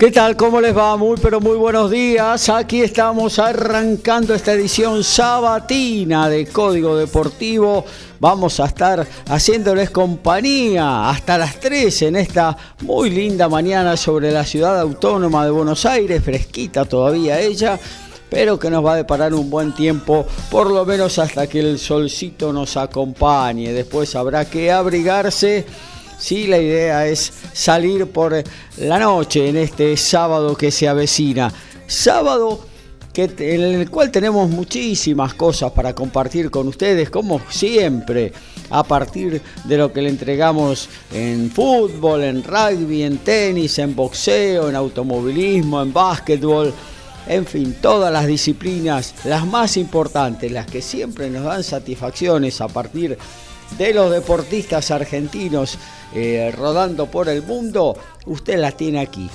¿Qué tal? ¿Cómo les va? Muy pero muy buenos días. Aquí estamos arrancando esta edición sabatina de Código Deportivo. Vamos a estar haciéndoles compañía hasta las 3 en esta muy linda mañana sobre la ciudad autónoma de Buenos Aires, fresquita todavía ella pero que nos va a deparar un buen tiempo, por lo menos hasta que el solcito nos acompañe. Después habrá que abrigarse Sí, la idea es salir por la noche en este sábado que se avecina. Sábado que, en el cual tenemos muchísimas cosas para compartir con ustedes, como siempre, a partir de lo que le entregamos en fútbol, en rugby, en tenis, en boxeo, en automovilismo, en básquetbol. En fin, todas las disciplinas, las más importantes, las que siempre nos dan satisfacciones a partir de los deportistas argentinos eh, rodando por el mundo, usted las tiene aquí.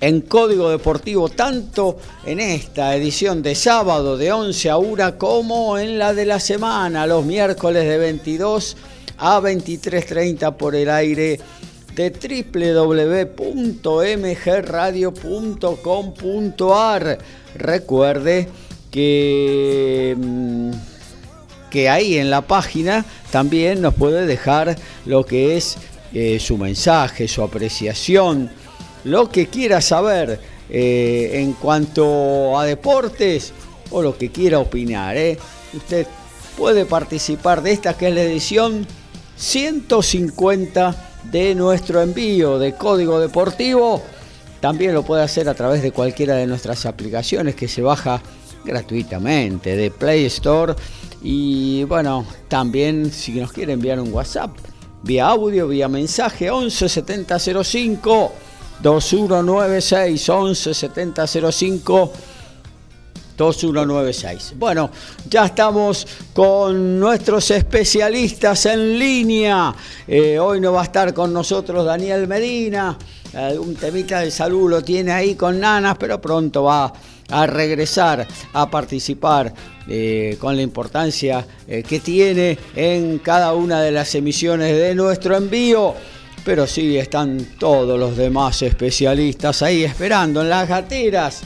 En Código Deportivo, tanto en esta edición de sábado de 11 a 1 como en la de la semana, los miércoles de 22 a 23.30 por el aire de www.mgradio.com.ar. Recuerde que... Que ahí en la página también nos puede dejar lo que es eh, su mensaje, su apreciación, lo que quiera saber eh, en cuanto a deportes o lo que quiera opinar. ¿eh? Usted puede participar de esta que es la edición 150 de nuestro envío de Código Deportivo. También lo puede hacer a través de cualquiera de nuestras aplicaciones que se baja gratuitamente de Play Store y bueno, también si nos quiere enviar un WhatsApp, vía audio, vía mensaje, 11 7005 2196 11 7005 2196. Bueno, ya estamos con nuestros especialistas en línea. Eh, hoy no va a estar con nosotros Daniel Medina. Un temita de salud lo tiene ahí con Nanas, pero pronto va a regresar a participar eh, con la importancia eh, que tiene en cada una de las emisiones de nuestro envío. Pero sí están todos los demás especialistas ahí esperando en las gateras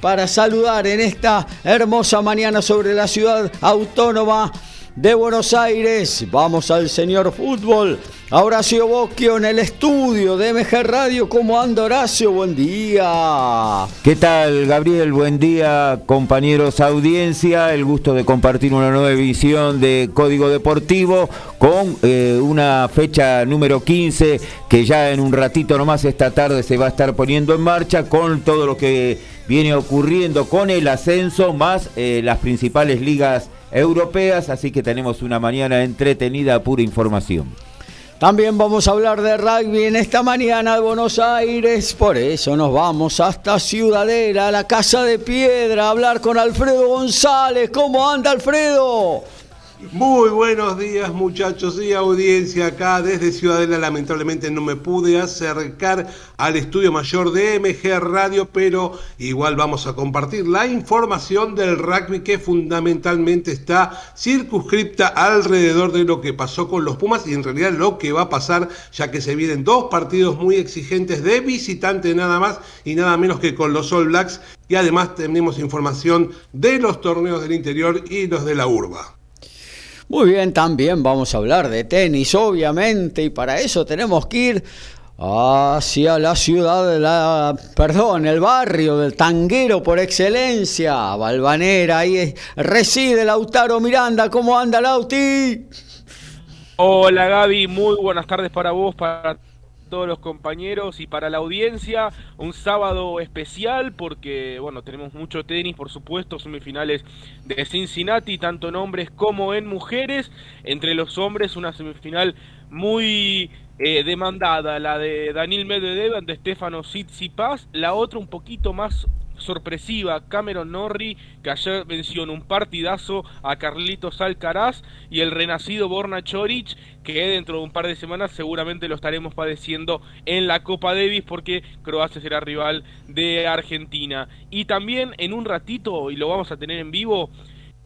para saludar en esta hermosa mañana sobre la ciudad autónoma de Buenos Aires. Vamos al señor fútbol. Horacio Bosquio en el estudio de MG Radio. ¿Cómo anda Horacio? Buen día. ¿Qué tal Gabriel? Buen día compañeros audiencia. El gusto de compartir una nueva edición de Código Deportivo con eh, una fecha número 15 que ya en un ratito nomás esta tarde se va a estar poniendo en marcha con todo lo que viene ocurriendo con el ascenso más eh, las principales ligas europeas, así que tenemos una mañana entretenida, pura información. También vamos a hablar de rugby en esta mañana de Buenos Aires, por eso nos vamos hasta Ciudadela, la Casa de Piedra, a hablar con Alfredo González. ¿Cómo anda Alfredo? Muy buenos días muchachos y audiencia acá desde Ciudadela. Lamentablemente no me pude acercar al estudio mayor de MG Radio, pero igual vamos a compartir la información del rugby que fundamentalmente está circunscripta alrededor de lo que pasó con los Pumas y en realidad lo que va a pasar ya que se vienen dos partidos muy exigentes de visitante nada más y nada menos que con los All Blacks y además tenemos información de los torneos del interior y los de la urba. Muy bien, también vamos a hablar de tenis, obviamente, y para eso tenemos que ir hacia la ciudad de la, perdón, el barrio del tanguero por excelencia, Balvanera, ahí reside Lautaro Miranda, ¿cómo anda Lauti? Hola Gaby, muy buenas tardes para vos, para todos los compañeros y para la audiencia. Un sábado especial porque, bueno, tenemos mucho tenis, por supuesto, semifinales de Cincinnati, tanto en hombres como en mujeres. Entre los hombres, una semifinal muy eh, demandada, la de Daniel Medvedev ante Stefano Tsitsipas, la otra un poquito más sorpresiva Cameron Norrie, que ayer venció en un partidazo a Carlitos Alcaraz, y el renacido Borna Choric, que dentro de un par de semanas seguramente lo estaremos padeciendo en la Copa Davis, porque Croacia será rival de Argentina. Y también en un ratito, y lo vamos a tener en vivo,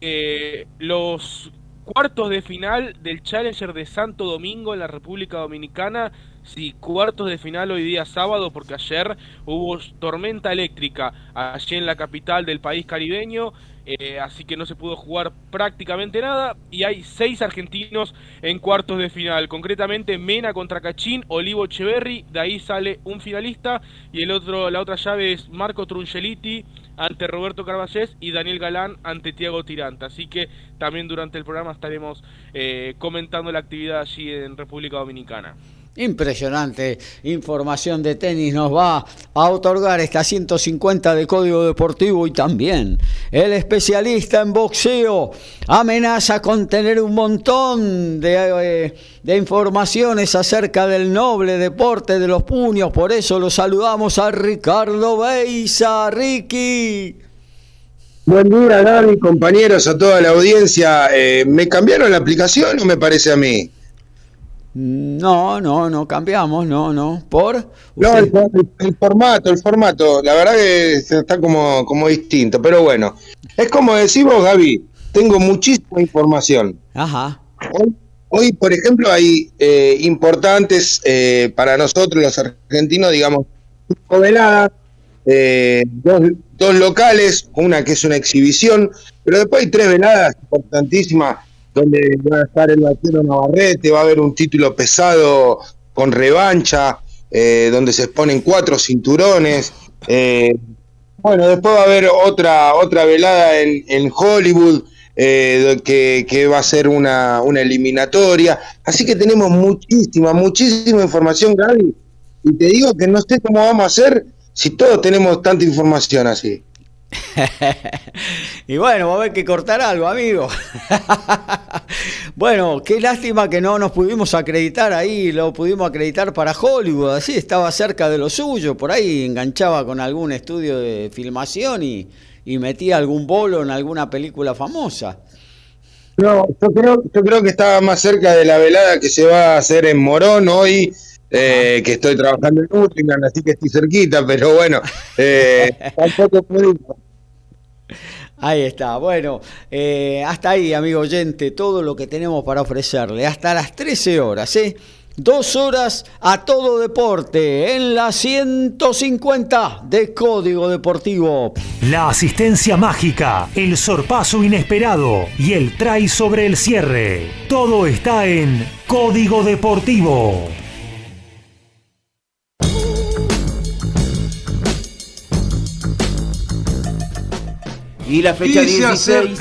eh, los cuartos de final del Challenger de Santo Domingo en la República Dominicana Sí, cuartos de final hoy día sábado, porque ayer hubo tormenta eléctrica allí en la capital del país caribeño, eh, así que no se pudo jugar prácticamente nada. Y hay seis argentinos en cuartos de final, concretamente Mena contra Cachín, Olivo Echeverri, de ahí sale un finalista, y el otro, la otra llave es Marco Truncheliti ante Roberto Carballés y Daniel Galán ante Tiago Tiranta. Así que también durante el programa estaremos eh, comentando la actividad allí en República Dominicana. Impresionante información de tenis nos va a otorgar esta 150 de Código Deportivo y también el especialista en boxeo amenaza con tener un montón de, eh, de informaciones acerca del noble deporte de los puños. Por eso lo saludamos a Ricardo Beisa. Ricky. Buen día, Dani, compañeros, a toda la audiencia. Eh, ¿Me cambiaron la aplicación o me parece a mí? No, no, no cambiamos, no, no. ¿Por? No, el, formato, el formato, la verdad que está como, como distinto, pero bueno. Es como decimos, Gaby, tengo muchísima información. Ajá. Hoy, por ejemplo, hay eh, importantes eh, para nosotros los argentinos, digamos, cinco veladas, eh, dos, dos locales, una que es una exhibición, pero después hay tres veladas importantísimas donde va a estar el vaquero Navarrete, va a haber un título pesado con revancha, eh, donde se exponen cuatro cinturones. Eh, bueno, después va a haber otra, otra velada en, en Hollywood, eh, que, que, va a ser una, una eliminatoria. Así que tenemos muchísima, muchísima información, Gaby. Y te digo que no sé cómo vamos a hacer si todos tenemos tanta información así. y bueno, va a haber que cortar algo, amigo. bueno, qué lástima que no nos pudimos acreditar ahí, lo pudimos acreditar para Hollywood, así estaba cerca de lo suyo, por ahí enganchaba con algún estudio de filmación y, metía algún bolo en alguna película famosa. No, yo creo, yo creo que estaba más cerca de la velada que se va a hacer en Morón hoy. Eh, que estoy trabajando en Nottingham, así que estoy cerquita, pero bueno, eh, tampoco puedo Ahí está, bueno, eh, hasta ahí, amigo oyente, todo lo que tenemos para ofrecerle, hasta las 13 horas, ¿eh? Dos horas a todo deporte en la 150 de Código Deportivo. La asistencia mágica, el sorpaso inesperado y el try sobre el cierre. Todo está en Código Deportivo. Y la fecha 16.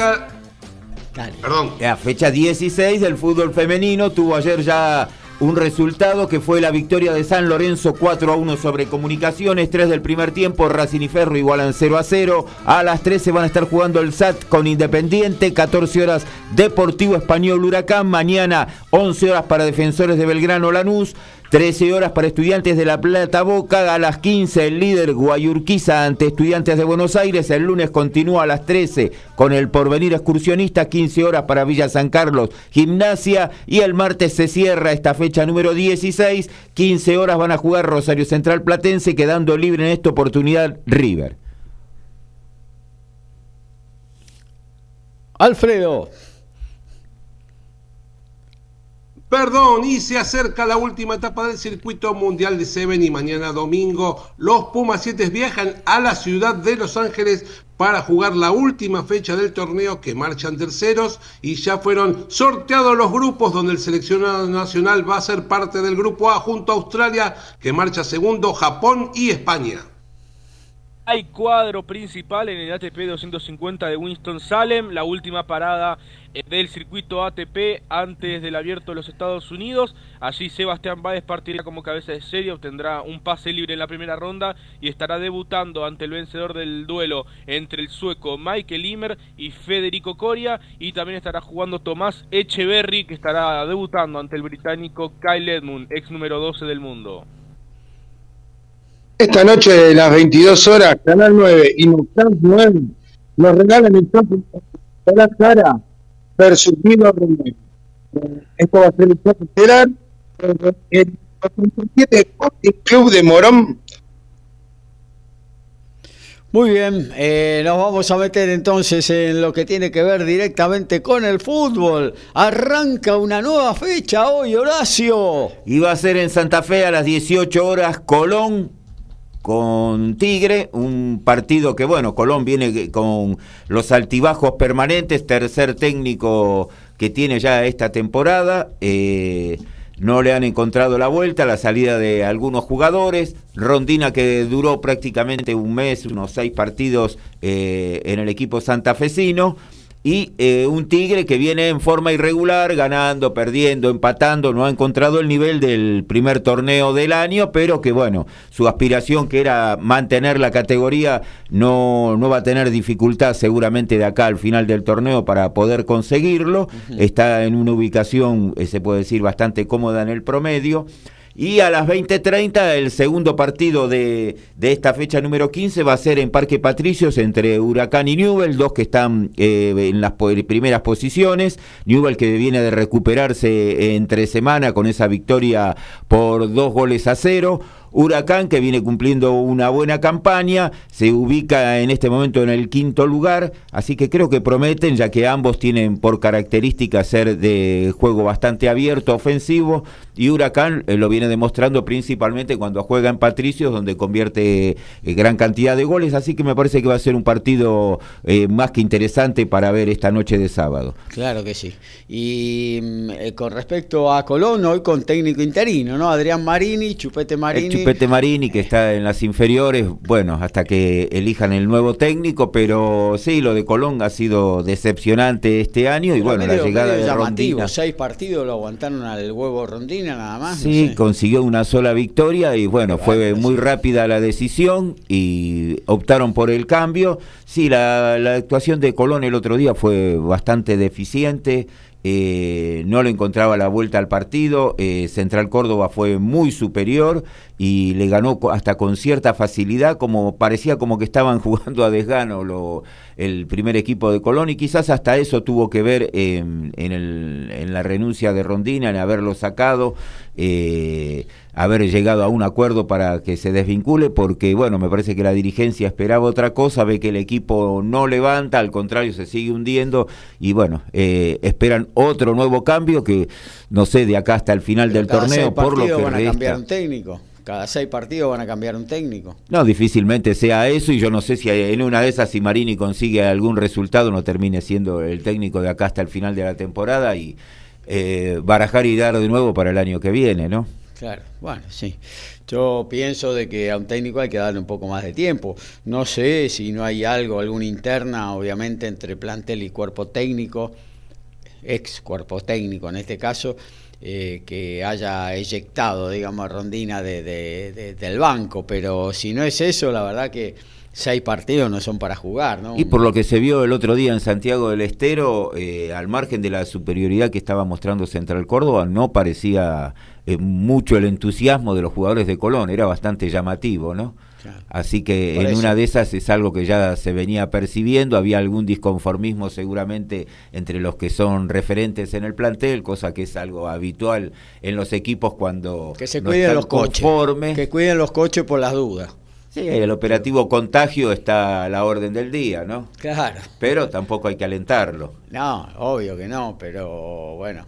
Perdón. La fecha 16 del fútbol femenino tuvo ayer ya un resultado que fue la victoria de San Lorenzo 4 a 1 sobre Comunicaciones, 3 del primer tiempo, Racing y Ferro igualan 0 a 0. A las 13 van a estar jugando el SAT con Independiente, 14 horas Deportivo Español Huracán, mañana 11 horas para Defensores de Belgrano Lanús. 13 horas para Estudiantes de La Plata Boca, a las 15 el líder Guayurquiza ante Estudiantes de Buenos Aires, el lunes continúa a las 13 con el Porvenir Excursionista, 15 horas para Villa San Carlos Gimnasia y el martes se cierra esta fecha número 16, 15 horas van a jugar Rosario Central Platense quedando libre en esta oportunidad River. Alfredo. Perdón, y se acerca la última etapa del circuito mundial de Seven y mañana domingo los Pumas 7 viajan a la ciudad de Los Ángeles para jugar la última fecha del torneo que marchan terceros y ya fueron sorteados los grupos donde el seleccionado nacional va a ser parte del grupo A junto a Australia que marcha segundo, Japón y España. Hay cuadro principal en el ATP 250 de Winston-Salem, la última parada eh, del circuito ATP antes del abierto de los Estados Unidos. Allí Sebastián Báez partirá como cabeza de serie, obtendrá un pase libre en la primera ronda y estará debutando ante el vencedor del duelo entre el sueco Michael Imer y Federico Coria. Y también estará jugando Tomás Echeverry, que estará debutando ante el británico Kyle Edmund, ex número 12 del mundo. Esta noche de las 22 horas, Canal 9 y Nocturne 9 nos regalan el campo de la cara versus Vino Esto va a ser el choque estelar. El 87 Club de Morón muy bien, eh, nos vamos a meter entonces en lo que tiene que ver directamente con el fútbol. Arranca una nueva fecha hoy, Horacio. Y va a ser en Santa Fe a las 18 horas, Colón con Tigre, un partido que, bueno, Colón viene con los altibajos permanentes, tercer técnico que tiene ya esta temporada. Eh, no le han encontrado la vuelta, la salida de algunos jugadores. Rondina que duró prácticamente un mes, unos seis partidos eh, en el equipo santafesino y eh, un Tigre que viene en forma irregular, ganando, perdiendo, empatando, no ha encontrado el nivel del primer torneo del año, pero que bueno, su aspiración que era mantener la categoría no, no va a tener dificultad seguramente de acá al final del torneo para poder conseguirlo, está en una ubicación, eh, se puede decir, bastante cómoda en el promedio. Y a las 20.30 el segundo partido de, de, esta fecha número 15 va a ser en Parque Patricios entre Huracán y Newell, dos que están eh, en las primeras posiciones. Newell que viene de recuperarse entre semana con esa victoria por dos goles a cero. Huracán, que viene cumpliendo una buena campaña, se ubica en este momento en el quinto lugar, así que creo que prometen, ya que ambos tienen por característica ser de juego bastante abierto, ofensivo, y Huracán eh, lo viene demostrando principalmente cuando juega en Patricios, donde convierte eh, gran cantidad de goles, así que me parece que va a ser un partido eh, más que interesante para ver esta noche de sábado. Claro que sí. Y mm, con respecto a Colón, hoy con técnico interino, ¿no? Adrián Marini, Chupete Marini. Pete Marini, que está en las inferiores, bueno, hasta que elijan el nuevo técnico, pero sí, lo de Colón ha sido decepcionante este año y bueno, la llegada de Rondina. Seis partidos lo aguantaron al huevo Rondina nada más. Sí, consiguió una sola victoria y bueno, fue muy rápida la decisión y optaron por el cambio. Sí, la, la actuación de Colón el otro día fue bastante deficiente. Eh, no le encontraba la vuelta al partido, eh, Central Córdoba fue muy superior y le ganó hasta con cierta facilidad, como parecía como que estaban jugando a desgano lo, el primer equipo de Colón y quizás hasta eso tuvo que ver en, en, la renuncia de Rondina, en haberlo sacado, eh, haber llegado a un acuerdo para que se desvincule, porque bueno, me parece que la dirigencia esperaba otra cosa, ve que el equipo no levanta, al contrario se sigue hundiendo y bueno, eh, esperan otro nuevo cambio que no sé, de acá hasta el final del torneo, por lo que van a cambiar un técnico. Cada seis partidos van a cambiar un técnico. No, difícilmente sea eso y yo no sé si en una de esas, si Marini consigue algún resultado, no termine siendo el técnico de acá hasta el final de la temporada y eh, barajar y dar de nuevo para el año que viene, ¿no? Claro, bueno, sí. Yo pienso de que a un técnico hay que darle un poco más de tiempo. No sé si no hay algo, alguna interna, obviamente, entre plantel y cuerpo técnico, ex cuerpo técnico en este caso, eh, que haya eyectado, digamos, a Rondina de, del banco, pero si no es eso, la verdad que seis partidos no son para jugar, ¿no? Y por lo que se vio el otro día en Santiago del Estero, eh, al margen de la superioridad que estaba mostrando Central Córdoba, no parecía eh, mucho el entusiasmo de los jugadores de Colón, era bastante llamativo, ¿no? Así que en una de esas es algo que ya se venía percibiendo, había algún disconformismo seguramente entre los que son referentes en el plantel, cosa que es algo habitual en los equipos cuando que se cuiden los coches, que cuiden los coches por las dudas. Sí, el operativo contagio está a la orden del día, ¿no? Claro. Pero tampoco hay que alentarlo. No, obvio que no, pero bueno,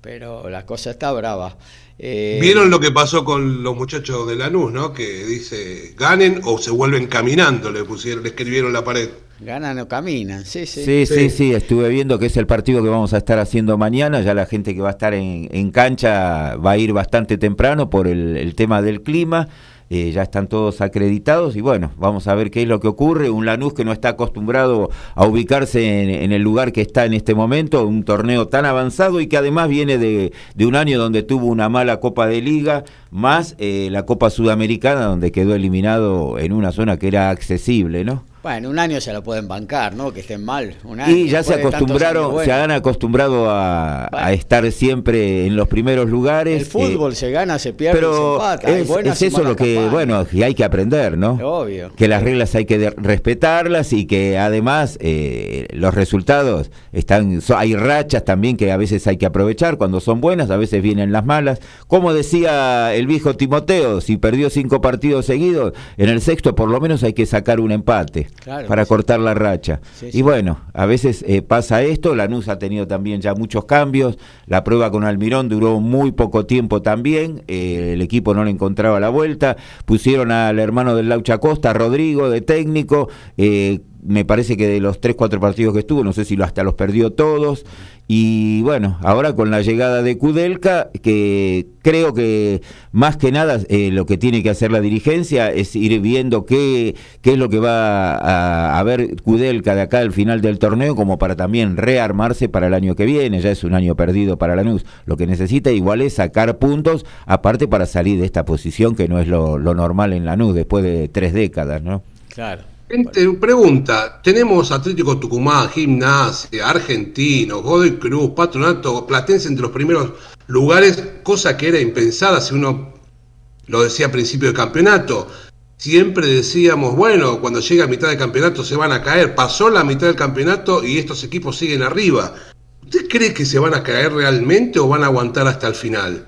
pero la cosa está brava. Eh, Vieron lo que pasó con los muchachos de Lanús, ¿no? Que dice, ganen o se vuelven caminando, le pusieron, le escribieron la pared. Ganan o caminan, sí, sí. Sí, sí, sí, estuve viendo que es el partido que vamos a estar haciendo mañana, ya la gente que va a estar en, cancha va a ir bastante temprano por el, tema del clima. Eh, ya están todos acreditados y bueno, vamos a ver qué es lo que ocurre. Un Lanús que no está acostumbrado a ubicarse en, el lugar que está en este momento, un torneo tan avanzado y que además viene de, un año donde tuvo una mala Copa de Liga, más eh, la Copa Sudamericana donde quedó eliminado en una zona que era accesible, ¿no? Bueno, un año se lo pueden bancar, ¿no? Que estén mal. y ya se acostumbraron, se han acostumbrado a, estar siempre en los primeros lugares. El fútbol se gana, se pierde, pero se empata. Es, eso lo que, bueno, hay que aprender, ¿no? Obvio. Que las reglas hay que respetarlas y que además eh, los resultados están, hay rachas también que a veces hay que aprovechar cuando son buenas, a veces vienen las malas. Como decía el viejo Timoteo, si perdió cinco partidos seguidos, en el sexto por lo menos hay que sacar un empate para cortar la racha. y bueno, a veces eh, pasa esto, Lanús ha tenido también ya muchos cambios, la prueba con Almirón duró muy poco tiempo también, eh, el equipo no le encontraba la vuelta, pusieron al hermano del Laucha Costa, Rodrigo, de técnico, eh, me parece que de los 3, 4 partidos que estuvo, no sé si hasta los perdió todos, y bueno, ahora con la llegada de Kudelka, que creo que más que nada eh, lo que tiene que hacer la dirigencia es ir viendo qué, qué es lo que va a, a, ver Kudelka de acá al final del torneo, como para también rearmarse para el año que viene. Ya es un año perdido para Lanús. Lo que necesita igual es sacar puntos, aparte para salir de esta posición que no es lo, lo normal en Lanús después de tres décadas, ¿no? Claro. Pregunta, tenemos Atlético Tucumán, Gimnasia, Argentino, Godoy Cruz, Patronato, Platense entre los primeros lugares, cosa que era impensada si uno lo decía a principio del campeonato. Siempre decíamos, bueno, cuando llega a mitad del campeonato se van a caer. Pasó la mitad del campeonato y estos equipos siguen arriba. ¿Usted cree que se van a caer realmente o van a aguantar hasta el final?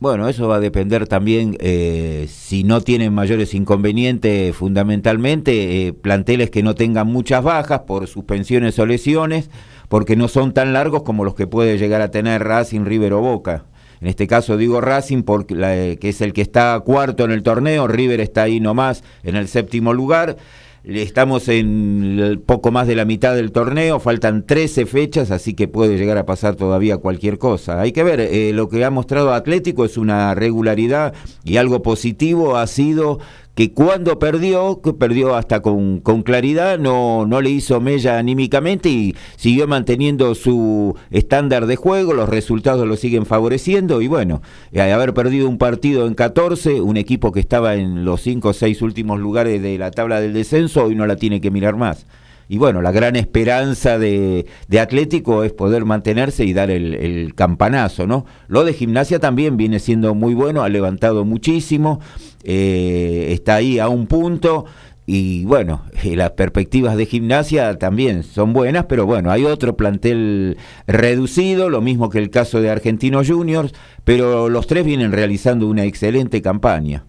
Bueno, eso va a depender también, eh, si no tienen mayores inconvenientes, fundamentalmente, eh, planteles que no tengan muchas bajas por suspensiones o lesiones, porque no son tan largos como los que puede llegar a tener Racing, River o Boca. En este caso digo Racing porque eh, que es el que está cuarto en el torneo, River está ahí nomás en el séptimo lugar. Estamos en poco más de la mitad del torneo, faltan 13 fechas, así que puede llegar a pasar todavía cualquier cosa. Hay que ver, eh, lo que ha mostrado Atlético es una regularidad y algo positivo ha sido que cuando perdió, que perdió hasta con, con, claridad, no, no le hizo mella anímicamente y siguió manteniendo su estándar de juego, los resultados lo siguen favoreciendo y bueno, eh, haber perdido un partido en 14, un equipo que estaba en los 5 o 6 últimos lugares de la tabla del descenso, hoy no la tiene que mirar más. Y bueno, la gran esperanza de, de Atlético es poder mantenerse y dar el, el, campanazo, ¿no? Lo de gimnasia también viene siendo muy bueno, ha levantado muchísimo. Eh, está ahí a un punto y bueno, las perspectivas de gimnasia también son buenas, pero bueno, hay otro plantel reducido, lo mismo que el caso de Argentinos Juniors, pero los tres vienen realizando una excelente campaña.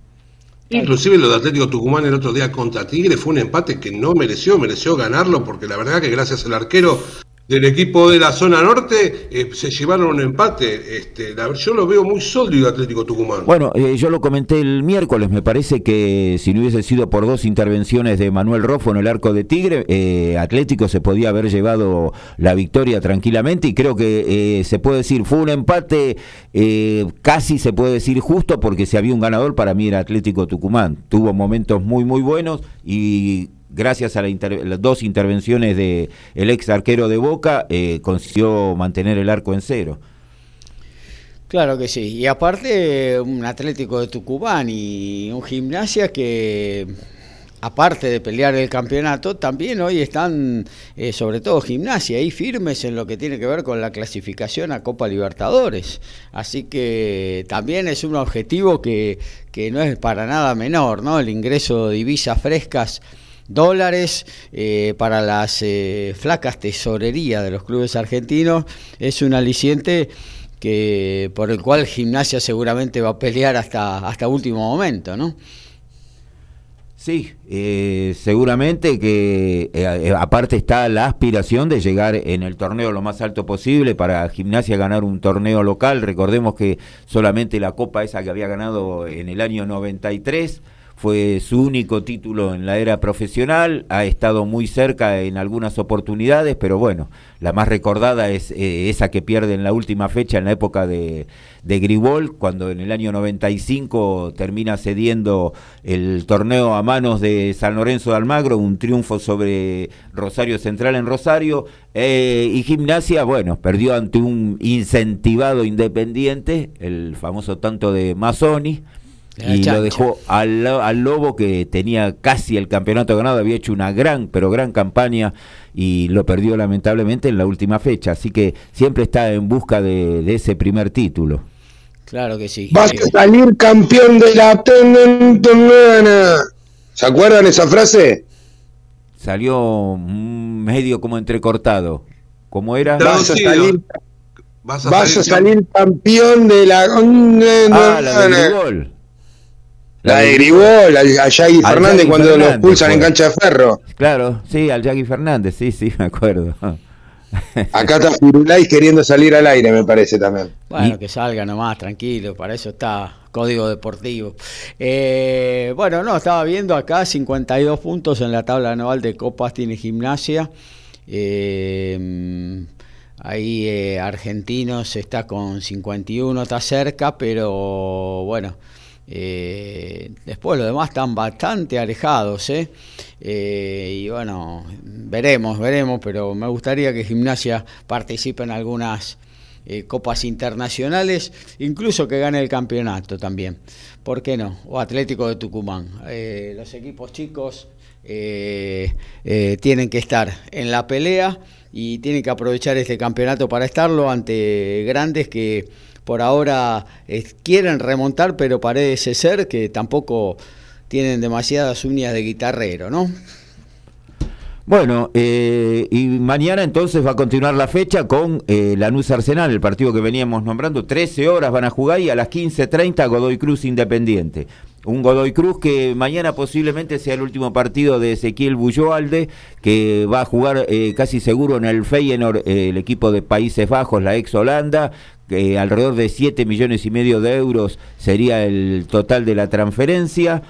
Inclusive lo de Atlético Tucumán el otro día contra Tigre fue un empate que no mereció, mereció ganarlo porque la verdad que gracias al arquero del equipo de la zona norte eh, se llevaron un empate. Este, yo lo veo muy sólido Atlético Tucumán. Bueno, eh, yo lo comenté el miércoles, me parece que si no hubiese sido por dos intervenciones de Manuel Rofo en el arco de Tigre, eh, Atlético se podía haber llevado la victoria tranquilamente y creo que se puede decir, fue un empate casi se puede decir justo porque si había un ganador para mí era Atlético Tucumán. Tuvo momentos muy, muy buenos y gracias a las dos intervenciones de el ex arquero de Boca, eh, consiguió mantener el arco en cero. Claro que sí. Y aparte, un Atlético de Tucumán y un gimnasia que, aparte de pelear el campeonato, también hoy están, eh, sobre todo gimnasia, ahí firmes en lo que tiene que ver con la clasificación a Copa Libertadores. Así que también es un objetivo que, que no es para nada menor, ¿no? El ingreso de divisas frescas dólares eh, para las eh, flacas tesorerías de los clubes argentinos es un aliciente que por el cual gimnasia seguramente va a pelear hasta hasta último momento, ¿no? Sí, eh, seguramente que aparte está la aspiración de llegar en el torneo lo más alto posible para Gimnasia ganar un torneo local. Recordemos que solamente la copa esa que había ganado en el año 93 fue su único título en la era profesional, ha estado muy cerca en algunas oportunidades, pero bueno, la más recordada es eh, esa que pierde en la última fecha en la época de, de Gribol, cuando en el año 95 termina cediendo el torneo a manos de San Lorenzo de Almagro, un triunfo sobre Rosario Central en Rosario, eh, y Gimnasia, bueno, perdió ante un incentivado independiente, el famoso tanto de Mazzoni, y lo dejó al, al, Lobo que tenía casi el campeonato ganado, había hecho una gran, pero gran campaña y lo perdió lamentablemente en la última fecha, así que siempre está en busca de, de ese primer título. Claro que sí. Vas a salir campeón de la ¿Se acuerdan esa frase? Salió medio como entrecortado. ¿Cómo era? Vas a salir, vas a salir, a salir campeón de la... Ah, la de gol. La de Gribol, a Yagui Fernández cuando lo expulsan en cancha de ferro. Claro, sí, al Yagui Fernández, sí, sí, me acuerdo. Acá está Firulais queriendo salir al aire, me parece también. Bueno, que salga nomás, tranquilo, para eso está Código Deportivo. Eh, bueno, no, estaba viendo acá 52 puntos en la tabla anual de Copas tiene Gimnasia. Eh, ahí eh, Argentinos está con 51, está cerca, pero bueno. Eh, después los demás están bastante alejados, ¿eh? ¿eh? y bueno, veremos, veremos, pero me gustaría que Gimnasia participe en algunas eh, copas internacionales, incluso que gane el campeonato también. ¿Por qué no? O Atlético de Tucumán. Los equipos chicos tienen que estar en la pelea y tienen que aprovechar este campeonato para estarlo ante grandes que por ahora eh, quieren remontar, pero parece ser que tampoco tienen demasiadas uñas de guitarrero, ¿no? Bueno, eh, y mañana entonces va a continuar la fecha con eh, Lanús Arsenal, el partido que veníamos nombrando. 13 horas van a jugar y a las 15.30 Godoy Cruz Independiente. Un Godoy Cruz que mañana posiblemente sea el último partido de Ezequiel Bulloalde, que va a jugar eh, casi seguro en el Feyenoord, el equipo de Países Bajos, la ex Holanda, que alrededor de 7 millones y medio de euros sería el total de la transferencia.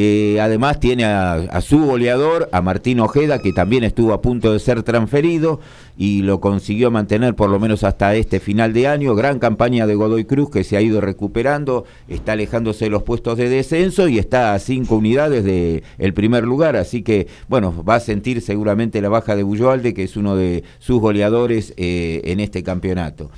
Eh, además tiene a, su goleador, a Martín Ojeda, que también estuvo a punto de ser transferido y lo consiguió mantener por lo menos hasta este final de año. Gran campaña de Godoy Cruz que se ha ido recuperando, está alejándose de los puestos de descenso y está a cinco unidades del el primer lugar. Así que, bueno, va a sentir seguramente la baja de Bulloalde, que es uno de sus goleadores eh, en este campeonato.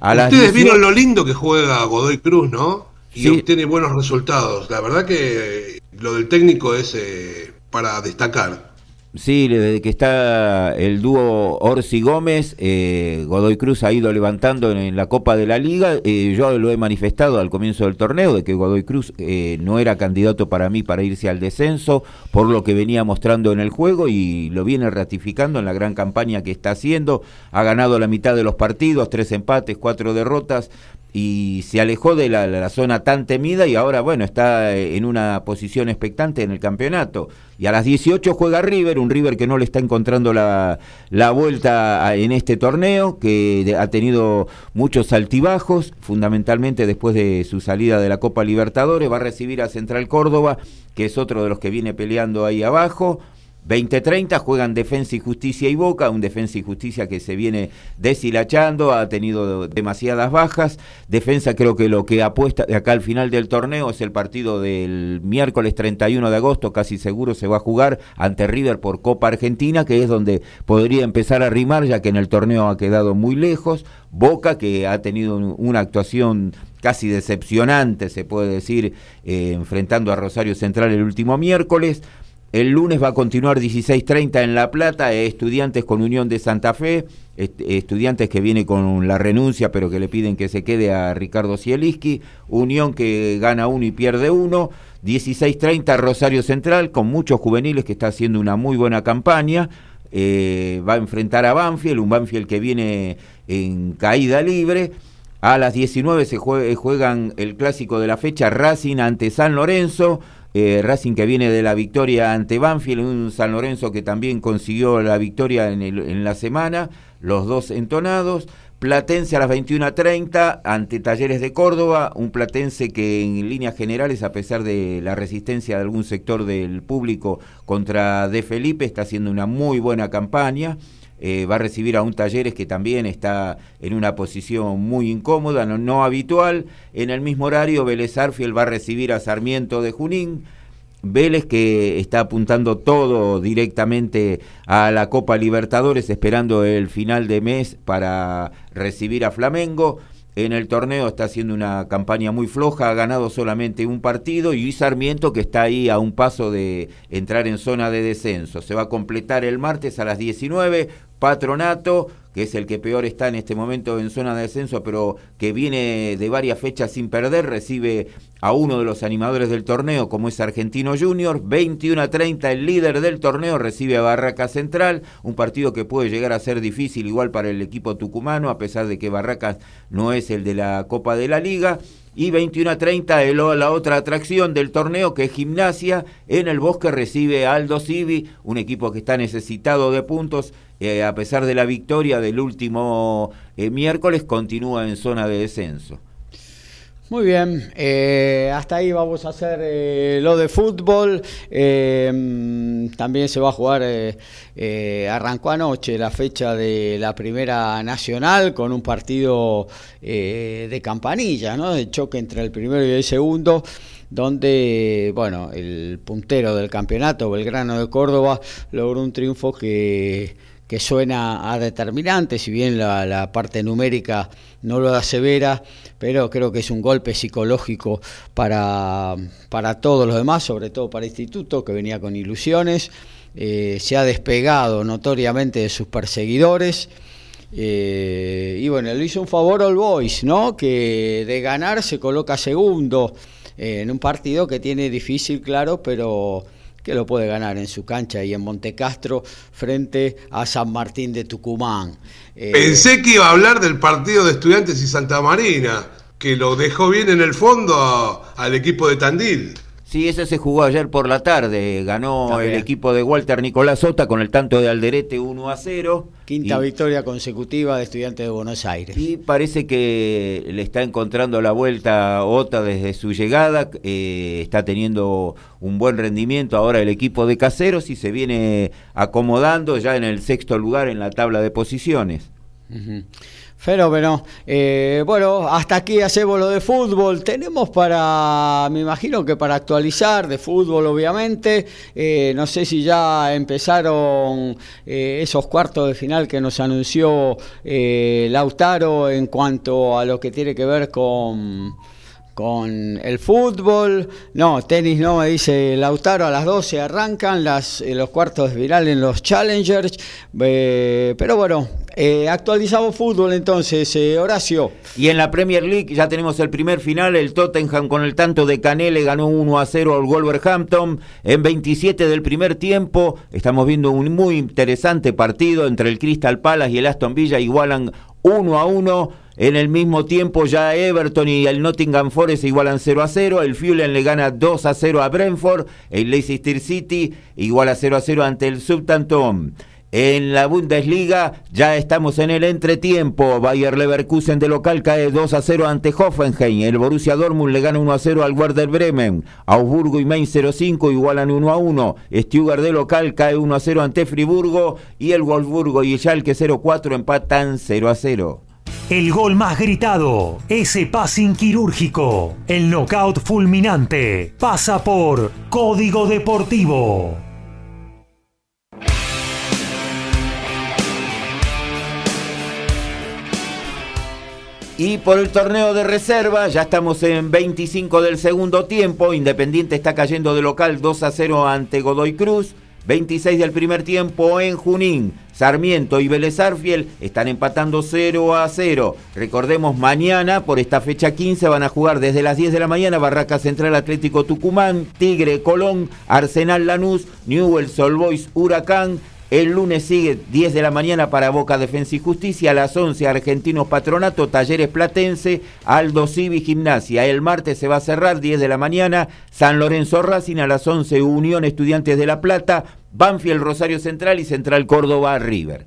Ustedes vieron lo lindo que juega Godoy Cruz, ¿no? Y obtiene buenos resultados. La verdad que lo del técnico es eh, para destacar. Sí, desde que está el dúo Orsi Gómez, eh, Godoy Cruz ha ido levantando en, la Copa de la Liga. Eh, yo lo he manifestado al comienzo del torneo de que Godoy Cruz eh, no era candidato para mí para irse al descenso por lo que venía mostrando en el juego y lo viene ratificando en la gran campaña que está haciendo. Ha ganado la mitad de los partidos, tres empates, cuatro derrotas y se alejó de la, zona tan temida y ahora, bueno, está en una posición expectante en el campeonato. Y a las 18 juega River, un River que no le está encontrando la, la vuelta en este torneo, que ha tenido muchos altibajos, fundamentalmente después de su salida de la Copa Libertadores, va a recibir a Central Córdoba, que es otro de los que viene peleando ahí abajo. 20-30 juegan Defensa y Justicia y Boca, un Defensa y Justicia que se viene deshilachando, ha tenido demasiadas bajas. Defensa creo que lo que apuesta de acá al final del torneo es el partido del miércoles 31 de agosto, casi seguro se va a jugar ante River por Copa Argentina, que es donde podría empezar a rimar, ya que en el torneo ha quedado muy lejos. Boca, que ha tenido una actuación casi decepcionante, se puede decir, eh, enfrentando a Rosario Central el último miércoles. El lunes va a continuar 16.30 en La Plata, eh, estudiantes con Unión de Santa Fe, estudiantes que viene con la renuncia pero que le piden que se quede a Ricardo Cieliski, Unión que gana uno y pierde uno, 16.30 Rosario Central con muchos juveniles que está haciendo una muy buena campaña, eh, va a enfrentar a Banfield, un Banfield que viene en caída libre. A las 19 se juegan el clásico de la fecha Racing ante San Lorenzo. Eh, Racing que viene de la victoria ante Banfield, un San Lorenzo que también consiguió la victoria en, la semana, los dos entonados. Platense a las 21.30 ante Talleres de Córdoba, un Platense que en líneas generales, a pesar de la resistencia de algún sector del público contra De Felipe, está haciendo una muy buena campaña. Eh, va a recibir a un Talleres que también está en una posición muy incómoda, no, no habitual. En el mismo horario, Vélez Arfiel va a recibir a Sarmiento de Junín. Vélez que está apuntando todo directamente a la Copa Libertadores, esperando el final de mes para recibir a Flamengo. En el torneo está haciendo una campaña muy floja, ha ganado solamente un partido y Sarmiento que está ahí a un paso de entrar en zona de descenso. Se va a completar el martes a las 19, Patronato que es el que peor está en este momento en zona de descenso, pero que viene de varias fechas sin perder, recibe a uno de los animadores del torneo, como es Argentino Junior, 21 a 30 el líder del torneo recibe a Barraca Central, un partido que puede llegar a ser difícil igual para el equipo tucumano, a pesar de que Barracas no es el de la Copa de la Liga. Y 21 a 30 la otra atracción del torneo que es Gimnasia. En el Bosque recibe Aldo Civi, un equipo que está necesitado de puntos eh, a pesar de la victoria del último eh, miércoles, continúa en zona de descenso. Muy bien, eh, hasta ahí vamos a hacer lo de fútbol. también se va a jugar, arrancó anoche la fecha de la Primera Nacional con un partido de campanilla, ¿no? de choque entre el primero y el segundo donde, bueno, el puntero del campeonato, Belgrano de Córdoba, logró un triunfo que que suena a determinante, si bien la, parte numérica no lo da severa, pero creo que es un golpe psicológico para, para todos los demás, sobre todo para el Instituto, que venía con ilusiones, eh, se ha despegado notoriamente de sus perseguidores. Eh, y bueno, le hizo un favor al Boys, ¿no? Que de ganar se coloca segundo eh, en un partido que tiene difícil, claro, pero que lo puede ganar en su cancha y en Montecastro frente a San Martín de Tucumán. Eh, Pensé que iba a hablar del partido de Estudiantes y Santa Marina, que lo dejó bien en el fondo al equipo de Tandil. Sí, ese se jugó ayer por la tarde. Ganó el equipo de Walter Nicolás Sota con el tanto de Alderete 1 a 0. Quinta victoria consecutiva de Estudiantes de Buenos Aires. Y parece que le está encontrando la vuelta Ota desde su llegada. Eh, está teniendo un buen rendimiento ahora el equipo de Caseros y se viene acomodando ya en el sexto lugar en la tabla de posiciones. Fenómeno. Eh, bueno, hasta aquí hacemos lo de fútbol. Tenemos para, me imagino que para actualizar de fútbol, obviamente. Eh, no sé si ya empezaron eh, esos cuartos de final que nos anunció Lautaro en cuanto a lo que tiene que ver con con el fútbol. No, tenis no, dice Lautaro, a las 12 arrancan las, eh, los cuartos final en los Challengers. Eh, pero bueno, eh, actualizamos fútbol entonces, Horacio. Y en la Premier League ya tenemos el primer final, el Tottenham con el tanto de Canele ganó 1 a 0 al Wolverhampton en 27 del primer tiempo. Estamos viendo un muy interesante partido entre el Crystal Palace y el Aston Villa, igualan 1 a 1. En el mismo tiempo ya Everton y el Nottingham Forest igualan 0 a 0. El Fulham le gana 2 a 0 a Brentford. El Leicester City iguala 0 a 0 ante el Southampton. En la Bundesliga ya estamos en el entretiempo. Bayer Leverkusen de local cae 2 a 0 ante Hoffenheim. El Borussia Dortmund le gana 1 a 0 al Werder Bremen. Augsburgo y Mainz 0-5 igualan 1 a 1. Stuttgart de local cae 1 a 0 ante Friburgo. Y el Wolfsburgo y Schalke 0-4 empatan 0 a 0. El gol más gritado, ese passing quirúrgico, el knockout fulminante, pasa por Código Deportivo. Y por el torneo de reserva, ya estamos en 25 del segundo tiempo. Independiente está cayendo de local 2 a 0 ante Godoy Cruz. 26 del primer tiempo en Junín. Sarmiento y Vélez están empatando 0 a 0. Recordemos, mañana, por esta fecha 15, van a jugar desde las 10 de la mañana Barraca Central Atlético Tucumán, Tigre Colón, Arsenal Lanús, Newell Sol Boys Huracán, el lunes sigue 10 de la mañana para Boca Defensa y Justicia, a las 11 Argentinos Patronato, Talleres Platense, Aldo Civi Gimnasia. El martes se va a cerrar 10 de la mañana, San Lorenzo Racing, a las 11 Unión Estudiantes de La Plata, Banfield Rosario Central y Central Córdoba River.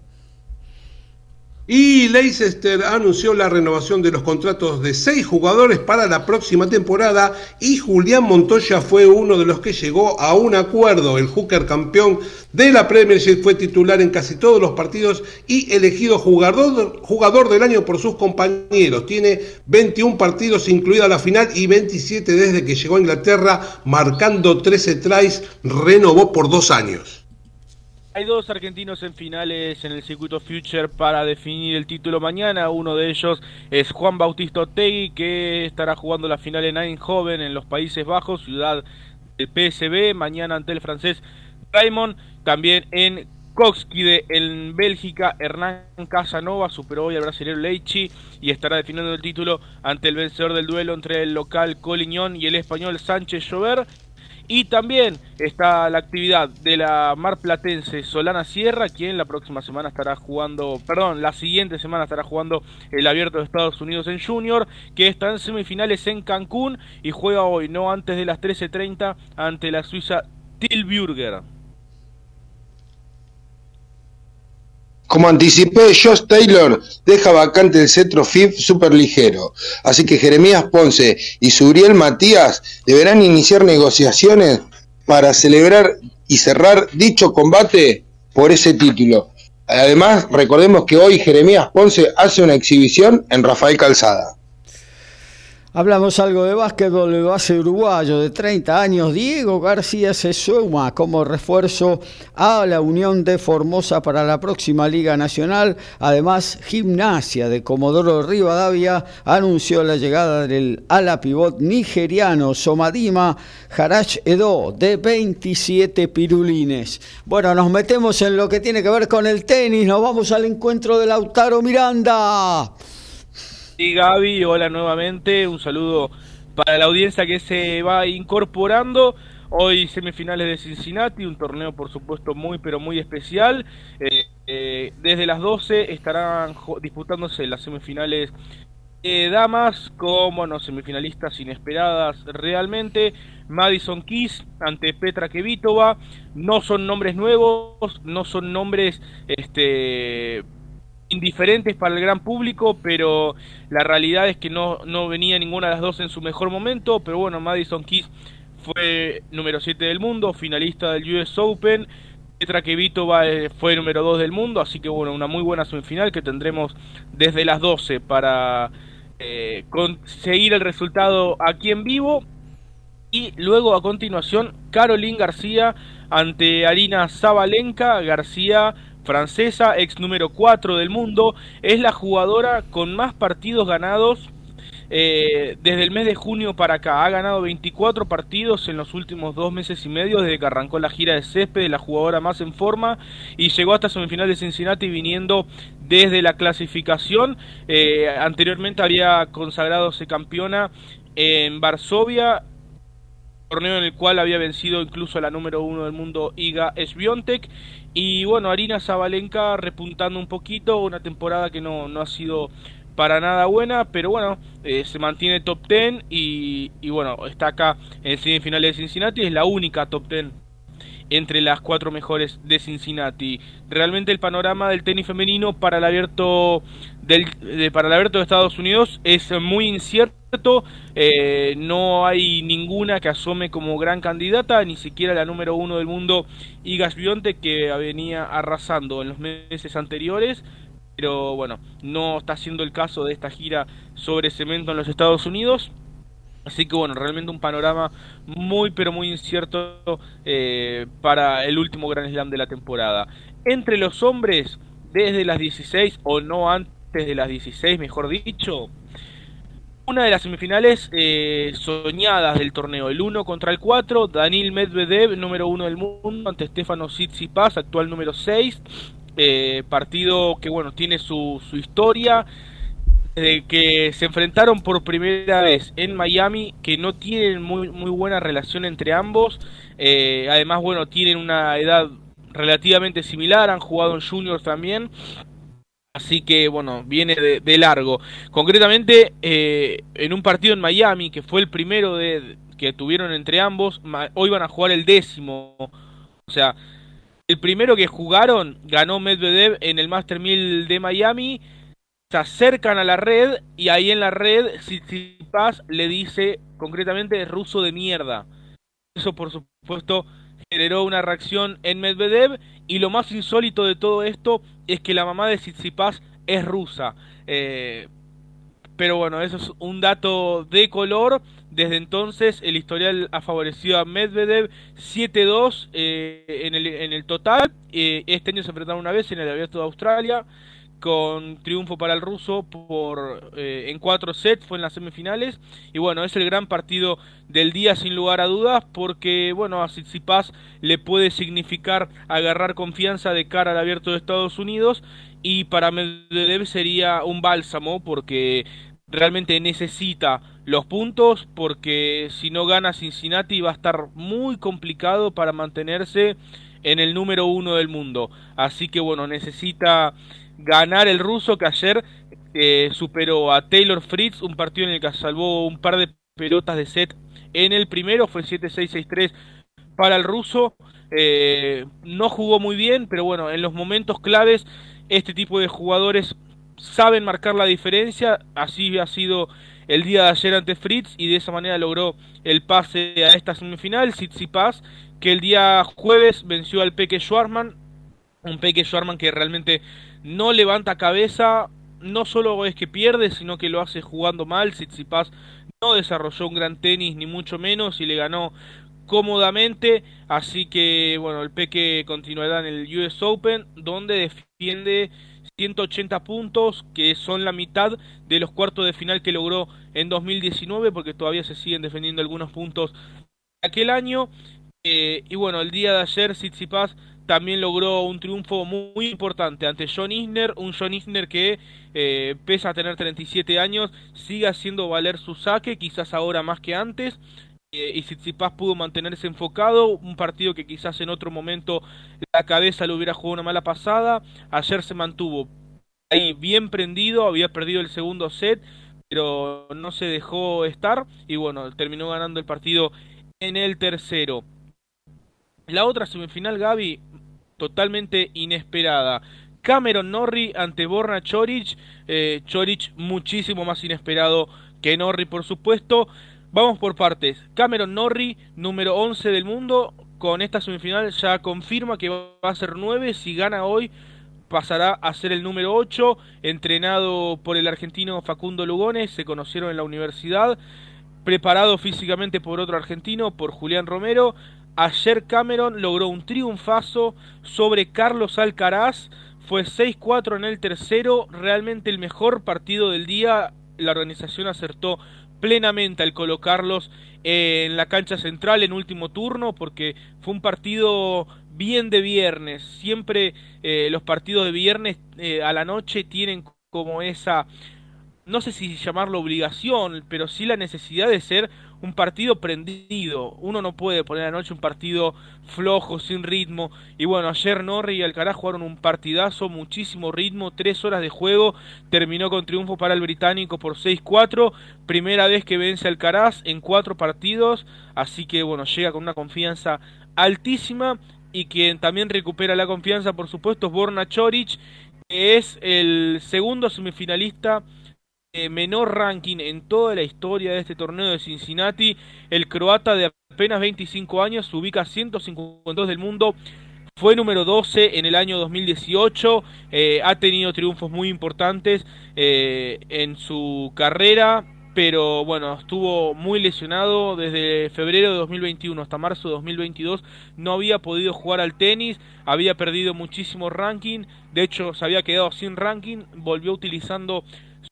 Y Leicester anunció la renovación de los contratos de seis jugadores para la próxima temporada y Julián Montoya fue uno de los que llegó a un acuerdo. El hooker campeón de la Premiership fue titular en casi todos los partidos y elegido jugador, jugador del año por sus compañeros. Tiene 21 partidos incluida la final y 27 desde que llegó a Inglaterra marcando 13 tries, renovó por dos años. Hay dos argentinos en finales en el circuito Future para definir el título mañana. Uno de ellos es Juan Bautista Otegui, que estará jugando la final en Eindhoven, en los Países Bajos, ciudad del PSB. Mañana ante el francés Raymond. También en Coxquide, en Bélgica, Hernán Casanova superó hoy al brasileño Leichi y estará definiendo el título ante el vencedor del duelo entre el local Coliñón y el español Sánchez Llover. Y también está la actividad de la Mar Platense Solana Sierra, quien la próxima semana estará jugando, perdón, la siguiente semana estará jugando el Abierto de Estados Unidos en Junior, que está en semifinales en Cancún y juega hoy, no antes de las 13.30, ante la Suiza Tilburger. Como anticipé, Josh Taylor deja vacante el cetro FIF superligero, así que Jeremías Ponce y Suriel Matías deberán iniciar negociaciones para celebrar y cerrar dicho combate por ese título. Además, recordemos que hoy Jeremías Ponce hace una exhibición en Rafael Calzada. Hablamos algo de básquetbol, el base uruguayo de 30 años, Diego García se suma como refuerzo a la Unión de Formosa para la próxima Liga Nacional. Además, Gimnasia de Comodoro Rivadavia anunció la llegada del ala pivot nigeriano Somadima Harach Edo de 27 pirulines. Bueno, nos metemos en lo que tiene que ver con el tenis, nos vamos al encuentro de Lautaro Miranda. Y Gaby, hola nuevamente, un saludo para la audiencia que se va incorporando. Hoy semifinales de Cincinnati, un torneo por supuesto muy pero muy especial. Eh, eh, desde las 12 estarán disputándose las semifinales de damas como bueno, semifinalistas inesperadas realmente. Madison Keys ante Petra Kevitova. No son nombres nuevos, no son nombres este indiferentes para el gran público, pero la realidad es que no, no venía ninguna de las dos en su mejor momento, pero bueno, Madison Keys fue número 7 del mundo, finalista del US Open, Petra Kvitova eh, fue número 2 del mundo, así que bueno, una muy buena semifinal que tendremos desde las 12 para eh, conseguir el resultado aquí en vivo. Y luego a continuación, Caroline García ante Arina Zabalenka. García francesa, ex número 4 del mundo, es la jugadora con más partidos ganados eh, desde el mes de junio para acá. Ha ganado 24 partidos en los últimos dos meses y medio desde que arrancó la gira de césped, la jugadora más en forma, y llegó hasta semifinal de Cincinnati viniendo desde la clasificación. Eh, anteriormente había consagrado campeona en Varsovia torneo en el cual había vencido incluso a la número uno del mundo Iga Swiatek y bueno, Arina Zabalenka repuntando un poquito, una temporada que no, no ha sido para nada buena, pero bueno, eh, se mantiene top 10 y, y, bueno, está acá en semifinales de Cincinnati, es la única top 10 entre las cuatro mejores de Cincinnati. Realmente el panorama del tenis femenino para el abierto del, de, para el abierto de Estados Unidos es muy incierto. Eh, no hay ninguna que asome como gran candidata, ni siquiera la número uno del mundo, Igas Bionte, que venía arrasando en los meses anteriores. Pero bueno, no está siendo el caso de esta gira sobre cemento en los Estados Unidos. Así que bueno, realmente un panorama muy pero muy incierto eh, para el último Gran Slam de la temporada. Entre los hombres, desde las 16 o no antes de las 16, mejor dicho, una de las semifinales eh, soñadas del torneo, el 1 contra el 4, Daniel Medvedev, número 1 del mundo, ante Stefano Tsitsipas, actual número 6, eh, partido que bueno, tiene su, su historia, de que se enfrentaron por primera vez en Miami, que no tienen muy, muy buena relación entre ambos. Eh, además, bueno, tienen una edad relativamente similar, han jugado en juniors también. Así que bueno, viene de, largo. Concretamente, eh, en un partido en Miami, que fue el primero de, que tuvieron entre ambos, hoy van a jugar el décimo. O sea, el primero que jugaron ganó Medvedev en el Master 1000 de Miami se acercan a la red y ahí en la red Tsitsipas le dice concretamente ruso de mierda. Eso por supuesto generó una reacción en Medvedev y lo más insólito de todo esto es que la mamá de Tsitsipas es rusa. Eh, pero bueno, eso es un dato de color. Desde entonces el historial ha favorecido a Medvedev 7-2 eh, en, el, total. Eh, este año se enfrentaron una vez en el Abierto de Australia con triunfo para el ruso por eh, en cuatro sets fue en las semifinales. Y bueno es el gran partido del día sin lugar a dudas porque bueno a Tsitsipas le puede significar agarrar confianza de cara al abierto de Estados Unidos. Y para Medvedev sería un bálsamo porque realmente necesita los puntos porque si no gana Cincinnati va a estar muy complicado para mantenerse en el número uno del mundo. Así que bueno necesita ganar el ruso que ayer eh, superó a Taylor Fritz, un partido en el que salvó un par de pelotas de set en el primero, fue 7-6-6-3 para el ruso. Eh, no jugó muy bien, pero bueno, en los momentos claves este tipo de jugadores saben marcar la diferencia, así ha sido el día de ayer ante Fritz y de esa manera logró el pase a esta semifinal, Tsitsipas, que el día jueves venció al Peque Schwarman, un Peque Schwarman que realmente no levanta cabeza, no solo es que pierde, sino que lo hace jugando mal. Tsitsipas no desarrolló un gran tenis, ni mucho menos, y le ganó cómodamente. Así que, bueno, el Peque continuará en el US Open, donde defiende 180 puntos, que son la mitad de los cuartos de final que logró en 2019, porque todavía se siguen defendiendo algunos puntos aquel año. Eh, y bueno, el día de ayer Tsitsipas también logró un triunfo muy importante ante John Isner, un John Isner que eh, pese a tener 37 años, sigue haciendo valer su saque, quizás ahora más que antes, eh, y Tsitsipas pudo mantenerse enfocado, un partido que quizás en otro momento la cabeza le hubiera jugado una mala pasada, ayer se mantuvo ahí bien prendido, había perdido el segundo set, pero no se dejó estar, y bueno, terminó ganando el partido en el tercero. La otra semifinal, Gaby, totalmente inesperada. Cameron Norrie ante Borna Choric. Eh, Choric muchísimo más inesperado que Norrie, por supuesto. Vamos por partes. Cameron Norrie, número 11 del mundo. Con esta semifinal ya confirma que va a ser 9. Si gana hoy, pasará a ser el número 8. Entrenado por el argentino Facundo Lugones. Se conocieron en la universidad. Preparado físicamente por otro argentino, por Julián Romero. Ayer Cameron logró un triunfazo sobre Carlos Alcaraz, fue 6-4 en el tercero, realmente el mejor partido del día, la organización acertó plenamente al colocarlos en la cancha central en último turno porque fue un partido bien de viernes, siempre eh, los partidos de viernes eh, a la noche tienen como esa no sé si llamarlo obligación, pero sí la necesidad de ser un partido prendido. Uno no puede poner anoche un partido flojo, sin ritmo. Y bueno, ayer Norri y Alcaraz jugaron un partidazo, muchísimo ritmo, tres horas de juego. Terminó con triunfo para el británico por 6-4. Primera vez que vence Alcaraz en cuatro partidos. Así que bueno, llega con una confianza altísima. Y quien también recupera la confianza, por supuesto, es Borna Choric, que es el segundo semifinalista menor ranking en toda la historia de este torneo de Cincinnati. El croata de apenas 25 años se ubica 152 del mundo. Fue número 12 en el año 2018. Eh, ha tenido triunfos muy importantes eh, en su carrera. Pero bueno, estuvo muy lesionado desde febrero de 2021 hasta marzo de 2022. No había podido jugar al tenis, había perdido muchísimo ranking. De hecho, se había quedado sin ranking. Volvió utilizando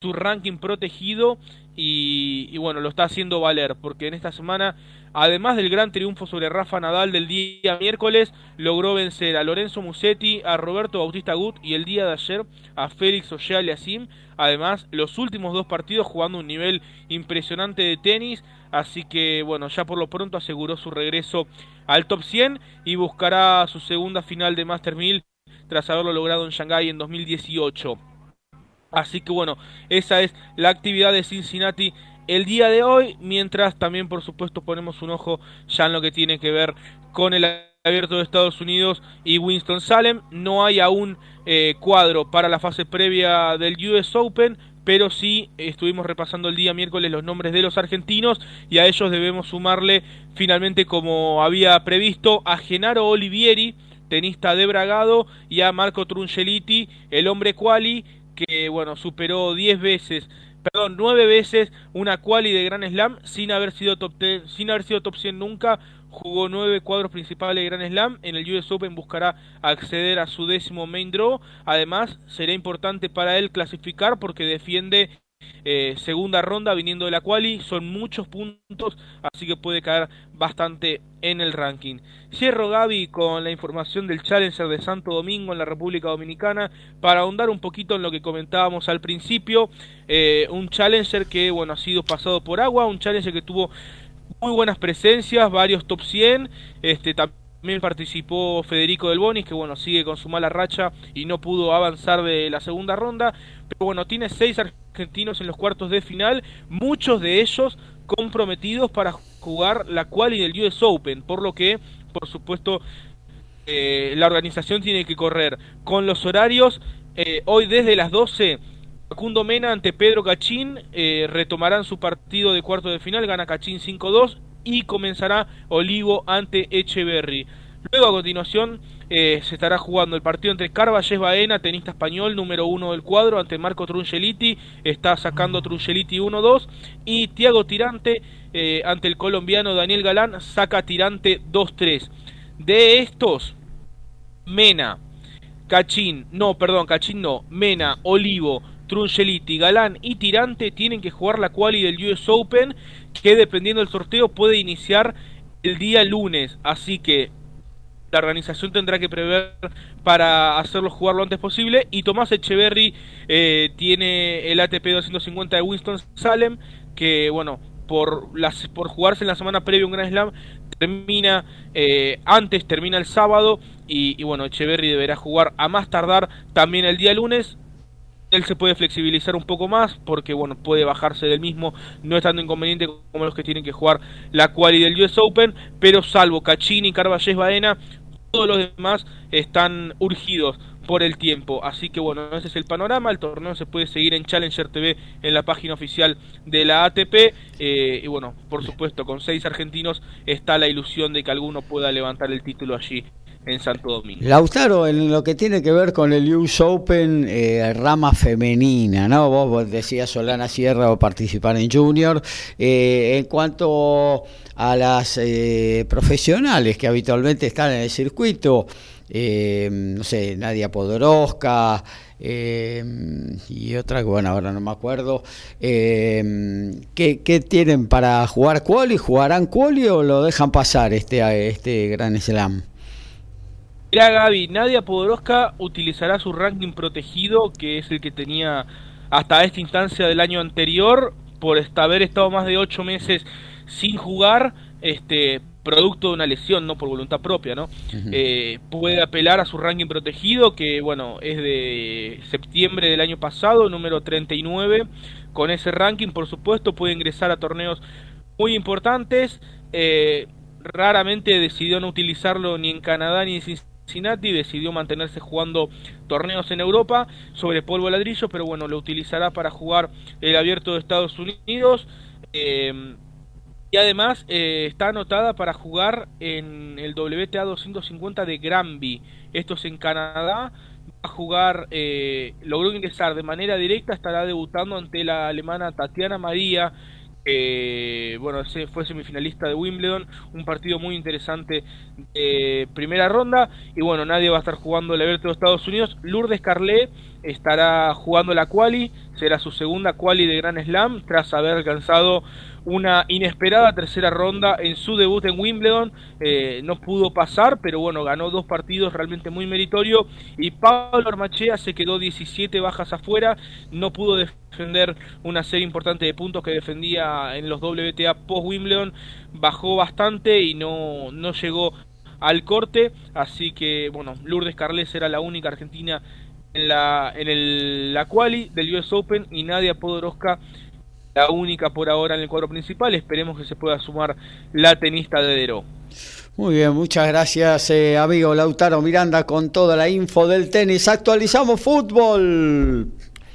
su ranking protegido y, bueno, lo está haciendo valer porque en esta semana, además del gran triunfo sobre Rafa Nadal del día miércoles, logró vencer a Lorenzo Musetti, a Roberto Bautista Gut y el día de ayer a Félix Sim Además, los últimos dos partidos jugando un nivel impresionante de tenis, así que bueno, ya por lo pronto aseguró su regreso al top 100 y buscará su segunda final de Master 1000 tras haberlo logrado en Shanghái en 2018. Así que bueno, esa es la actividad de Cincinnati el día de hoy, mientras también por supuesto ponemos un ojo ya en lo que tiene que ver con el Abierto de Estados Unidos y Winston Salem. No hay aún eh, cuadro para la fase previa del US Open, pero sí estuvimos repasando el día miércoles los nombres de los argentinos y a ellos debemos sumarle finalmente como había previsto a Genaro Olivieri, tenista de Bragado, y a Marco Trungeliti, el hombre quali, que bueno, superó 10 veces perdón, nueve veces una quali de Gran Slam sin haber sido top sin haber sido top 100 nunca, jugó nueve cuadros principales de Grand Slam. En el US Open buscará acceder a su décimo main draw. Además, será importante para él clasificar porque defiende eh, segunda ronda viniendo de la quali. Son muchos puntos, así que puede caer bastante en el ranking. Cierro Gaby con la información del Challenger de Santo Domingo en la República Dominicana para ahondar un poquito en lo que comentábamos al principio. Eh, un Challenger que bueno ha sido pasado por agua, un Challenger que tuvo muy buenas presencias, varios top 100. Este, también participó Federico Del Bonis, que bueno, sigue con su mala racha y no pudo avanzar de la segunda ronda. Pero bueno, tiene seis en los cuartos de final, muchos de ellos comprometidos para jugar la quali del US Open, por lo que, por supuesto, eh, la organización tiene que correr con los horarios. Eh, hoy desde las 12 Facundo Mena ante Pedro Cachín eh, retomarán su partido de cuarto de final, gana Cachín 5-2 y comenzará Olivo ante Echeverry. Luego a continuación eh, se estará jugando el partido entre Carvalles Baena, tenista español número uno del cuadro, ante Marco Trungeliti, está sacando Trungeliti 1-2 y Tiago Tirante eh, ante el colombiano Daniel Galán saca Tirante 2-3. De estos, Mena, Cachín, no, perdón, Cachín no, Mena, Olivo, Trungeliti, Galán y Tirante tienen que jugar la quali del US Open, que dependiendo del sorteo puede iniciar el día lunes. Así que la organización tendrá que prever para hacerlo jugar lo antes posible. Y Tomás Echeverry eh, tiene el ATP 250 de Winston Salem, que bueno, por, las, por jugarse en la semana previa un Grand Slam, termina eh, antes, termina el sábado. Y, bueno, Echeverry deberá jugar a más tardar también el día lunes él se puede flexibilizar un poco más porque bueno puede bajarse del mismo no es inconveniente como los que tienen que jugar la quali del US Open pero salvo Cachini, Carvalles, Baena todos los demás están urgidos por el tiempo. Así que bueno ese es el panorama. El torneo se puede seguir en Challenger TV en la página oficial de la ATP eh, y bueno por supuesto con seis argentinos está la ilusión de que alguno pueda levantar el título allí en Santo Domingo. Lautaro, en lo que tiene que ver con el US Open, eh, rama femenina, ¿no? Vos, decías Solana Sierra o participar en Junior. Eh, en cuanto a las eh, profesionales que habitualmente están en el circuito, no sé, Nadia Podoroska y otra bueno, ahora no me acuerdo. ¿qué, ¿qué, tienen para jugar quali? ¿Jugarán quali o lo dejan pasar este, este Gran Slam? Mira Gaby, Nadia Podoroska utilizará su ranking protegido, que es el que tenía hasta esta instancia del año anterior, por haber estado más de ocho meses sin jugar, este producto de una lesión, no por voluntad propia, ¿no? Eh, puede apelar a su ranking protegido, que bueno, es de septiembre del año pasado, número 39. Con ese ranking, por supuesto, puede ingresar a torneos muy importantes. Eh, raramente decidió no utilizarlo ni en Canadá ni en Cincinnati decidió mantenerse jugando torneos en Europa sobre polvo ladrillo, pero bueno, lo utilizará para jugar el abierto de Estados Unidos. Eh, y además eh, está anotada para jugar en el WTA 250 de Granby. Esto es en Canadá. Va a jugar, eh, logró ingresar de manera directa, estará debutando ante la alemana Tatiana María eh, bueno, fue semifinalista de Wimbledon, un partido muy interesante de primera ronda. Y bueno, nadie va a estar jugando el abierto de Estados Unidos. Lourdes Carlet estará jugando la quali, será su segunda quali de Grand Slam, tras haber alcanzado una inesperada tercera ronda en su debut en Wimbledon. Eh, no pudo pasar, pero bueno, ganó dos partidos realmente muy meritorio. Y Pablo Armachea se quedó 17 bajas afuera, no pudo defender una serie importante de puntos que defendía en los WTA post Wimbledon, bajó bastante y no, no llegó al corte, así que bueno, Lourdes Carles era la única argentina en la en el, la quali del US Open y Nadia Podoroska la única por ahora en el cuadro principal. Esperemos que se pueda sumar la tenista de Dero. Muy bien, muchas gracias, eh, amigo Lautaro Miranda, con toda la info del tenis. Actualizamos fútbol.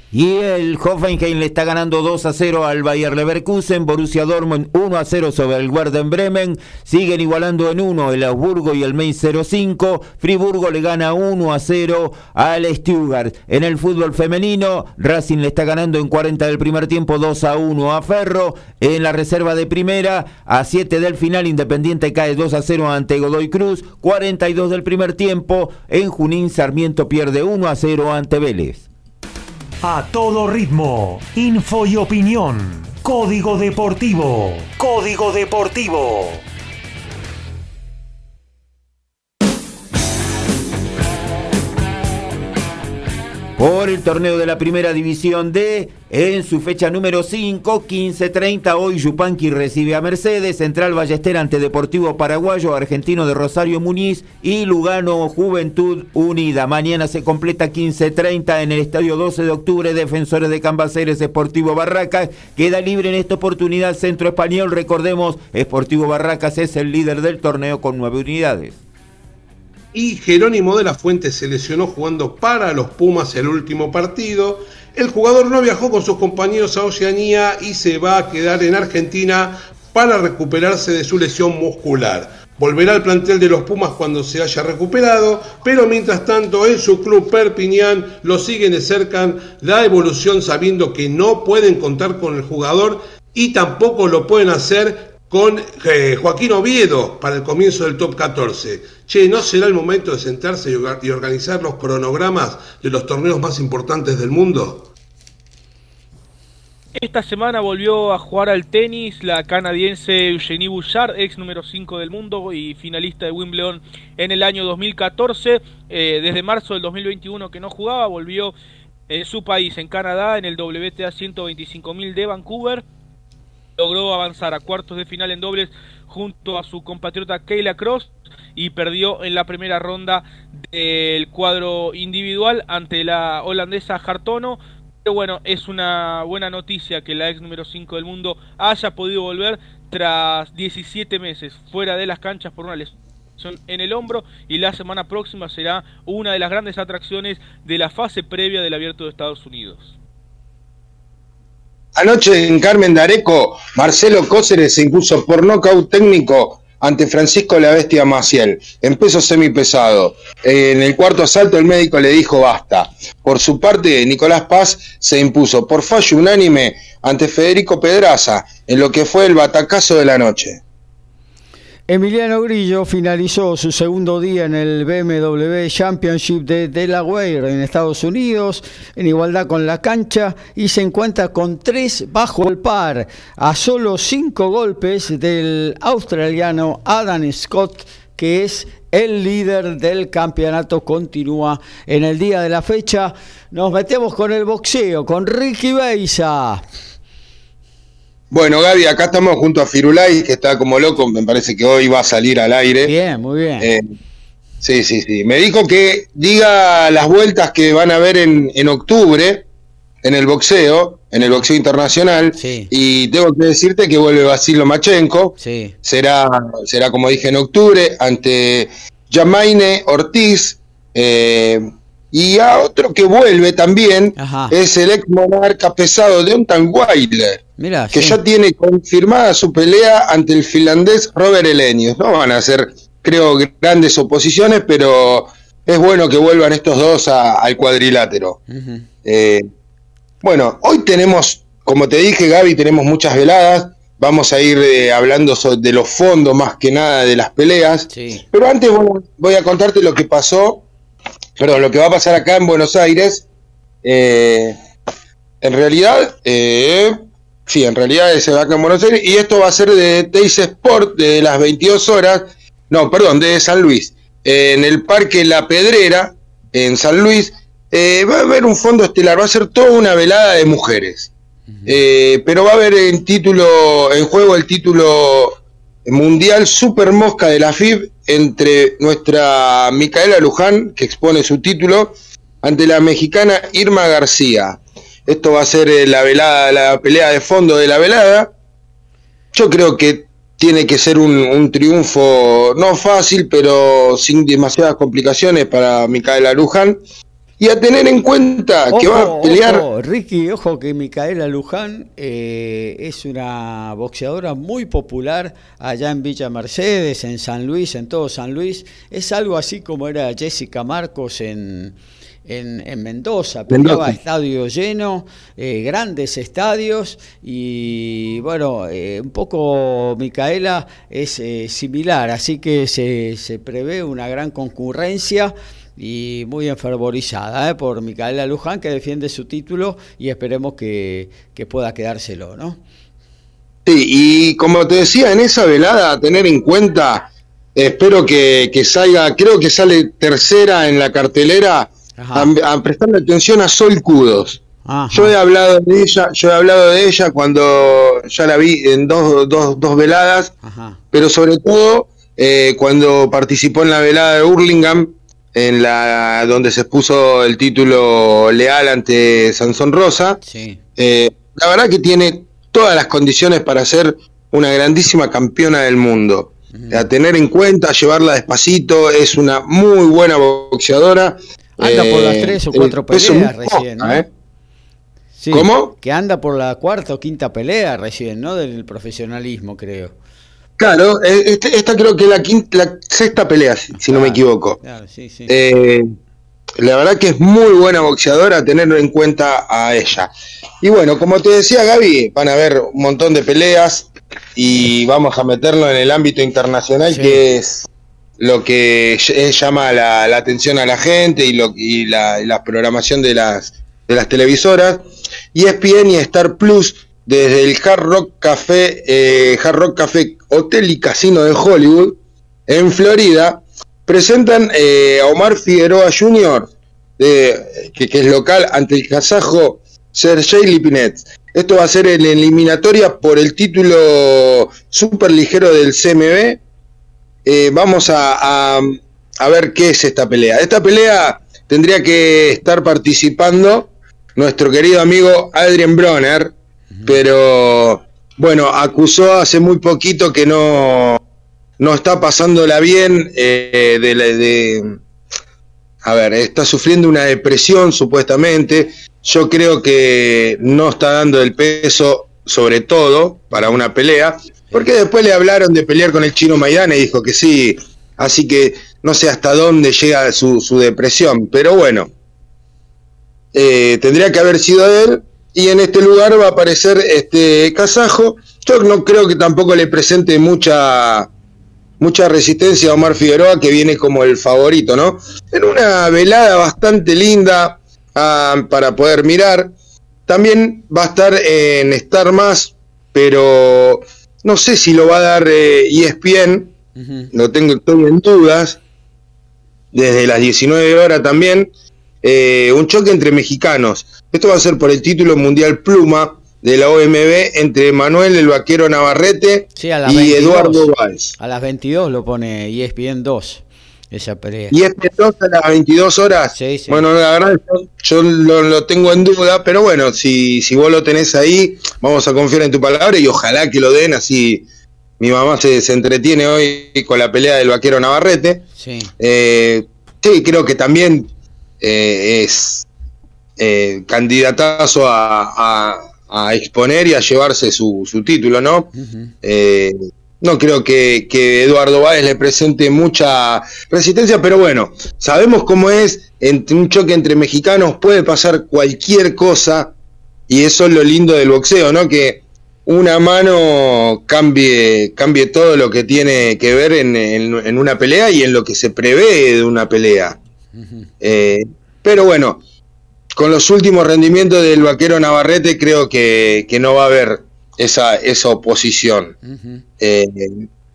Y el Hoffenheim le está ganando 2 a 0 al Bayer Leverkusen, Borussia Dortmund 1 a 0 sobre el Werder Bremen, siguen igualando en 1 el Augsburgo y el Mainz 05, Friburgo le gana 1 a 0 al Stuttgart. En el fútbol femenino, Racing le está ganando en 40 del primer tiempo 2 a 1 a Ferro, en la reserva de primera, a 7 del final Independiente cae 2 a 0 ante Godoy Cruz, 42 del primer tiempo, en Junín Sarmiento pierde 1 a 0 ante Vélez. A todo ritmo, info y opinión. Código Deportivo. Código Deportivo. Por el torneo de la primera división D en su fecha número 5, 15-30. Hoy Yupanqui recibe a Mercedes, Central Ballester ante Deportivo Paraguayo, Argentino de Rosario Muniz y Lugano Juventud Unida. Mañana se completa 15-30 en el estadio 12 de octubre. Defensores de Cambaceres, Esportivo Barracas. Queda libre en esta oportunidad Centro Español. Recordemos, Esportivo Barracas es el líder del torneo con nueve unidades y Jerónimo de la Fuente se lesionó jugando para los Pumas el último partido. El jugador no viajó con sus compañeros a Oceanía y se va a quedar en Argentina para recuperarse de su lesión muscular. Volverá al plantel de los Pumas cuando se haya recuperado, pero mientras tanto en su club Perpiñán lo siguen de cerca la evolución sabiendo que no pueden contar con el jugador y tampoco lo pueden hacer con eh, Joaquín Oviedo para el comienzo del top 14. Che, ¿no será el momento de sentarse y organizar los cronogramas de los torneos más importantes del mundo? Esta semana volvió a jugar al tenis la canadiense Eugenie Bouchard, ex número 5 del mundo y finalista de Wimbledon en el año 2014. Eh, desde marzo del 2021 que no jugaba, volvió en su país, en Canadá, en el WTA 125.000 de Vancouver logró avanzar a cuartos de final en dobles junto a su compatriota Kayla Cross y perdió en la primera ronda del cuadro individual ante la holandesa Hartono. Pero bueno, es una buena noticia que la ex número 5 del mundo haya podido volver tras 17 meses fuera de las canchas por una lesión en el hombro y la semana próxima será una de las grandes atracciones de la fase previa del Abierto de Estados Unidos. Anoche en Carmen de Areco, Marcelo Cóceres se impuso por nocaut técnico ante Francisco La Bestia Maciel, en peso semipesado. En el cuarto asalto el médico le dijo basta. Por su parte, Nicolás Paz se impuso por fallo unánime ante Federico Pedraza, en lo que fue el batacazo de la noche. Emiliano Grillo finalizó su segundo día en el BMW Championship de Delaware en Estados Unidos, en igualdad con la cancha, y se encuentra con tres bajo el par, a solo cinco golpes del australiano Adam Scott, que es el líder del campeonato. Continúa en el día de la fecha. Nos metemos con el boxeo, con Ricky Beisa. Bueno, Gaby, acá estamos junto a Firulay, que está como loco, me parece que hoy va a salir al aire. Bien, muy bien. Eh, sí, sí, sí. Me dijo que diga las vueltas que van a haber en, en octubre en el boxeo, en el boxeo internacional. Sí. Y tengo que decirte que vuelve Basil Lomachenko. Sí. Será, será, como dije, en octubre ante Jamaine Ortiz. Eh, y a otro que vuelve también Ajá. es el ex monarca pesado de Ontan Wilder, Mira, que sí. ya tiene confirmada su pelea ante el finlandés Robert Elenius. No van a ser, creo, grandes oposiciones, pero es bueno que vuelvan estos dos a- al cuadrilátero. Eh, bueno, hoy tenemos, como te dije, Gaby, tenemos muchas veladas. Vamos a ir eh, hablando so- de los fondos más que nada de las peleas. Sí. Pero antes voy, voy a contarte lo que pasó, perdón, lo que va a pasar acá en Buenos Aires. Eh, en realidad, eh, sí, en realidad se va acá en Buenos Aires y esto va a ser de Teis Sport de las 22 horas, no, perdón, de San Luis, Eh, en el Parque La Pedrera, en San Luis, va a haber un fondo estelar, va a ser toda una velada de mujeres. Pero va a haber en título, en juego el título mundial Super Mosca de la FIB entre nuestra Micaela Luján, que expone su título, ante la mexicana Irma García. Esto va a ser eh, la velada, la pelea de fondo de la velada. Yo creo que tiene que ser un, triunfo no fácil, pero sin demasiadas complicaciones para Micaela Luján. Y a tener en cuenta que va a pelear. Ojo, Ricky, ojo que Micaela Luján eh, es una boxeadora muy popular allá en Villa Mercedes, en San Luis, en todo San Luis. Es algo así como era Jessica Marcos en, en, Mendoza, peleaba estadio lleno, eh, grandes estadios y bueno, eh, un poco Micaela es eh, similar, así que se, se, prevé una gran concurrencia y muy enfervorizada por Micaela Luján que defiende su título y esperemos que, pueda quedárselo, ¿no? Sí, y como te decía, en esa velada, a tener en cuenta, espero que, que salga, creo que sale tercera en la cartelera a, prestarle atención a Sol Cudos. Yo he hablado de ella, yo he hablado de ella cuando ya la vi en dos, dos, dos veladas, pero sobre todo eh, cuando participó en la velada de Hurlingham, en la donde se puso el título leal ante Sansón Rosa. Eh, la verdad que tiene todas las condiciones para ser una grandísima campeona del mundo. A tener en cuenta, llevarla despacito, es una muy buena boxeadora. Anda por las eh, tres o cuatro peleas recién, ¿no? ¿eh? ¿Cómo? Que anda por la cuarta o quinta pelea recién, ¿no? Del profesionalismo, creo. Claro, eh, este, esta creo que es la, quinta, la sexta pelea, si, no me equivoco. Claro, sí, sí. la verdad que es muy buena boxeadora, tener en cuenta a ella. Y bueno, como te decía Gaby, van a haber un montón de peleas y vamos a meterlo en el ámbito internacional, que es lo que llama la, atención a la gente y, lo, y la, programación de las, de las televisoras. Y ESPN y Star Plus, desde el Hard Rock Café, eh, Hard Rock Café Hotel y Casino de Hollywood, en Florida, presentan eh, a Omar Figueroa Jr., de, que, es local, ante el kazajo Sergei Lipinets. Esto va a ser en eliminatoria por el título super ligero del CMB eh, vamos a, ver qué es esta pelea. Esta pelea tendría que estar participando nuestro querido amigo Adrian Bronner, pero bueno, acusó hace muy poquito que no, no está pasándola bien eh, de, de, a ver, está sufriendo una depresión supuestamente. Yo creo que no está dando el peso, sobre todo para una pelea. Porque después le hablaron de pelear con el chino Maidana y dijo que sí. Así que no sé hasta dónde llega su, depresión. Pero bueno, eh, tendría que haber sido él. Y en este lugar va a aparecer este Kazajo. Yo no creo que tampoco le presente mucha mucha resistencia a Omar Figueroa, que viene como el favorito, ¿no? En una velada bastante linda ah, para poder mirar. También va a estar en Star Más, pero no sé si lo va a dar ESPN, eh, e lo tengo estoy en dudas. Desde las 19 horas también. Eh, un choque entre mexicanos. Esto va a ser por el título mundial Pluma de la OMB entre Manuel el Vaquero Navarrete y Eduardo Valls. A las 22 lo pone ESPN 2 esa pelea. Y este 2 a las 22 horas. Bueno, la verdad, yo, lo, tengo en duda, pero bueno, si, si vos lo tenés ahí, vamos a confiar en tu palabra y ojalá que lo den así. Mi mamá se, se entretiene hoy con la pelea del vaquero Navarrete. Sí, eh, sí creo que también eh, es eh, candidatazo a, a, exponer y a llevarse su, su título, ¿no? no creo que, Eduardo Báez le presente mucha resistencia, pero bueno, sabemos cómo es, entre un choque entre mexicanos puede pasar cualquier cosa y eso es lo lindo del boxeo, ¿no? Que una mano cambie, cambie todo lo que tiene que ver en, una pelea y en lo que se prevé de una pelea. Eh, pero bueno, con los últimos rendimientos del vaquero Navarrete creo que, que no va a haber esa, esa oposición. Eh,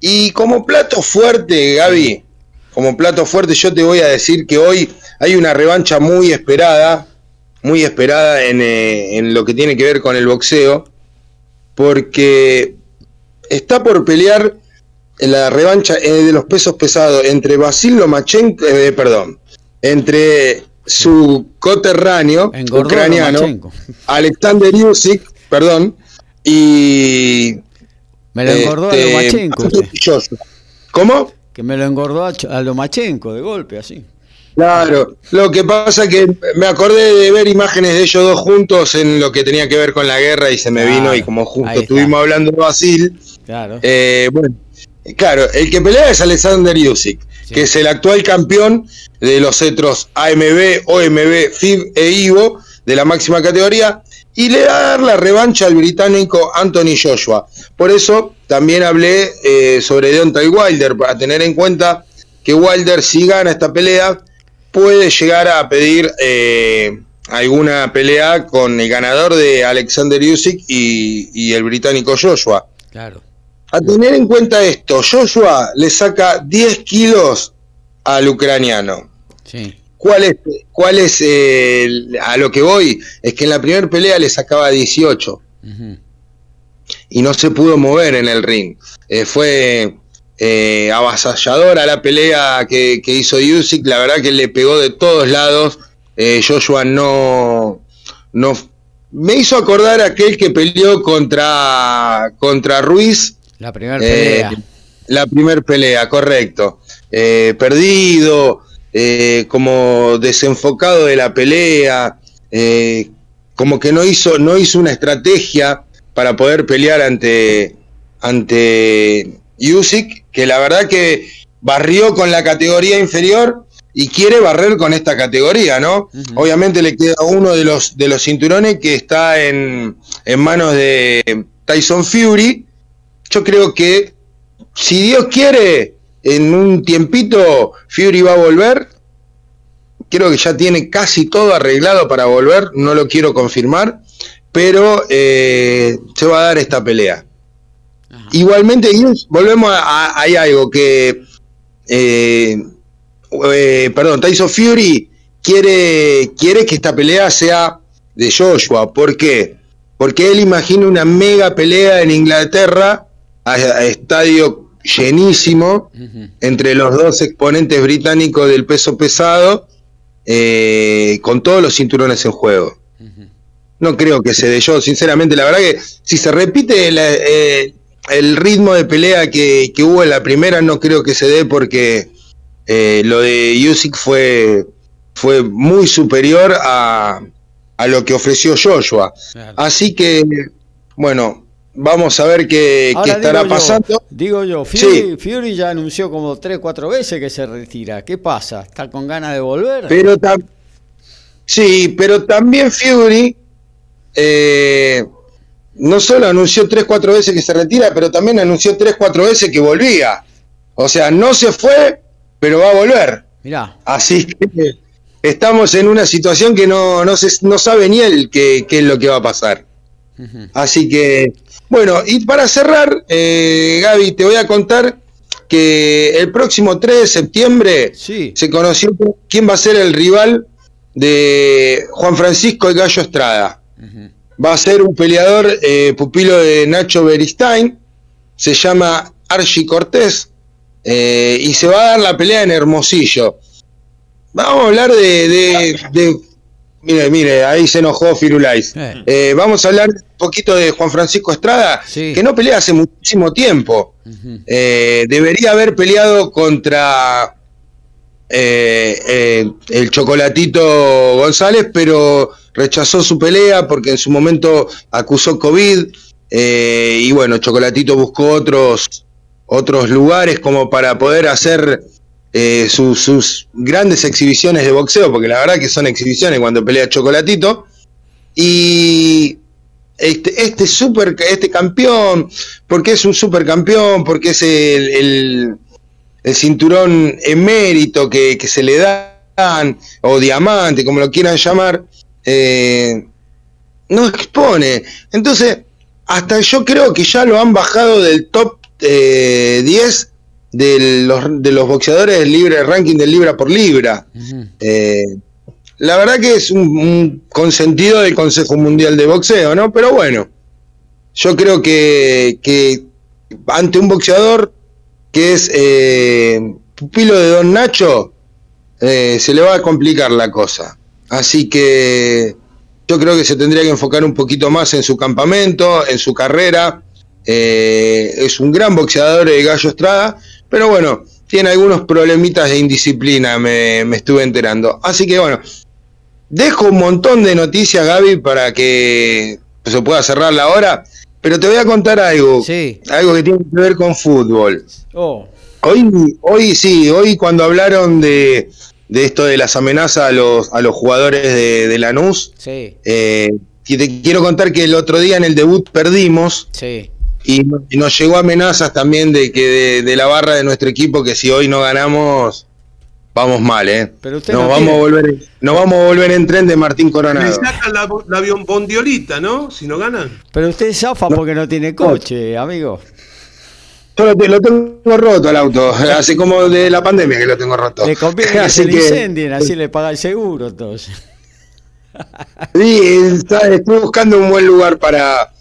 y como plato fuerte, Gaby, como plato fuerte, yo te voy a decir que hoy hay una revancha muy esperada, muy esperada en, eh, en lo que tiene que ver con el boxeo, porque está por pelear la revancha eh, de los pesos pesados entre Basil Lomachenko, perdón, entre su coterráneo ucraniano, Alexander Yusik, perdón, y Me lo engordó a este, Lomachenko. usted. ¿Cómo? Que me lo engordó a, Ch- a Lomachenko de golpe, así. Claro, lo que pasa que me acordé de ver imágenes de ellos dos juntos en lo que tenía que ver con la guerra y se me Claro, vino y como justo estuvimos hablando de Brasil, Claro. eh, bueno, claro, el que pelea es Alexander Usyk, Sí. que es el actual campeón de los cetros AMB, OMB, FIB e IVO de la máxima categoría y le va a dar la revancha al británico Anthony Joshua. Por eso también hablé eh, sobre Deontay Wilder, para tener en cuenta que Wilder si gana esta pelea puede llegar a pedir eh, alguna pelea con el ganador de Alexander Usyk y, y el británico Joshua. Claro. A tener en cuenta esto, Joshua le saca 10 kilos al ucraniano. Sí. ¿Cuál es, cuál es eh, a lo que voy? Es que en la primera pelea le sacaba 18 Ujú. y no se pudo mover en el ring. Eh, fue eh, avasalladora la pelea que, que hizo Usyk, la verdad que le pegó de todos lados. Eh, Joshua no, no me hizo acordar aquel que peleó contra, contra Ruiz. La primera Eh, pelea. la primer pelea, correcto. Eh, perdido, eh, como desenfocado de la pelea, como que no hizo, no hizo una estrategia para poder pelear ante, ante Usyk, que la verdad que barrió con la categoría inferior y quiere barrer con esta categoría, ¿no? Obviamente le queda uno de los, de los cinturones que está en, en manos de Tyson Fury. Yo creo que si Dios quiere, en un tiempito Fury va a volver. Creo que ya tiene casi todo arreglado para volver, no lo quiero confirmar, pero eh, se va a dar esta pelea. Ajá. Igualmente, volvemos a, a- hay algo que, eh, eh, perdón, Tyson Fury quiere, quiere que esta pelea sea de Joshua. ¿Por qué? Porque él imagina una mega pelea en Inglaterra, a, a estadio llenísimo, entre los dos exponentes británicos del peso pesado, eh, con todos los cinturones en juego. No creo que se dé yo, sinceramente, la verdad que si se repite la- eh, el ritmo de pelea que, que hubo en la primera, no creo que se dé porque eh, lo de Usyk fue, fue muy superior a, a lo que ofreció Joshua. Claro. Así que, bueno, vamos a ver qué, estará digo yo, pasando. Digo yo, Sí. Fury, Fury ya anunció como 3, 4 veces que se retira. ¿Qué pasa? ¿Está con ganas de volver? Pero tam- sí, pero también Fury eh, no solo anunció 3-4 veces que se retira, pero también anunció 3-4 veces que volvía. O sea, no se fue, pero va a volver. Mirá, Así que estamos en una situación que no, no, se, no sabe ni él qué, qué es lo que va a pasar. Así que, bueno, y para cerrar, eh, Gaby, te voy a contar que el próximo 3 de septiembre sí. se conoció quién va a ser el rival de Juan Francisco el Gallo Estrada. Va a ser un peleador eh, pupilo de Nacho Beristain, se llama Archie Cortés, eh, y se va a dar la pelea en Hermosillo. Vamos a hablar de... de- de- mire, mire, ahí se enojó Firulais. Eh. Eh, vamos a hablar un poquito de Juan Francisco Estrada, Sí. que no pelea hace muchísimo tiempo. Eh, debería haber peleado contra el Chocolatito González, pero rechazó su pelea porque en su momento acusó COVID. y bueno, Chocolatito buscó otros, otros lugares como para poder hacer eh, su- sus grandes exhibiciones de boxeo, porque la verdad que son exhibiciones cuando pelea Chocolatito. Y este, este super, este campeón, porque es un supercampeón, porque es el, el, el cinturón emérito que, que se le dan, o diamante, como lo quieran llamar, eh, no expone. Entonces, hasta yo creo que ya lo han bajado del top eh, 10 de los, de los boxeadores libre, ranking de libra por libra. Eh, la verdad que es un, un consentido del Consejo Mundial de Boxeo, ¿no? Pero bueno, yo creo que, que ante un boxeador que es eh, pupilo de Don Nacho, eh, se le va a complicar la cosa. Así que yo creo que se tendría que enfocar un poquito más en su campamento, en su carrera, Eh, es un gran boxeador el Gallo Estrada, pero bueno, tiene algunos problemitas de indisciplina, me, me estuve enterando. Así que bueno, dejo un montón de noticias, Gaby, para que se pueda cerrar la hora. Pero te voy a contar algo, Sí. algo que tiene que ver con fútbol. Oh, Hoy, hoy sí, hoy cuando hablaron de, de esto de las amenazas a los, a los jugadores de, de Lanús, sí, eh, te quiero contar que el otro día en el debut perdimos sí. Y, y nos llegó amenazas también de que de, de la barra de nuestro equipo que si hoy no ganamos vamos mal, ¿eh? Pero usted nos no vamos tiene- a volver, nos vamos a volver en tren de Martín Le Coronado. sacan la, la avión bondiolita, ¿no? Si no ganan. Pero usted zafa porque no tiene coche, amigo. Yo lo, te- lo tengo roto el auto, así como de la pandemia que lo tengo roto. Le conviene que Así se le que- incendien, así le paga el seguro, entonces. Sí, está- estoy buscando un buen lugar para,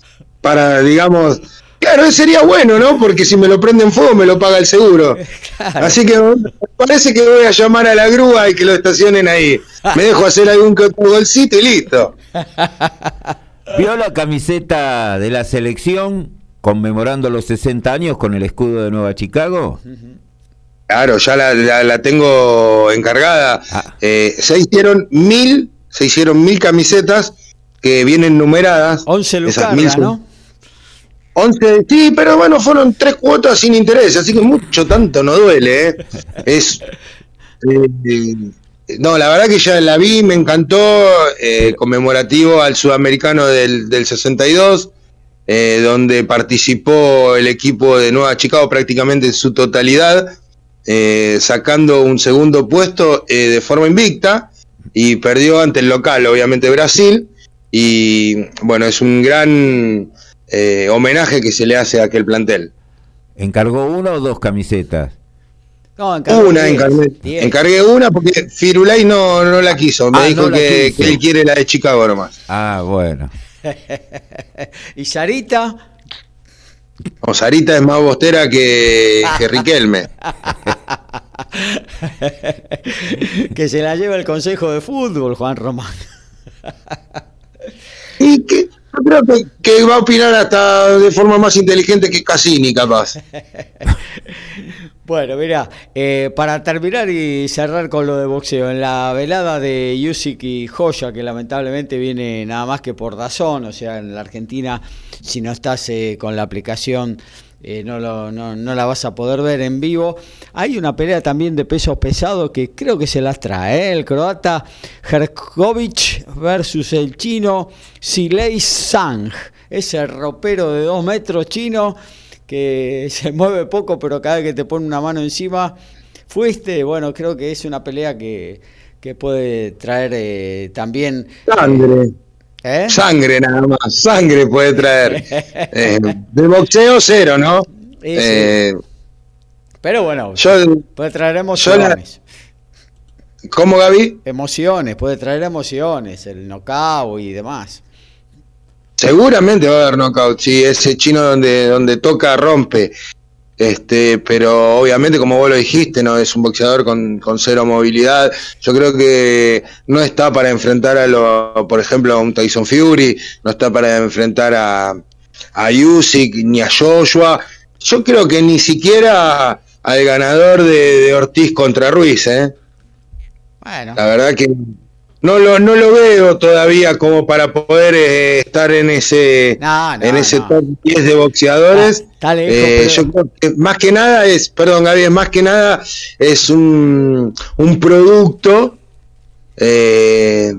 para, digamos, claro, sería bueno, ¿no? Porque si me lo prenden fuego me lo paga el seguro. Claro. Así que me parece que voy a llamar a la grúa y que lo estacionen ahí. Me dejo hacer algún golcito y listo. ¿Vio la camiseta de la selección conmemorando los 60 años con el escudo de Nueva Chicago? Claro, ya la, la- la tengo encargada. Ah. Eh, se hicieron mil, se hicieron mil camisetas que vienen numeradas. 11 Esas mil lucaras, son- ¿no? 11, sí, pero bueno, fueron tres cuotas sin interés, así que mucho tanto no duele, ¿eh? Es. eh, eh, no, la verdad que ya la vi, me encantó, eh, conmemorativo al sudamericano del, del 62, eh, donde participó el equipo de Nueva Chicago prácticamente en su totalidad, eh, sacando un segundo puesto eh, de forma invicta y perdió ante el local, obviamente Brasil, y bueno, es un gran eh, homenaje que se le hace a aquel plantel. ¿Encargó una o dos camisetas? No, encargó Una 10, encargué, 10. encargué una porque Firulay no, no la quiso, me Ah, dijo no que, quiso. que él quiere la de Chicago nomás. Ah, bueno. y Sarita, O Sarita es más bostera que, que Riquelme. que se la lleva el Consejo de Fútbol, Juan Román. Y que yo que, va a opinar hasta de forma más inteligente que Cassini, capaz. Bueno, mira, eh, para terminar y cerrar con lo de boxeo, en la velada de Yusik y Joya, que lamentablemente viene nada más que por Dazón, o sea, en la Argentina, si no estás eh, con la aplicación, eh, no, lo- no, no la vas a poder ver en vivo. Hay una pelea también de pesos pesados que creo que se las trae, ¿eh? el croata Herkovic versus el chino Silei Sang, ese ropero de dos metros chino que se mueve poco, pero cada vez que te pone una mano encima, fuiste, bueno, creo que es una pelea que, que puede traer eh, también... Sangre. ¿eh? Sangre nada más, sangre puede traer. Eh, de boxeo cero, ¿no? Sí, sí. Eh, Pero bueno, yo, puede traer la- emociones. ¿Cómo, Gaby? Emociones, puede traer emociones, el knockout y demás. Seguramente va a haber knockout, sí, ese chino donde, donde toca rompe. Este, pero obviamente, como vos lo dijiste, no es un boxeador con, con cero movilidad. Yo creo que no está para enfrentar a lo, por ejemplo, a un Tyson Fury, no está para enfrentar a, a Usyk ni a Joshua. Yo creo que ni siquiera al ganador de, de Ortiz contra Ruiz, ¿eh? Bueno, La verdad que no lo, no lo veo todavía como para poder eh, estar en ese No, no, en ese no. top 10 de boxeadores. Ah, lejos, Eh, Yo creo que más que nada es, perdón Gaby, más que nada es un, un producto eh,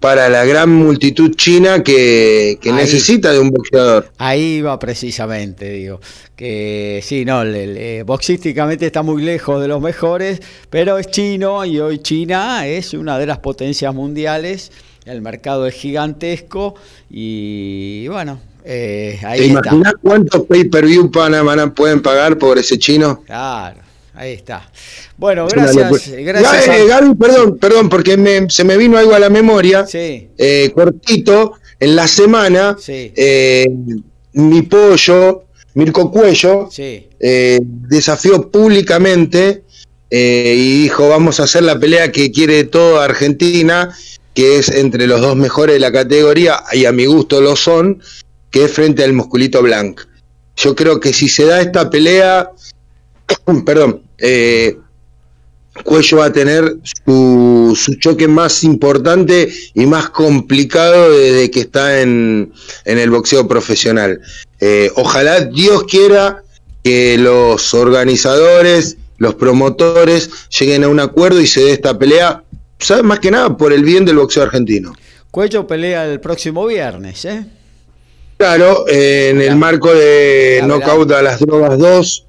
para la gran multitud china que, que Ahí. necesita de un boxeador. Ahí va precisamente, digo, que sí, no, le- le- boxísticamente está muy lejos de los mejores, pero es chino y hoy China es una de las potencias mundiales, el mercado es gigantesco y bueno, eh, ¿Te ahí está. imaginas cuántos pay-per-view pueden pagar por ese chino? Claro, ahí está. Bueno, gracias, gracias. Eh, a- Gaby, perdón, perdón, porque me- se me vino algo a la memoria. Sí, eh, cortito, en la semana, Sí. eh, mi pollo, Mirko Cuello, sí. desafió públicamente y dijo, vamos a hacer la pelea que quiere toda Argentina, que es entre los dos mejores de la categoría, y a mi gusto lo son, que es frente al Musculito Blanc. yo creo que si se da esta pelea, perdón, eh, Cuello va a tener su, su, choque más importante y más complicado desde que está en, en el boxeo profesional. Eh, ojalá Dios quiera que los organizadores, los promotores lleguen a un acuerdo y se dé esta pelea, ¿sabes? Más que nada por el bien del boxeo argentino. Cuello pelea el próximo viernes, ¿eh? Claro, en el marco de Knockout a las Drogas 2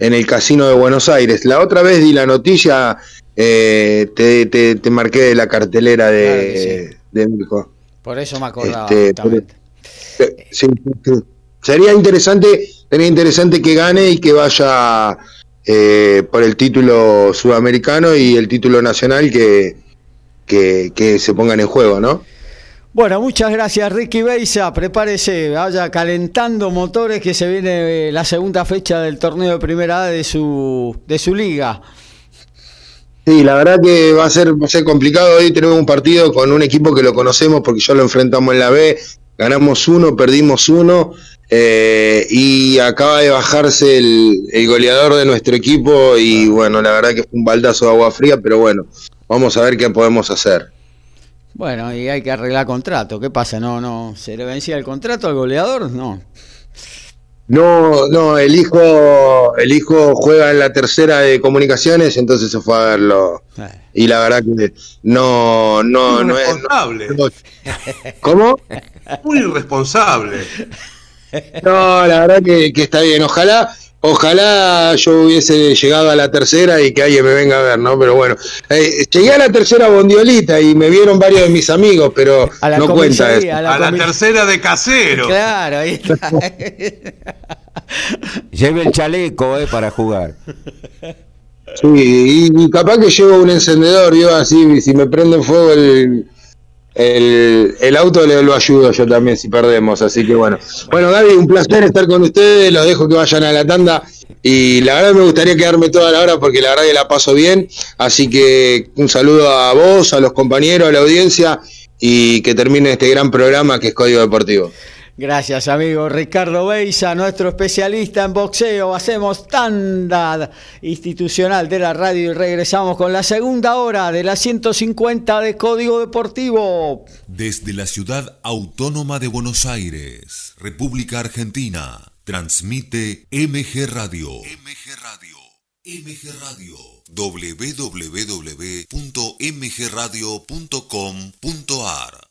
en el Casino de Buenos Aires. La otra vez di la noticia, eh, te, te, marqué de la cartelera de, Mirko. Por eso me acordaba. Este, sería interesante, sería interesante que gane y que vaya eh, por el título sudamericano y el título nacional que, que, que se pongan en juego, ¿no? Bueno, muchas gracias Ricky Beisa. Prepárese, vaya calentando motores que se viene eh, la segunda fecha del torneo de primera A de su, de su liga. Sí, la verdad que va a ser, va a ser complicado. Hoy tenemos un partido con un equipo que lo conocemos porque ya lo enfrentamos en la B. Ganamos uno, perdimos uno. Eh, y acaba de bajarse el, el, goleador de nuestro equipo. Y bueno, la verdad que fue un baldazo de agua fría, pero bueno, vamos a ver qué podemos hacer. Bueno, y hay que arreglar contrato. ¿Qué pasa? ¿No, no? ¿Se le vencía el contrato al goleador? No. No, no, el hijo, el hijo juega en la tercera de comunicaciones, entonces se fue a verlo. Y la verdad que no, no, no es. ¿Cómo? Muy irresponsable. No, la verdad que, que está bien. Ojalá, Ojalá yo hubiese llegado a la tercera y que alguien me venga a ver, ¿no? Pero bueno, eh, llegué a la tercera bondiolita y me vieron varios de mis amigos, pero no cuenta eso. A la, tercera de casero. Claro, ahí está. Lleve el chaleco, eh, para jugar. Sí, y, capaz que llevo un encendedor, yo así, si me prende fuego el, el, el auto le lo ayudo yo también si perdemos, así que bueno. Bueno, Gaby, un placer estar con ustedes, los dejo que vayan a la tanda y la verdad me gustaría quedarme toda la hora porque la verdad que la paso bien, así que un saludo a vos, a los compañeros, a la audiencia y que termine este gran programa que es Código Deportivo. Gracias, amigo Ricardo Beisa, nuestro especialista en boxeo. Hacemos tanda institucional de la radio y regresamos con la segunda hora de la 150 de Código Deportivo. Desde la ciudad autónoma de Buenos Aires, República Argentina, transmite MG Radio. MG Radio. MG Radio. www.mgradio.com.ar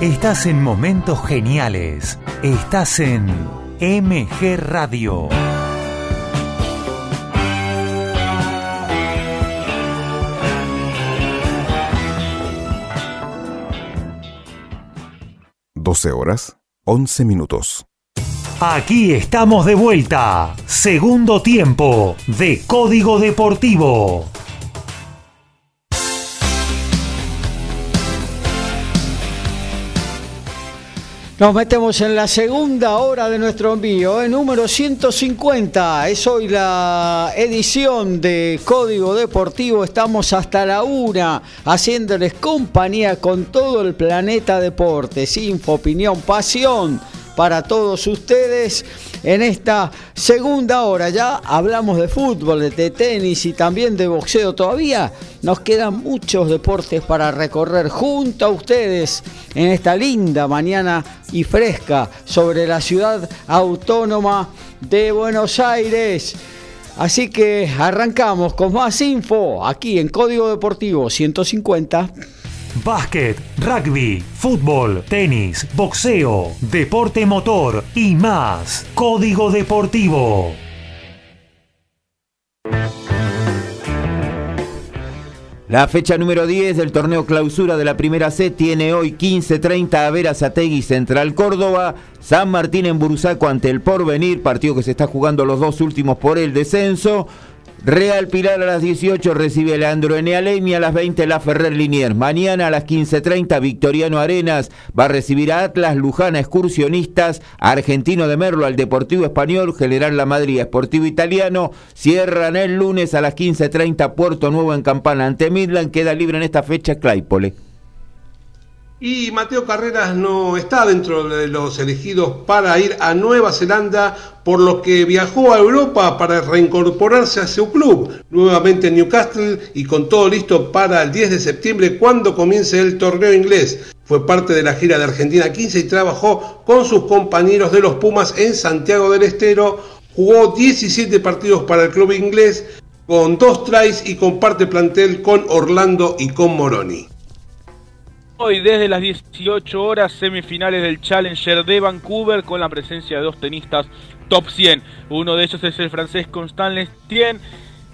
Estás en momentos geniales. Estás en MG Radio. Doce horas, once minutos. Aquí estamos de vuelta. Segundo tiempo de Código Deportivo. Nos metemos en la segunda hora de nuestro envío, el número 150. Es hoy la edición de Código Deportivo. Estamos hasta la una haciéndoles compañía con todo el planeta deportes, info, opinión, pasión para todos ustedes en esta segunda hora. Ya hablamos de fútbol, de tenis y también de boxeo. Todavía nos quedan muchos deportes para recorrer junto a ustedes en esta linda mañana y fresca sobre la ciudad autónoma de Buenos Aires. Así que arrancamos con más info aquí en Código Deportivo 150. Básquet, rugby, fútbol, tenis, boxeo, deporte motor y más. Código Deportivo. La fecha número 10 del torneo clausura de la primera C tiene hoy 15.30 a Verazategui Central Córdoba, San Martín en Bursaco ante el Porvenir, partido que se está jugando los dos últimos por el descenso. Real Pilar a las 18 recibe a Leandro Enealemi, a las 20 la Ferrer Liniers. Mañana a las 15.30 Victoriano Arenas va a recibir a Atlas, Lujana Excursionistas, Argentino de Merlo al Deportivo Español, General La Madrid Esportivo Italiano. Cierran el lunes a las 15.30 Puerto Nuevo en Campana ante Midland. Queda libre en esta fecha Claypole. Y Mateo Carreras no está dentro de los elegidos para ir a Nueva Zelanda, por lo que viajó a Europa para reincorporarse a su club, nuevamente en Newcastle y con todo listo para el 10 de septiembre cuando comience el torneo inglés. Fue parte de la gira de Argentina 15 y trabajó con sus compañeros de los Pumas en Santiago del Estero. Jugó 17 partidos para el club inglés con dos tries y comparte plantel con Orlando y con Moroni. Hoy desde las 18 horas semifinales del Challenger de Vancouver con la presencia de dos tenistas top 100. Uno de ellos es el francés Constant Lestien,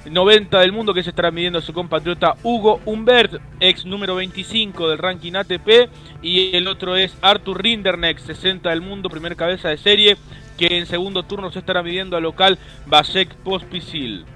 90 del mundo que se estará midiendo a su compatriota Hugo Humbert, ex número 25 del ranking ATP. Y el otro es Arthur Rinderneck, 60 del mundo, primer cabeza de serie, que en segundo turno se estará midiendo al local Vasek Pospisil.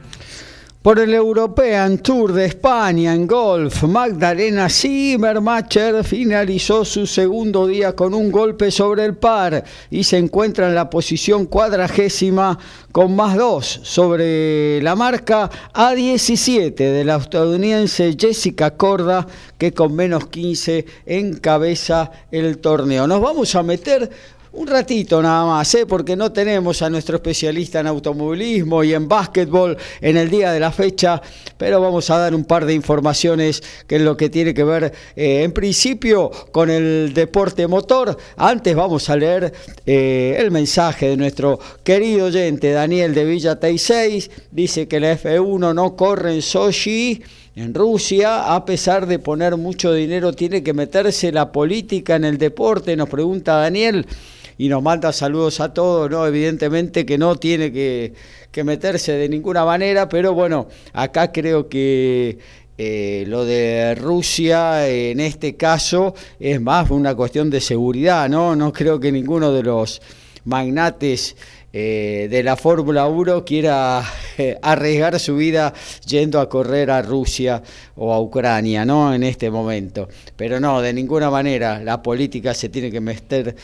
Por el European Tour de España en golf, Magdalena Zimmermacher finalizó su segundo día con un golpe sobre el par y se encuentra en la posición cuadragésima con más dos sobre la marca A17 de la estadounidense Jessica Corda que con menos 15 encabeza el torneo. Nos vamos a meter un ratito nada más, ¿eh? porque no tenemos a nuestro especialista en automovilismo y en básquetbol en el día de la fecha, pero vamos a dar un par de informaciones que es lo que tiene que ver eh, en principio con el deporte motor. Antes vamos a leer eh, el mensaje de nuestro querido oyente Daniel de Villa 6 Dice que la F1 no corre en Sochi. En Rusia, a pesar de poner mucho dinero, tiene que meterse la política en el deporte, nos pregunta Daniel. Y nos manda saludos a todos, ¿no? Evidentemente que no tiene que, que meterse de ninguna manera, pero bueno, acá creo que eh, lo de Rusia en este caso es más una cuestión de seguridad, ¿no? No creo que ninguno de los magnates eh, de la Fórmula 1 quiera eh, arriesgar su vida yendo a correr a Rusia o a Ucrania, ¿no? En este momento. Pero no, de ninguna manera la política se tiene que meter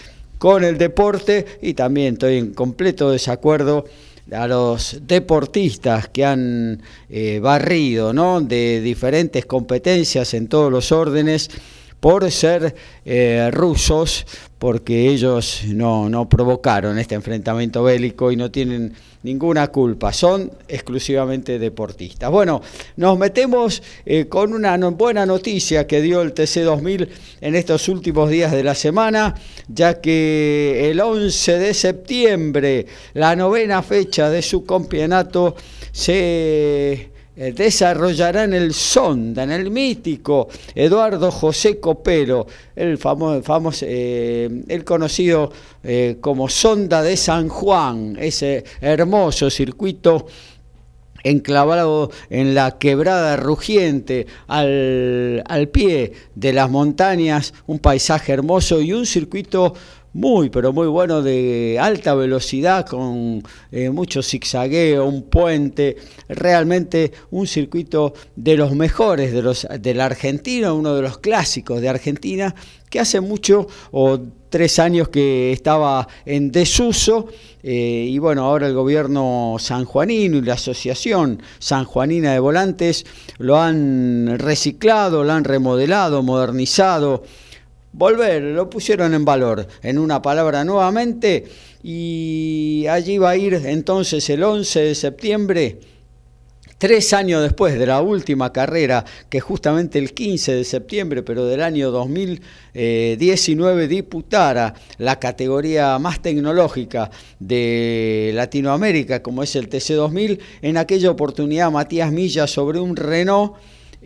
con el deporte y también estoy en completo desacuerdo a los deportistas que han eh, barrido ¿no? de diferentes competencias en todos los órdenes por ser eh, rusos, porque ellos no, no provocaron este enfrentamiento bélico y no tienen ninguna culpa, son exclusivamente deportistas. Bueno, nos metemos eh, con una buena noticia que dio el TC2000 en estos últimos días de la semana, ya que el 11 de septiembre, la novena fecha de su campeonato, se eh, desarrollará en el Sonda, en el mítico Eduardo José Copero, el famoso, eh, el conocido eh, como Sonda de San Juan, ese hermoso circuito enclavado en la quebrada rugiente, al pie de las montañas, un paisaje hermoso y un circuito muy, pero muy bueno de alta velocidad con eh, mucho zigzagueo, un puente, realmente un circuito de los mejores de, los, de la Argentina, uno de los clásicos de Argentina, que hace mucho o tres años que estaba en desuso eh, y bueno, ahora el gobierno sanjuanino y la asociación sanjuanina de volantes lo han reciclado, lo han remodelado, modernizado, volver, lo pusieron en valor, en una palabra nuevamente, y allí va a ir entonces el 11 de septiembre, tres años después de la última carrera, que justamente el 15 de septiembre, pero del año 2019, disputara la categoría más tecnológica de Latinoamérica, como es el TC2000, en aquella oportunidad Matías Milla sobre un Renault,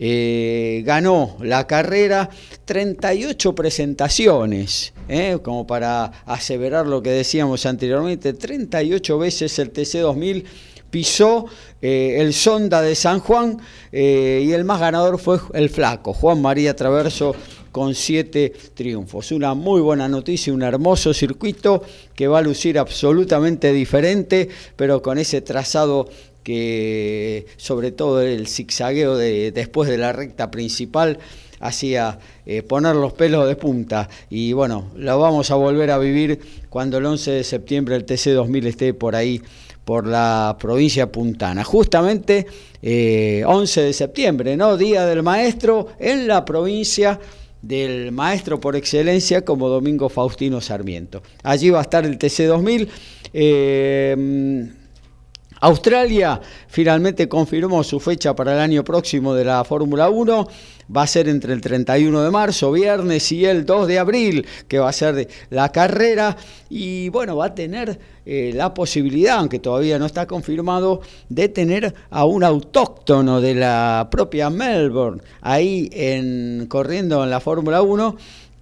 eh, ganó la carrera 38 presentaciones, eh, como para aseverar lo que decíamos anteriormente, 38 veces el TC2000 pisó eh, el Sonda de San Juan y el más ganador fue el flaco, Juan María Traverso con siete triunfos. Una muy buena noticia, un hermoso circuito que va a lucir absolutamente diferente, pero con ese trazado que sobre todo el zigzagueo de, después de la recta principal hacía eh, poner los pelos de punta y bueno, lo vamos a volver a vivir cuando el 11 de septiembre el TC2000 esté por ahí por la provincia puntana. Justamente 11 eh, de septiembre, ¿no? Día del Maestro en la provincia del maestro por excelencia como Domingo Faustino Sarmiento. Allí va a estar el TC2000. Australia finalmente confirmó su fecha para el año próximo de la Fórmula 1. Va a ser entre el 31 de marzo, viernes, y el 2 de abril, que va a ser la carrera. Y bueno, va a tener eh, la posibilidad, aunque todavía no está confirmado, de tener a un autóctono de la propia Melbourne ahí en, corriendo en la Fórmula 1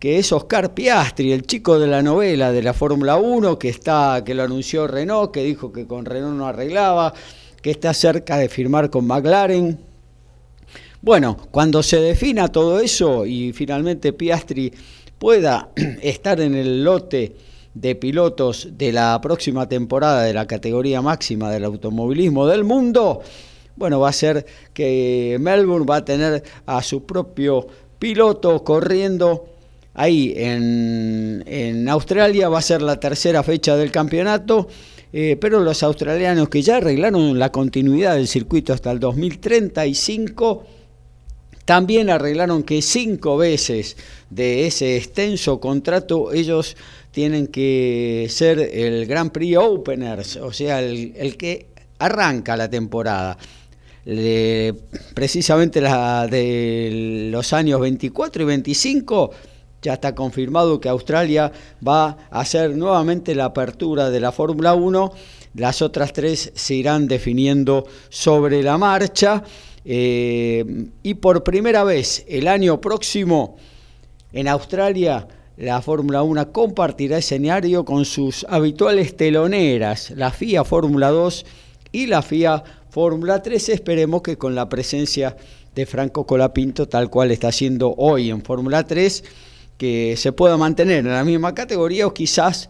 que es Oscar Piastri, el chico de la novela de la Fórmula 1, que, está, que lo anunció Renault, que dijo que con Renault no arreglaba, que está cerca de firmar con McLaren. Bueno, cuando se defina todo eso y finalmente Piastri pueda estar en el lote de pilotos de la próxima temporada de la categoría máxima del automovilismo del mundo, bueno, va a ser que Melbourne va a tener a su propio piloto corriendo ahí en, Australia va a ser la tercera fecha del campeonato, eh, pero los australianos que ya arreglaron la continuidad del circuito hasta el 2035, también arreglaron que cinco veces de ese extenso contrato ellos tienen que ser el Grand Prix Openers, o sea, el, que arranca la temporada. precisamente la de los años 24 y 25 ya está confirmado que Australia va a hacer nuevamente la apertura de la Fórmula 1. Las otras tres se irán definiendo sobre la marcha. Eh, y por primera vez el año próximo en Australia la Fórmula 1 compartirá escenario con sus habituales teloneras, la FIA Fórmula 2 y la FIA Fórmula 3. Esperemos que con la presencia de Franco Colapinto, tal cual está haciendo hoy en Fórmula 3, que se pueda mantener en la misma categoría o quizás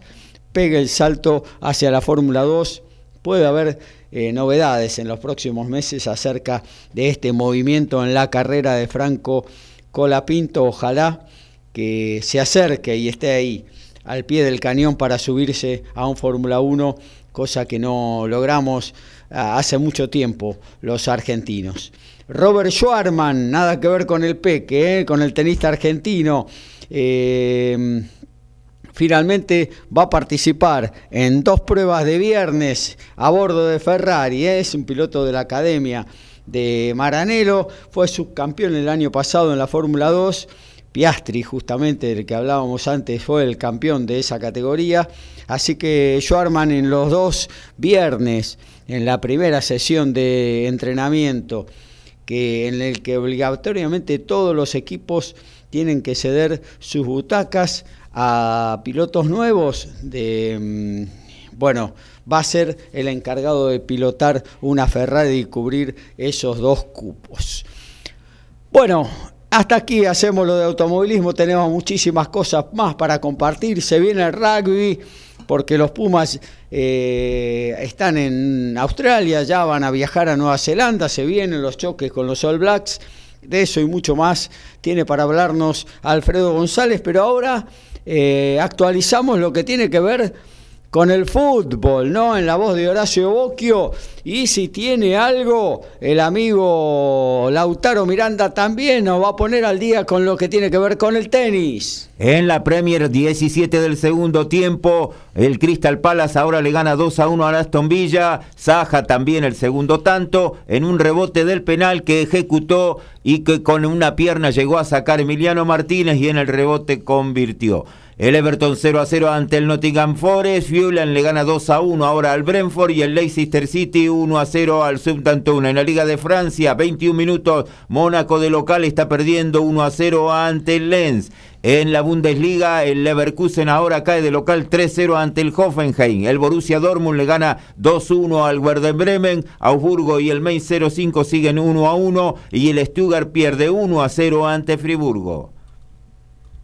pegue el salto hacia la Fórmula 2. Puede haber eh, novedades en los próximos meses acerca de este movimiento en la carrera de Franco Colapinto. Ojalá que se acerque y esté ahí al pie del cañón para subirse a un Fórmula 1, cosa que no logramos ah, hace mucho tiempo los argentinos. Robert Schwarman, nada que ver con el Peque, ¿eh? con el tenista argentino. Eh, finalmente va a participar en dos pruebas de viernes a bordo de Ferrari. ¿eh? Es un piloto de la academia de Maranello, fue subcampeón el año pasado en la Fórmula 2 Piastri, justamente del que hablábamos antes, fue el campeón de esa categoría. Así que Schwarman en los dos viernes, en la primera sesión de entrenamiento, que, en el que obligatoriamente todos los equipos tienen que ceder sus butacas a pilotos nuevos de mm, bueno, va a ser el encargado de pilotar una Ferrari y cubrir esos dos cupos. Bueno, hasta aquí hacemos lo de automovilismo, tenemos muchísimas cosas más para compartir. Se viene el rugby, porque los Pumas eh, están en Australia, ya van a viajar a Nueva Zelanda, se vienen los choques con los All Blacks. De eso y mucho más tiene para hablarnos Alfredo González, pero ahora eh, actualizamos lo que tiene que ver con el fútbol, ¿no? En la voz de Horacio Bocchio. Y si tiene algo, el amigo Lautaro Miranda también nos va a poner al día con lo que tiene que ver con el tenis. En la Premier 17 del segundo tiempo, el Crystal Palace ahora le gana 2 a 1 a Aston Villa. Saja también el segundo tanto en un rebote del penal que ejecutó y que con una pierna llegó a sacar Emiliano Martínez y en el rebote convirtió. El Everton 0 a 0 ante el Nottingham Forest. Fulham le gana 2 a 1 ahora al Brentford y el Leicester City 1 a 0 al Southampton. En la Liga de Francia, 21 minutos. Mónaco de local está perdiendo 1 a 0 ante el Lens. En la Bundesliga, el Leverkusen ahora cae de local 3-0 ante el Hoffenheim. El Borussia Dortmund le gana 2-1 al Werder Bremen. Augsburgo y el Mainz 0-5 siguen 1-1 y el Stuttgart pierde 1-0 ante Friburgo.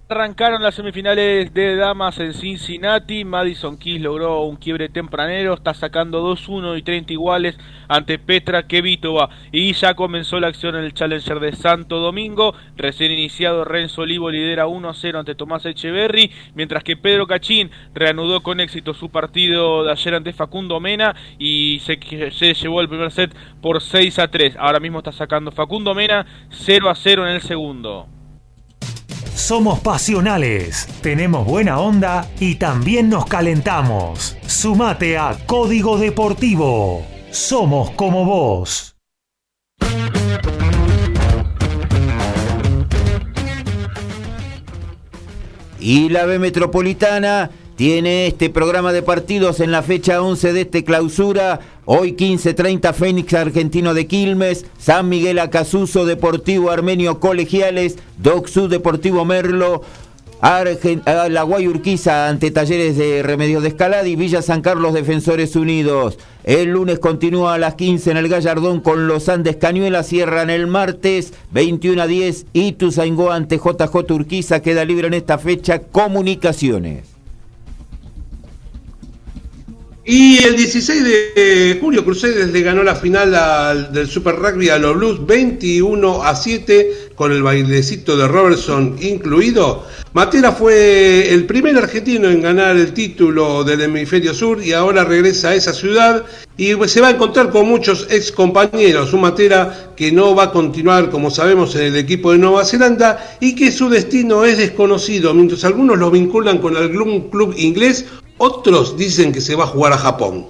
Arrancaron las semifinales de damas en Cincinnati. Madison Keys logró un quiebre tempranero. Está sacando 2-1 y 30 iguales ante Petra Kevitova. Y ya comenzó la acción en el Challenger de Santo Domingo. Recién iniciado, Renzo Olivo lidera 1-0 ante Tomás Echeverry. Mientras que Pedro Cachín reanudó con éxito su partido de ayer ante Facundo Mena. Y se, se llevó el primer set por 6-3. Ahora mismo está sacando Facundo Mena 0-0 en el segundo. Somos pasionales, tenemos buena onda y también nos calentamos. Sumate a Código Deportivo. Somos como vos. Y la B Metropolitana tiene este programa de partidos en la fecha 11 de este clausura. Hoy 15.30 Fénix Argentino de Quilmes, San Miguel Acasuso Deportivo Armenio Colegiales, Doxu Deportivo Merlo, La Guayurquiza ante Talleres de Remedios de Escalada y Villa San Carlos Defensores Unidos. El lunes continúa a las 15 en el Gallardón con los Andes Cañuelas, cierran el martes 21 a 10 y Tuzaingó ante JJ Urquiza queda libre en esta fecha Comunicaciones. Y el 16 de julio Cruzeres le ganó la final del Super Rugby a los Blues 21 a 7 con el bailecito de Robertson incluido. Matera fue el primer argentino en ganar el título del hemisferio sur y ahora regresa a esa ciudad y se va a encontrar con muchos ex compañeros. Un Matera que no va a continuar, como sabemos, en el equipo de Nueva Zelanda y que su destino es desconocido, mientras algunos lo vinculan con algún club inglés otros dicen que se va a jugar a Japón.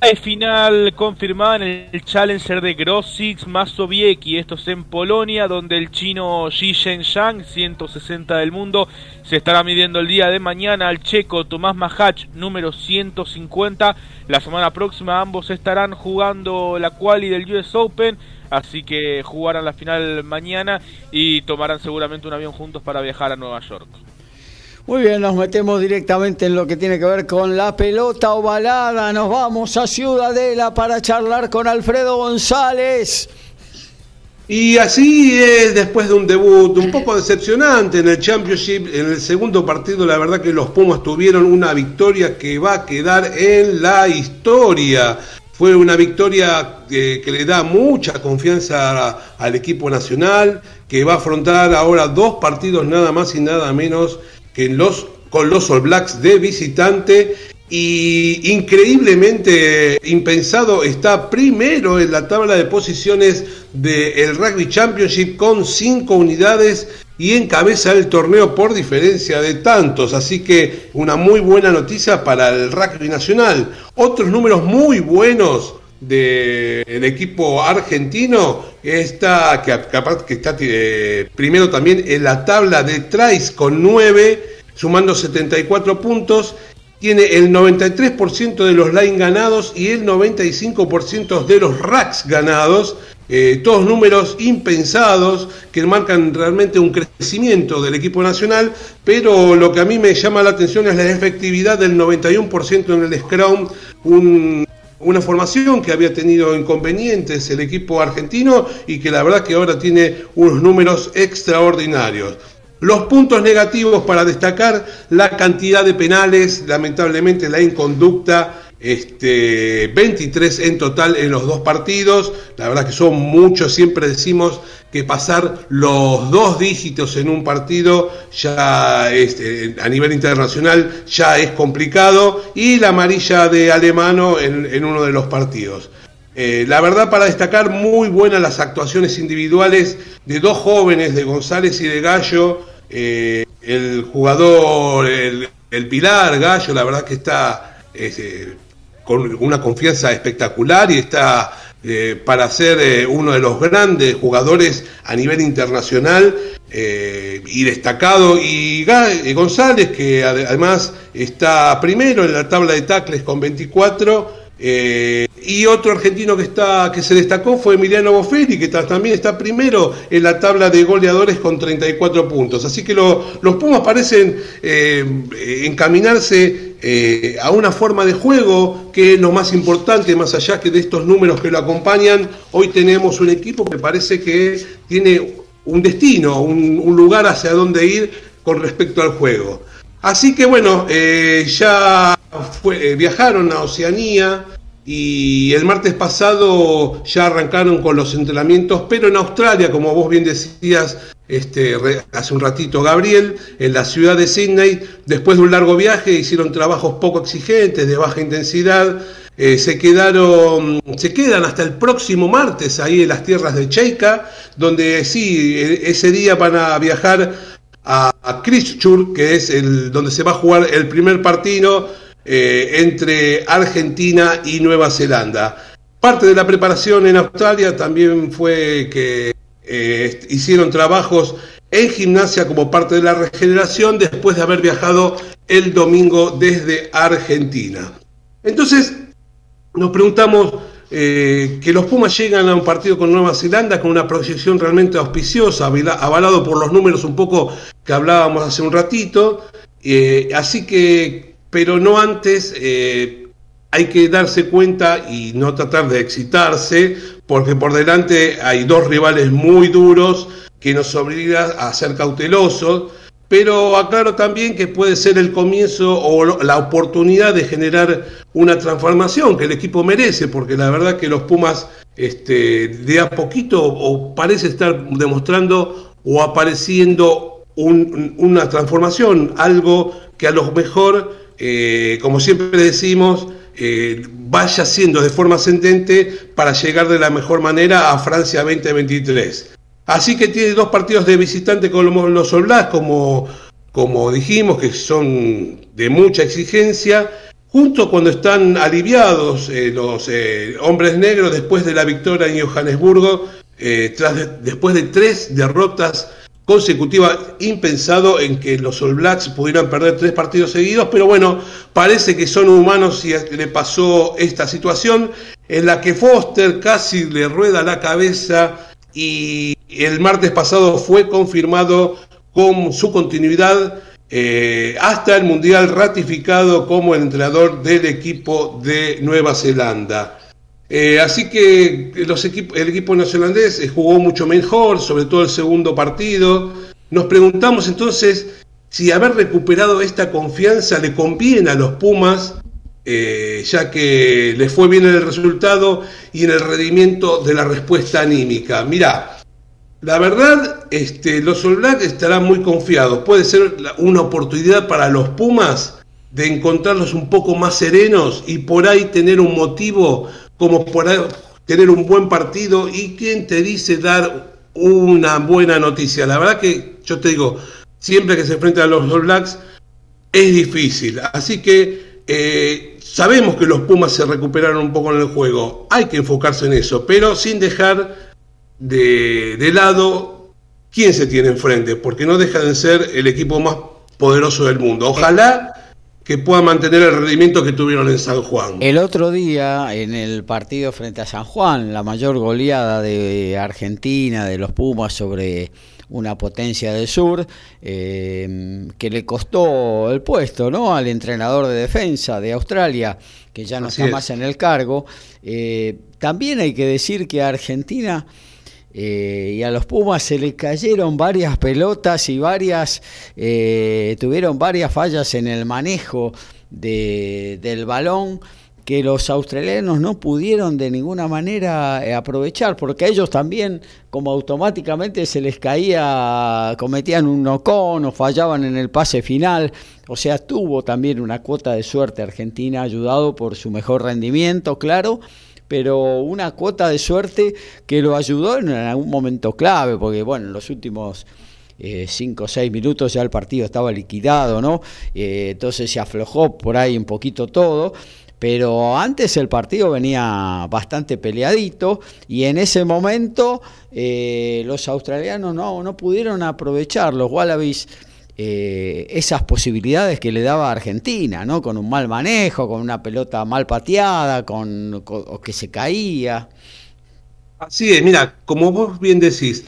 La final confirmada en el Challenger de Grossix Mazowiecki, esto es en Polonia, donde el chino Ji Sheng-Shang, 160 del mundo, se estará midiendo el día de mañana al checo Tomás Mahach, número 150. La semana próxima ambos estarán jugando la quali del US Open, así que jugarán la final mañana y tomarán seguramente un avión juntos para viajar a Nueva York. Muy bien, nos metemos directamente en lo que tiene que ver con la pelota ovalada. Nos vamos a Ciudadela para charlar con Alfredo González. Y así es, después de un debut un poco decepcionante en el Championship, en el segundo partido, la verdad que los Pumas tuvieron una victoria que va a quedar en la historia. Fue una victoria eh, que le da mucha confianza al equipo nacional, que va a afrontar ahora dos partidos nada más y nada menos que con los All Blacks de visitante y increíblemente impensado está primero en la tabla de posiciones del Rugby Championship con cinco unidades y encabeza el torneo por diferencia de tantos, así que una muy buena noticia para el rugby nacional. Otros números muy buenos del equipo argentino está que capaz que está eh, primero también en la tabla de tries con 9 sumando 74 puntos tiene el 93% de los line ganados y el 95% de los racks ganados eh, todos números impensados que marcan realmente un crecimiento del equipo nacional, pero lo que a mí me llama la atención es la efectividad del 91% en el Scrum, un una formación que había tenido inconvenientes el equipo argentino y que la verdad que ahora tiene unos números extraordinarios. Los puntos negativos para destacar, la cantidad de penales, lamentablemente la inconducta, este, 23 en total en los dos partidos, la verdad que son muchos, siempre decimos que pasar los dos dígitos en un partido ya este, a nivel internacional ya es complicado. Y la amarilla de Alemano en, uno de los partidos. Eh, la verdad para destacar muy buenas las actuaciones individuales de dos jóvenes, de González y de Gallo, eh, el jugador, el, Pilar Gallo, la verdad que está eh, con una confianza espectacular y está eh, para ser eh, uno de los grandes jugadores a nivel internacional eh, y destacado. Y, González, que además está primero en la tabla de tacles con 24. Y otro argentino que está que se destacó fue Emiliano Bofelli, que también está primero en la tabla de goleadores con 34 puntos. Así que los Pumas parecen encaminarse eh, a una forma de juego que es lo más importante, más allá que de estos números que lo acompañan. Hoy tenemos un equipo que parece que tiene un destino, un, lugar hacia dónde ir con respecto al juego. Así que bueno, eh, ya eh, viajaron a Oceanía y el martes pasado ya arrancaron con los entrenamientos, pero en Australia, como vos bien decías, este, hace un ratito Gabriel, en la ciudad de Sydney, después de un largo viaje, hicieron trabajos poco exigentes, de baja intensidad, eh, se quedaron, se quedan hasta el próximo martes ahí en las tierras de Cheika, donde sí, e, ese día van a viajar a, Christchurch, que es el, donde se va a jugar el primer partido eh, entre Argentina y Nueva Zelanda. Parte de la preparación en Australia también fue que eh, hicieron trabajos en gimnasia como parte de la regeneración después de haber viajado el domingo desde Argentina. Entonces, nos preguntamos eh, que los Pumas llegan a un partido con Nueva Zelanda con una proyección realmente auspiciosa, avalado por los números un poco que hablábamos hace un ratito, eh, así que, pero no antes hay que darse cuenta y no tratar de excitarse, porque por delante hay dos rivales muy duros que nos obligan a ser cautelosos, pero aclaro también que puede ser el comienzo o la oportunidad de generar una transformación que el equipo merece, porque la verdad que los Pumas este, de a poquito parece estar demostrando o apareciendo una transformación, algo que a lo mejor, eh, como siempre decimos, eh, vaya siendo de forma ascendente para llegar de la mejor manera a Francia 2023. Así que tiene dos partidos de visitante con los All como, como dijimos, que son de mucha exigencia, justo cuando están aliviados eh, los eh, hombres negros después de la victoria en Johannesburgo, tras después de tres derrotas consecutiva impensado en que los All Blacks pudieran perder tres partidos seguidos, pero bueno, parece que son humanos y le pasó esta situación en la que Foster casi le rueda la cabeza y el martes pasado fue confirmado con su continuidad eh, hasta el Mundial ratificado como el entrenador del equipo de Nueva Zelanda. Eh, así que los el equipo neozelandés jugó mucho mejor, sobre todo el segundo partido. Nos preguntamos entonces si haber recuperado esta confianza le conviene a los Pumas, eh, ya que les fue bien en el resultado y en el rendimiento de la respuesta anímica. Mirá, la verdad, este, los All Blacks estarán muy confiados. Puede ser una oportunidad para los Pumas de encontrarlos un poco más serenos y por ahí tener un motivo como por tener un buen partido y quién te dice dar una buena noticia. La verdad que yo te digo, siempre que se enfrentan a los All Blacks es difícil. Así que eh, sabemos que los Pumas se recuperaron un poco en el juego. Hay que enfocarse en eso, pero sin dejar de, de lado quién se tiene enfrente, porque no deja de ser el equipo más poderoso del mundo. Ojalá que pueda mantener el rendimiento que tuvieron en San Juan. El otro día, en el partido frente a San Juan, la mayor goleada de Argentina, de los Pumas sobre una potencia del sur, eh, que le costó el puesto ¿no? al entrenador de defensa de Australia, que ya no está más en el cargo. Eh, también hay que decir que a Argentina eh, y a los Pumas se le cayeron varias pelotas y varias tuvieron varias fallas en el manejo del balón que los australianos no pudieron de ninguna manera eh, aprovechar, porque a ellos también, como automáticamente se les caía, cometían un nocón o fallaban en el pase final, o sea, tuvo también una cuota de suerte Argentina, ayudado por su mejor rendimiento, claro, pero una cuota de suerte que lo ayudó en algún momento clave, porque bueno, en los últimos... Eh, cinco o seis minutos ya el partido estaba liquidado, ¿no? Eh, entonces se aflojó por ahí un poquito todo, pero antes el partido venía bastante peleadito y en ese momento eh, los australianos no, pudieron aprovechar los Wallabies eh, esas posibilidades que le daba Argentina, ¿no? con un mal manejo, con una pelota mal pateada, con, o que se caía. Así es, mira, como vos bien decís,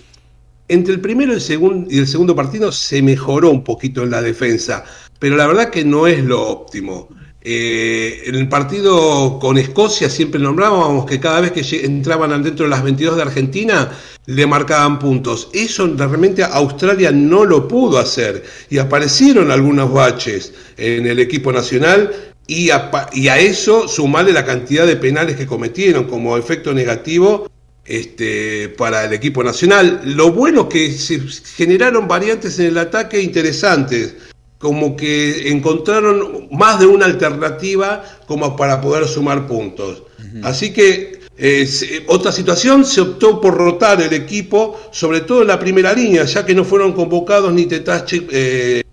entre el primero y el segundo partido se mejoró un poquito en la defensa, pero la verdad que no es lo óptimo. Eh, en el partido con Escocia siempre nombrábamos que cada vez que entraban dentro de las 22 de Argentina le marcaban puntos. Eso realmente Australia no lo pudo hacer y aparecieron algunos baches en el equipo nacional y a, eso sumarle la cantidad de penales que cometieron como efecto negativo este, para el equipo nacional. Lo bueno que se generaron variantes en el ataque interesantes como que encontraron más de una alternativa como para poder sumar puntos. Así que eh, otra situación, se optó por rotar el equipo, sobre todo en la primera línea, ya que no fueron convocados ni Tetaz, eh,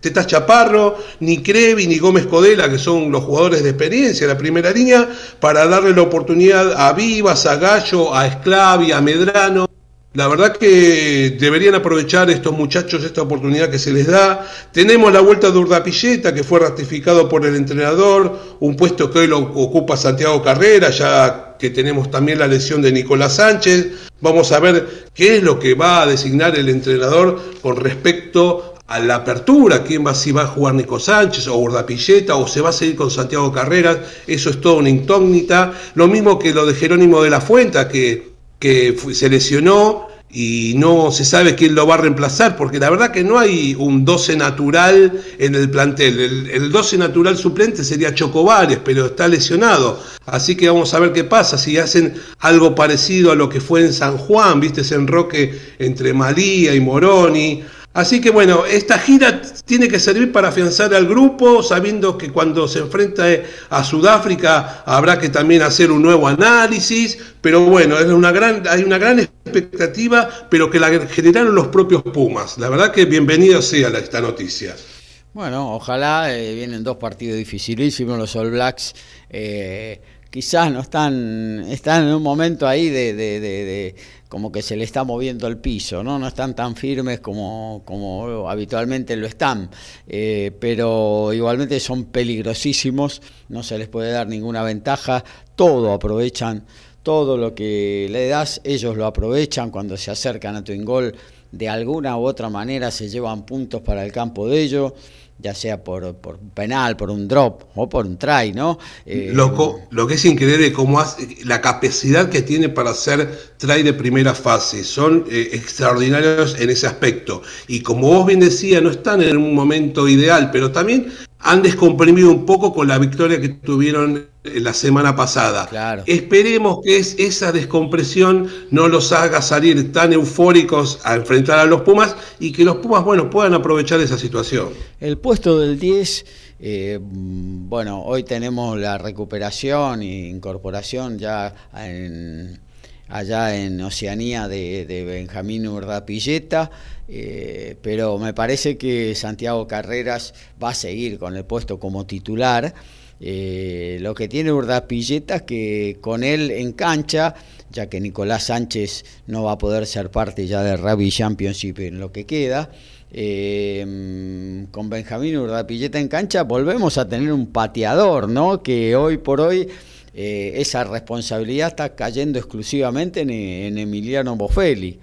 Chaparro, ni Crevi, ni Gómez Codela, que son los jugadores de experiencia de la primera línea, para darle la oportunidad a Vivas, a Gallo, a Esclavi, a Medrano la verdad que deberían aprovechar estos muchachos esta oportunidad que se les da. Tenemos la vuelta de Urdapilleta, que fue ratificado por el entrenador, un puesto que hoy lo ocupa Santiago Carrera, ya que tenemos también la lesión de Nicolás Sánchez. Vamos a ver qué es lo que va a designar el entrenador con respecto a la apertura, quién va, si va a jugar Nico Sánchez o Urdapilleta o se va a seguir con Santiago Carreras, eso es todo una incógnita. Lo mismo que lo de Jerónimo de la Fuenta, que que se lesionó y no se sabe quién lo va a reemplazar, porque la verdad que no hay un 12 natural en el plantel. El, 12 natural suplente sería Chocobares, pero está lesionado. Así que vamos a ver qué pasa, si hacen algo parecido a lo que fue en San Juan, viste ese enroque entre Malía y Moroni. Así que bueno, esta gira tiene que servir para afianzar al grupo, sabiendo que cuando se enfrenta a Sudáfrica habrá que también hacer un nuevo análisis, pero bueno, es una gran, hay una gran expectativa, pero que la generaron los propios Pumas. La verdad que bienvenida sea esta noticia. Bueno, ojalá eh, vienen dos partidos dificilísimos los All Blacks. Eh, quizás no están, están en un momento ahí de, como que se le está moviendo el piso, ¿no? No están tan firmes como, como habitualmente lo están, eh, pero igualmente son peligrosísimos, no se les puede dar ninguna ventaja, todo aprovechan, todo lo que le das, ellos lo aprovechan cuando se acercan a tu ingol de alguna u otra manera se llevan puntos para el campo de ellos ya sea por, por un penal, por un drop o por un try, ¿no? Eh, Loco, lo que es increíble es cómo hace, la capacidad que tiene para hacer try de primera fase, son eh, extraordinarios en ese aspecto. Y como vos bien decías, no están en un momento ideal, pero también han descomprimido un poco con la victoria que tuvieron la semana pasada. Esperemos que es, esa descompresión no los haga salir tan eufóricos a enfrentar a los Pumas y que los Pumas, bueno, puedan aprovechar esa situación. El puesto del 10, eh, bueno, hoy tenemos la recuperación e incorporación ya allá en Oceanía de, Benjamín Urdapilleta, eh, pero me parece que Santiago Carreras va a seguir con el puesto como titular. Eh, lo que tiene Urdapilleta es que con él en cancha, ya que Nicolás Sánchez no va a poder ser parte ya del Rugby Championship en lo que queda, eh, con Benjamín Urdapilleta en cancha volvemos a tener un pateador, ¿no? Que hoy por hoy eh, esa responsabilidad está cayendo exclusivamente en, Emiliano Boffelli.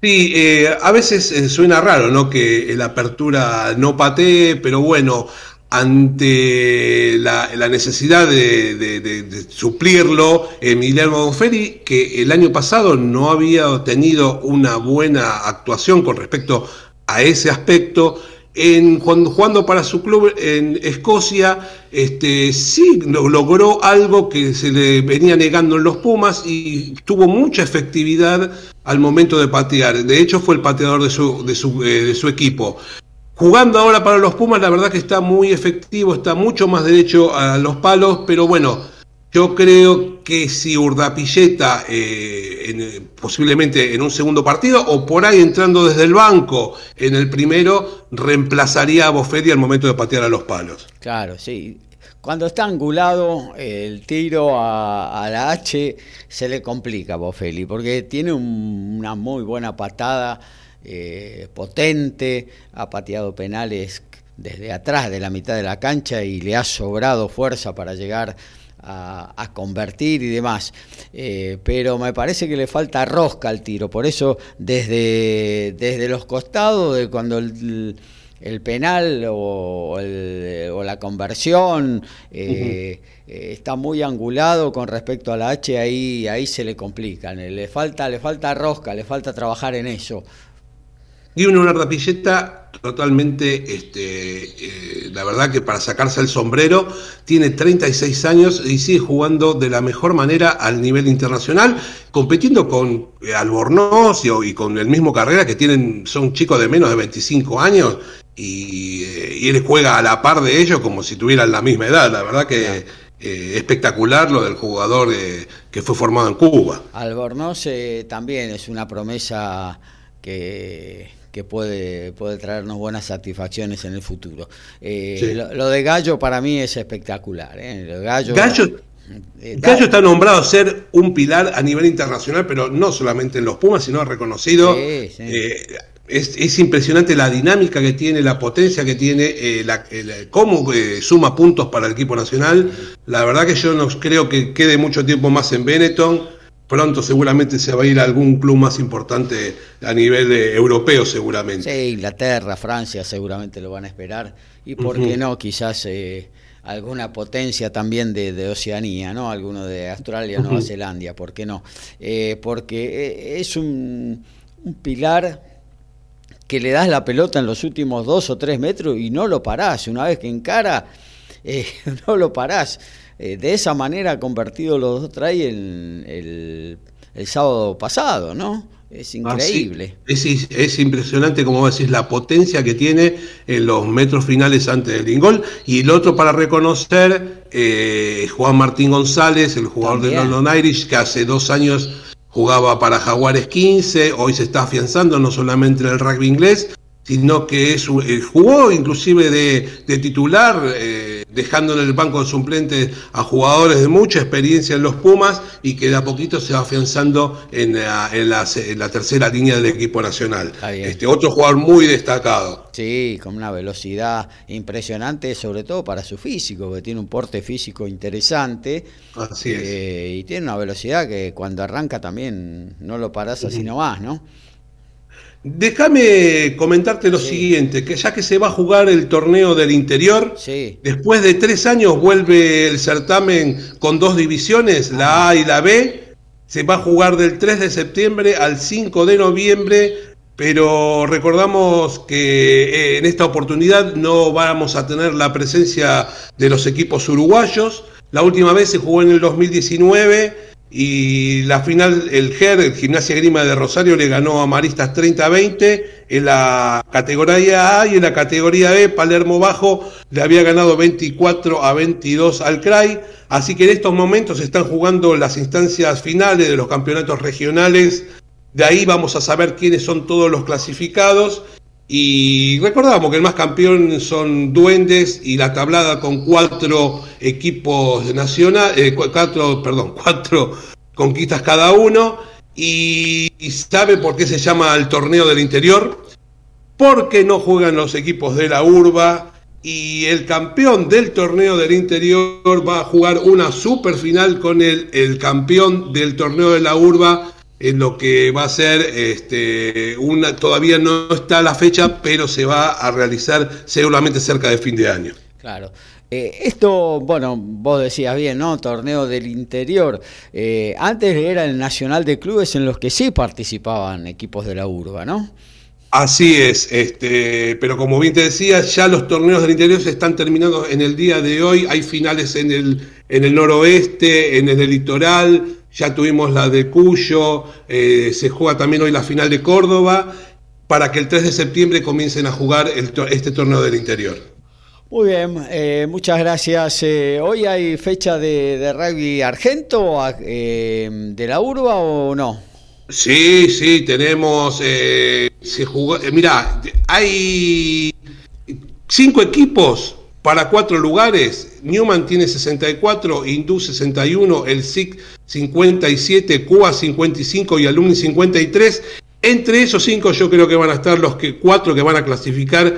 Sí, a veces suena raro, ¿no? Que la apertura no patee, pero bueno, ante la, necesidad de, suplirlo, Emiliano Bonferri, que el año pasado no había tenido una buena actuación con respecto a ese aspecto, en, jugando para su club en Escocia, este, sí logró algo que se le venía negando en los Pumas y tuvo mucha efectividad al momento de patear. De hecho, fue el pateador de su, de su, eh, de su equipo. Jugando ahora para los Pumas, la verdad que está muy efectivo, está mucho más derecho a los palos, pero bueno, yo creo que si Urdapilleta, eh, posiblemente en un segundo partido, o por ahí entrando desde el banco en el primero, reemplazaría a Boferi al momento de patear a los palos. Claro, sí. Cuando está angulado el tiro a, la H se le complica a Bofeli, porque tiene una muy buena patada eh, potente, ha pateado penales desde atrás de la mitad de la cancha y le ha sobrado fuerza para llegar a, convertir y demás. Eh, pero me parece que le falta rosca al tiro, por eso desde, desde los costados, de cuando el, penal o, la conversión eh, está muy angulado con respecto a la H, ahí, ahí se le complican. Le falta, le falta rosca, le falta trabajar en eso. Y una ardapilleta totalmente, este, eh, la verdad que para sacarse el sombrero, tiene 36 años y sigue jugando de la mejor manera al nivel internacional, compitiendo con eh, Albornoz y, con el mismo carrera que tienen, son chicos de menos de 25 años y, eh, él juega a la par de ellos como si tuvieran la misma edad, la verdad que... espectacular lo del jugador que fue formado en Cuba. Albornoz también es una promesa que, que puede, puede traernos buenas satisfacciones en el futuro. Eh, lo, de Gallo para mí es espectacular. ¿eh? Gallo, eh, Gallo, está nombrado a ser un pilar a nivel internacional, pero no solamente en los Pumas, sino reconocido. es, impresionante la dinámica que tiene, la potencia que tiene, la, cómo suma puntos para el equipo nacional. La verdad que yo no creo que quede mucho tiempo más en Benetton pronto seguramente se va a ir a algún club más importante a nivel europeo seguramente. Sí, Inglaterra, Francia seguramente lo van a esperar y por qué no, quizás eh, alguna potencia también de, Oceanía, ¿no? Alguno de Australia, Nueva Zelanda, ¿por qué no? Eh, porque eh, es un, pilar que le das la pelota en los últimos dos o tres metros y no lo parás, una vez que encara, no lo parás. Eh, de esa manera ha convertido los dos try el, el, sábado pasado, ¿no? Es ah, increíble. es, impresionante, como decís, la potencia que tiene en los metros finales antes del gol. Y el otro para reconocer, eh, Juan Martín González, el jugador de London Irish, que hace dos años jugaba para Jaguares 15, hoy se está afianzando no solamente en el rugby inglés, sino que es, eh, jugó inclusive de, titular, eh, dejando en el banco de suplentes a jugadores de mucha experiencia en los Pumas y que de a poquito se va afianzando en la, en la, tercera línea del equipo nacional. Este, otro jugador muy destacado. Sí, con una velocidad impresionante, sobre todo para su físico, que tiene un porte físico interesante. Así es. Eh, y tiene una velocidad que cuando arranca también no lo parás así nomás, ¿no? Déjame comentarte lo siguiente, que ya que se va a jugar el torneo del interior, después de tres años vuelve el certamen con dos divisiones, la A y la B, se va a jugar del 3 de septiembre al 5 de noviembre, pero recordamos que eh, en esta oportunidad no vamos a tener la presencia de los equipos uruguayos, la última vez se jugó en el 2019 y la final, el GER, el Gimnasia Grima de Rosario, le ganó a Maristas 30-20 en la categoría A y en la categoría B, Palermo Bajo le había ganado 24 a 22 al CRAI. Así que en estos momentos se están jugando las instancias finales de los campeonatos regionales. De ahí vamos a saber quiénes son todos los clasificados y recordamos que el más campeón son Duendes y la tablada con cuatro equipos nacionales, eh, cuatro, perdón, cuatro conquistas cada uno. Y, sabe por qué se llama el torneo del interior. Porque no juegan los equipos de la urba. Y el campeón del torneo del interior va a jugar una super final con el, el campeón del torneo de la urba en lo que va a ser este, una, todavía no está la fecha, pero se va a realizar seguramente cerca de fin de año. Claro. Eh, esto, bueno, vos decías bien, ¿no? Torneo del interior. Eh, antes era el Nacional de Clubes en los que sí participaban equipos de la urba, ¿no? Así es, este, pero como bien te decía, ya los torneos del interior se están terminando en el día de hoy. Hay finales en el, en el noroeste, en el litoral, ya tuvimos la de Cuyo, eh, se juega también hoy la final de Córdoba, para que el 3 de septiembre comiencen a jugar este torneo del interior. Muy bien, eh, muchas gracias. Eh, ¿Hoy hay fecha de, rugby argento de la urba o no? Sí, sí, tenemos. se jugó, mira, hay cinco equipos para cuatro lugares. Newman tiene 64, Hindú 61, el SIC 57, Cuba 55 y Alumni 53. Entre esos cinco yo creo que van a estar los que, cuatro que van a clasificar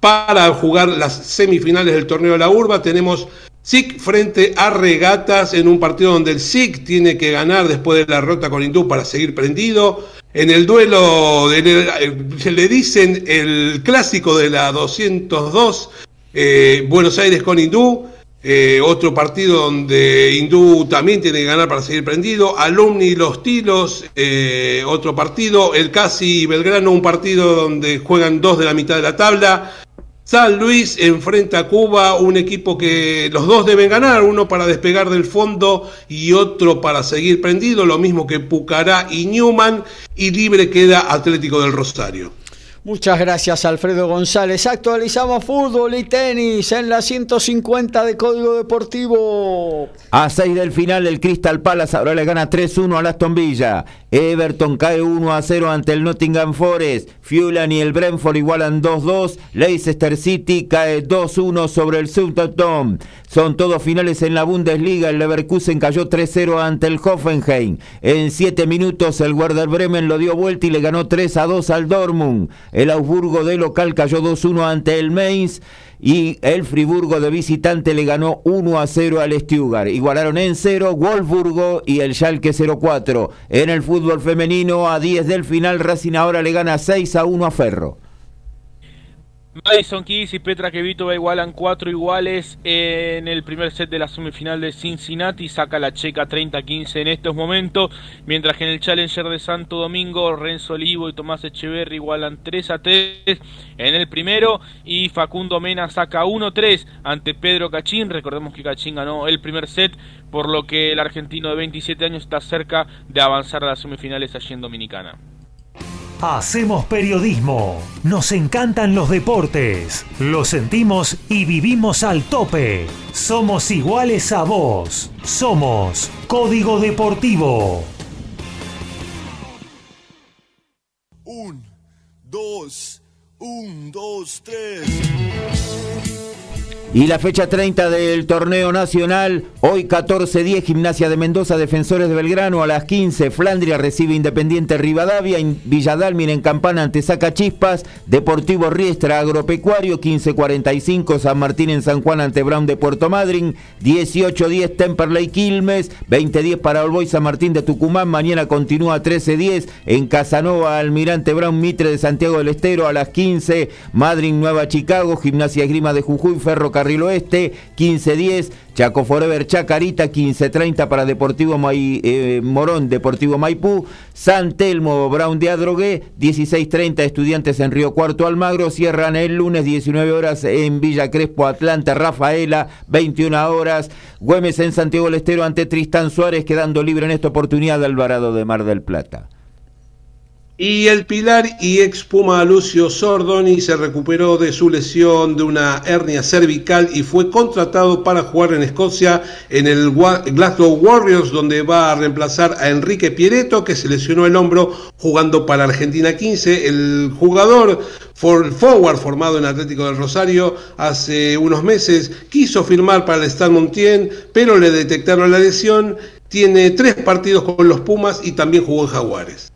para jugar las semifinales del torneo de la urba. Tenemos SIC frente a Regatas en un partido donde el SIC tiene que ganar después de la rota con Hindú para seguir prendido. En el duelo, se le dicen el clásico de la 202, eh, Buenos Aires con Hindú. Eh, otro partido donde Hindú también tiene que ganar para seguir prendido. Alumni Los Tilos, eh, otro partido. El Casi Belgrano, un partido donde juegan dos de la mitad de la tabla. San Luis enfrenta a Cuba, un equipo que los dos deben ganar, uno para despegar del fondo y otro para seguir prendido, lo mismo que Pucará y Newman, y libre queda Atlético del Rosario. Muchas gracias Alfredo González. Actualizamos fútbol y tenis en la 150 de Código Deportivo. A 6 del final el Crystal Palace ahora le gana 3-1 al Aston Villa. Everton cae 1-0 ante el Nottingham Forest. Fulham y el Brentford igualan 2-2. Leicester City cae 2-1 sobre el Southampton. Son todos finales en la Bundesliga. El Leverkusen cayó 3-0 ante el Hoffenheim. En 7 minutos el Werder Bremen lo dio vuelta y le ganó 3-2 al Dortmund. El Augsburgo de local cayó 2-1 ante el Mainz y el Friburgo de visitante le ganó 1 a 0 al Stuttgart. Igualaron en 0 Wolfsburgo y el Schalke 0-4. En el fútbol femenino a 10 del final Racing ahora le gana 6 a 1 a Ferro. Madison Keys y Petra Kvitova igualan cuatro iguales en el primer set de la semifinal de Cincinnati. Saca la checa 30-15 en estos momentos. Mientras que en el Challenger de Santo Domingo, Renzo Olivo y Tomás Echeverri igualan 3 a 3 en el primero. Y Facundo Mena saca 1-3 ante Pedro Cachín. Recordemos que Cachín ganó el primer set, por lo que el argentino de 27 años está cerca de avanzar a las semifinales allí en Dominicana. Hacemos periodismo. Nos encantan los deportes. Lo sentimos y vivimos al tope. Somos iguales a vos. Somos Código Deportivo. Un, dos, un, dos, tres. Y la fecha 30 del torneo nacional, hoy 14-10, Gimnasia de Mendoza, Defensores de Belgrano, a las 15, Flandria recibe Independiente Rivadavia, Villadalmir en Campana ante Saca Chispas, Deportivo Riestra Agropecuario, 15-45, San Martín en San Juan ante Brown de Puerto Madryn, 18-10, Temperley Quilmes, 20-10 para Olboy San Martín de Tucumán, mañana continúa 13-10 en Casanova, Almirante Brown Mitre de Santiago del Estero, a las 15, Madryn Nueva Chicago, Gimnasia Grima de Jujuy, Ferro Carril Oeste, 15-10, Chaco Forever Chacarita, 15-30 para Deportivo eh, Morón, Deportivo Maipú, San Telmo Brown de Adrogué, 16-30 Estudiantes en Río Cuarto Almagro, cierran el lunes 19 horas en Villa Crespo Atlanta Rafaela, 21 horas, Güemes en Santiago del Estero ante Tristán Suárez, quedando libre en esta oportunidad Alvarado de Mar del Plata. Y el Pilar y expuma Lucio Sordoni se recuperó de su lesión de una hernia cervical y fue contratado para jugar en Escocia en el Glasgow Warriors, donde va a reemplazar a Enrique Pieretto, que se lesionó el hombro jugando para Argentina 15. El jugador forward formado en Atlético del Rosario hace unos meses quiso firmar para el Stade Montien, pero le detectaron la lesión. Tiene tres partidos con los Pumas y también jugó en Jaguares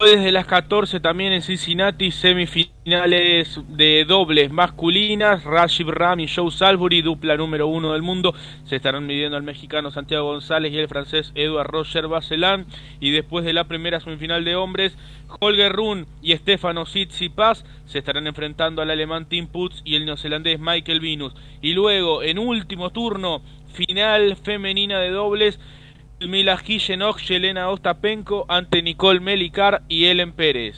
desde las 14 también en Cincinnati, semifinales de dobles masculinas. Rashid Ram y Joe Salbury, dupla número uno del mundo, se estarán midiendo al mexicano Santiago González y el francés Edouard Roger Bacelán. Y después de la primera semifinal de hombres, Holger Run y Stefano Tsitsipas se estarán enfrentando al alemán Tim Putz y el neozelandés Michael Vinus. Y luego, en último turno, final femenina de dobles. Mila Gishenok, Yelena Ostapenko ante Nicole Melicar y Ellen Pérez.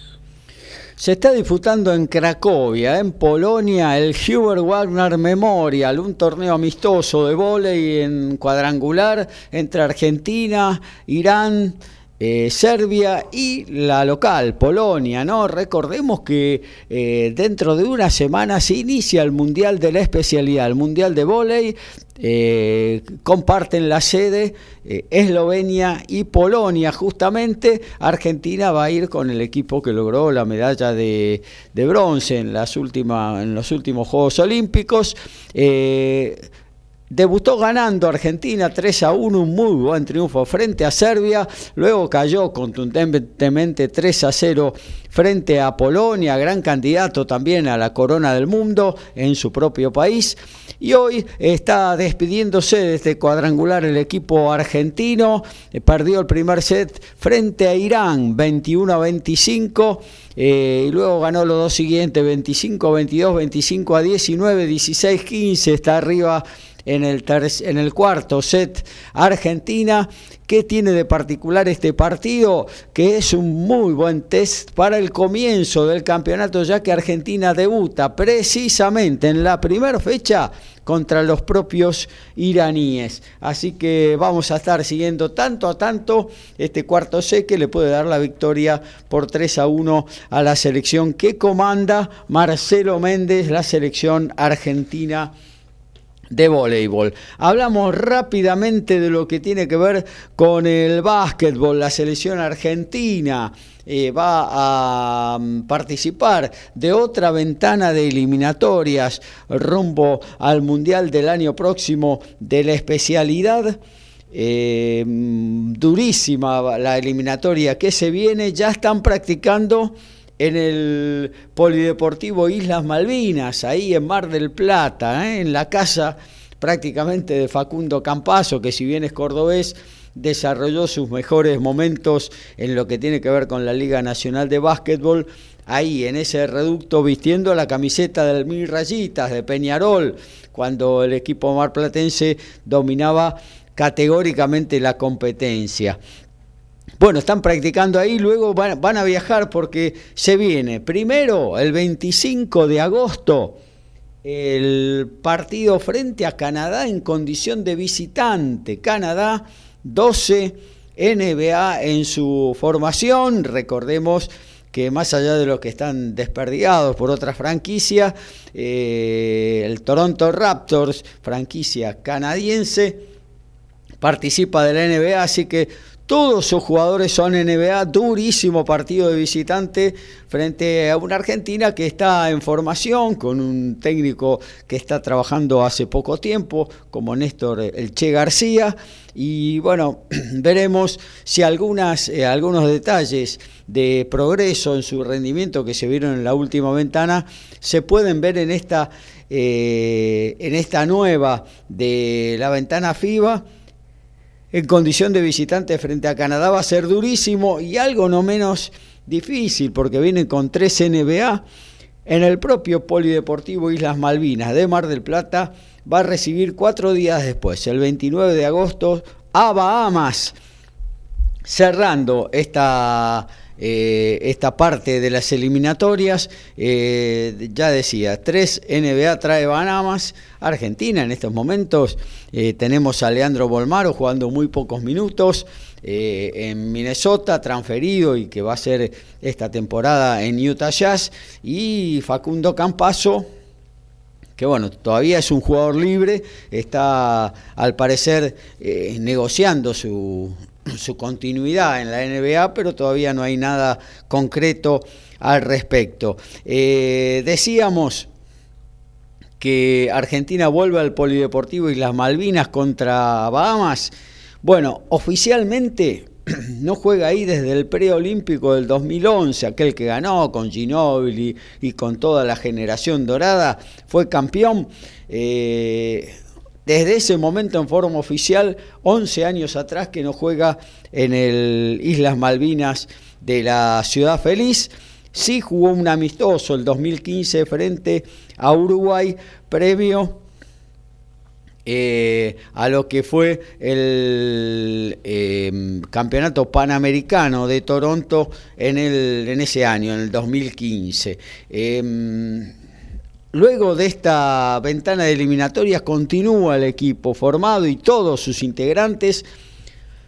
Se está disputando en Cracovia, en Polonia, el Hubert Wagner Memorial, un torneo amistoso de vóley en cuadrangular entre Argentina, Irán, eh, Serbia y la local, Polonia, ¿no? Recordemos que eh, dentro de una semana se inicia el Mundial de la especialidad, el Mundial de Voley, eh, comparten la sede Eslovenia y Polonia, justamente Argentina va a ir con el equipo que logró la medalla de, bronce en, las últimas, en los últimos Juegos Olímpicos. Debutó ganando Argentina 3 a 1, un muy buen triunfo frente a Serbia. Luego cayó contundentemente 3 a 0 frente a Polonia, gran candidato también a la corona del mundo en su propio país. Y hoy está despidiéndose de este cuadrangular el equipo argentino. Eh, perdió el primer set frente a Irán, 21 a 25. Eh, y luego ganó los dos siguientes, 25 a 22, 25 a 19, 16 a 15. Está arriba en el, cuarto set Argentina. ¿Qué tiene de particular este partido? Que es un muy buen test para el comienzo del campeonato, ya que Argentina debuta precisamente en la primera fecha contra los propios iraníes. Así que vamos a estar siguiendo tanto a tanto este cuarto set que le puede dar la victoria por 3 a 1 a la selección que comanda Marcelo Méndez, la selección argentina de voleibol. Hablamos rápidamente de lo que tiene que ver con el básquetbol. La selección argentina eh, va a mm, participar de otra ventana de eliminatorias rumbo al Mundial del año próximo de la especialidad. Eh, mm, durísima la eliminatoria que se viene, ya están practicando en el Polideportivo Islas Malvinas, ahí en Mar del Plata, ¿eh? en la casa prácticamente de Facundo Campazo, que si bien es cordobés, desarrolló sus mejores momentos en lo que tiene que ver con la Liga Nacional de Básquetbol, ahí en ese reducto vistiendo la camiseta del Mil Rayitas de Peñarol, cuando el equipo marplatense dominaba categóricamente la competencia. Bueno, están practicando ahí, luego van, a viajar porque se viene primero el 25 de agosto el partido frente a Canadá en condición de visitante. Canadá 12 NBA en su formación, recordemos que más allá de los que están desperdigados por otras franquicias, eh, el Toronto Raptors, franquicia canadiense, participa de la NBA, así que Todos sus jugadores son NBA, durísimo partido de visitante frente a una Argentina que está en formación, con un técnico que está trabajando hace poco tiempo, como Néstor El Che García. Y bueno, veremos si algunas, eh, algunos detalles de progreso en su rendimiento que se vieron en la última ventana se pueden ver en esta, eh, en esta nueva de la ventana FIBA en condición de visitante frente a Canadá va a ser durísimo y algo no menos difícil porque vienen con tres NBA. En el propio Polideportivo Islas Malvinas de Mar del Plata va a recibir cuatro días después, el 29 de agosto, a Bahamas, cerrando esta eh, esta parte de las eliminatorias. Eh, ya decía, tres NBA trae Bahamas, Argentina en estos momentos. Eh, tenemos a Leandro Bolmaro jugando muy pocos minutos. en Minnesota, transferido y que va a ser esta temporada en Utah Jazz, y Facundo Campaso, que bueno, todavía es un jugador libre, está al parecer negociando su, su continuidad en la NBA, pero todavía no hay nada concreto al respecto. Eh, decíamos que Argentina vuelve al Polideportivo y las Malvinas contra Bahamas. Bueno, oficialmente no juega ahí desde el preolímpico del 2011, aquel que ganó con Ginóbili y con toda la generación dorada, fue campeón. Eh, desde ese momento en forma oficial, 11 años atrás que no juega en el Islas Malvinas de la Ciudad Feliz. Sí jugó un amistoso el 2015 frente a Uruguay, previo eh, a lo que fue el em, Campeonato Panamericano de Toronto en, ese año, en el 2015. Luego de esta ventana de eliminatorias continúa el equipo formado y todos sus integrantes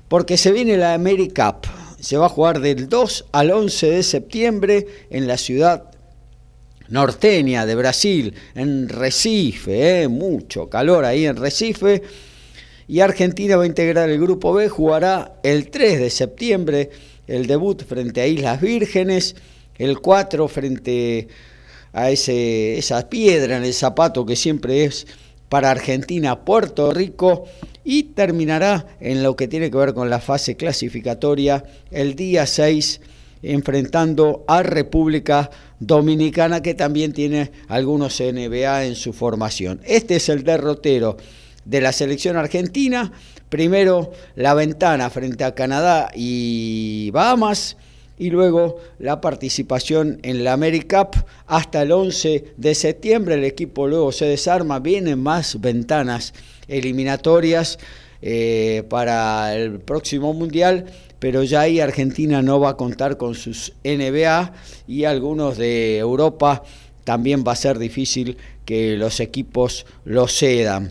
porque se viene la AmeriCup. Se va a jugar del 2 al 11 de septiembre en la ciudad norteña de Brasil, en Recife, ¿eh? mucho calor ahí en Recife. Y Argentina va a integrar el grupo B, jugará el 3 de septiembre el debut frente a Islas Vírgenes, el 4 frente a a ese, esa piedra en el zapato que siempre es para Argentina, Puerto Rico y terminará en lo que tiene que ver con la fase clasificatoria el día 6 enfrentando a República Dominicana que también tiene algunos NBA en su formación. Este es el derrotero de la selección argentina. Primero la ventana frente a Canadá y Bahamas y luego la participación en la AmeriCup hasta el 11 de septiembre. El equipo luego se desarma, vienen más ventanas eliminatorias eh, para el próximo Mundial, pero ya ahí Argentina no va a contar con sus NBA y algunos de Europa también va a ser difícil que los equipos lo cedan.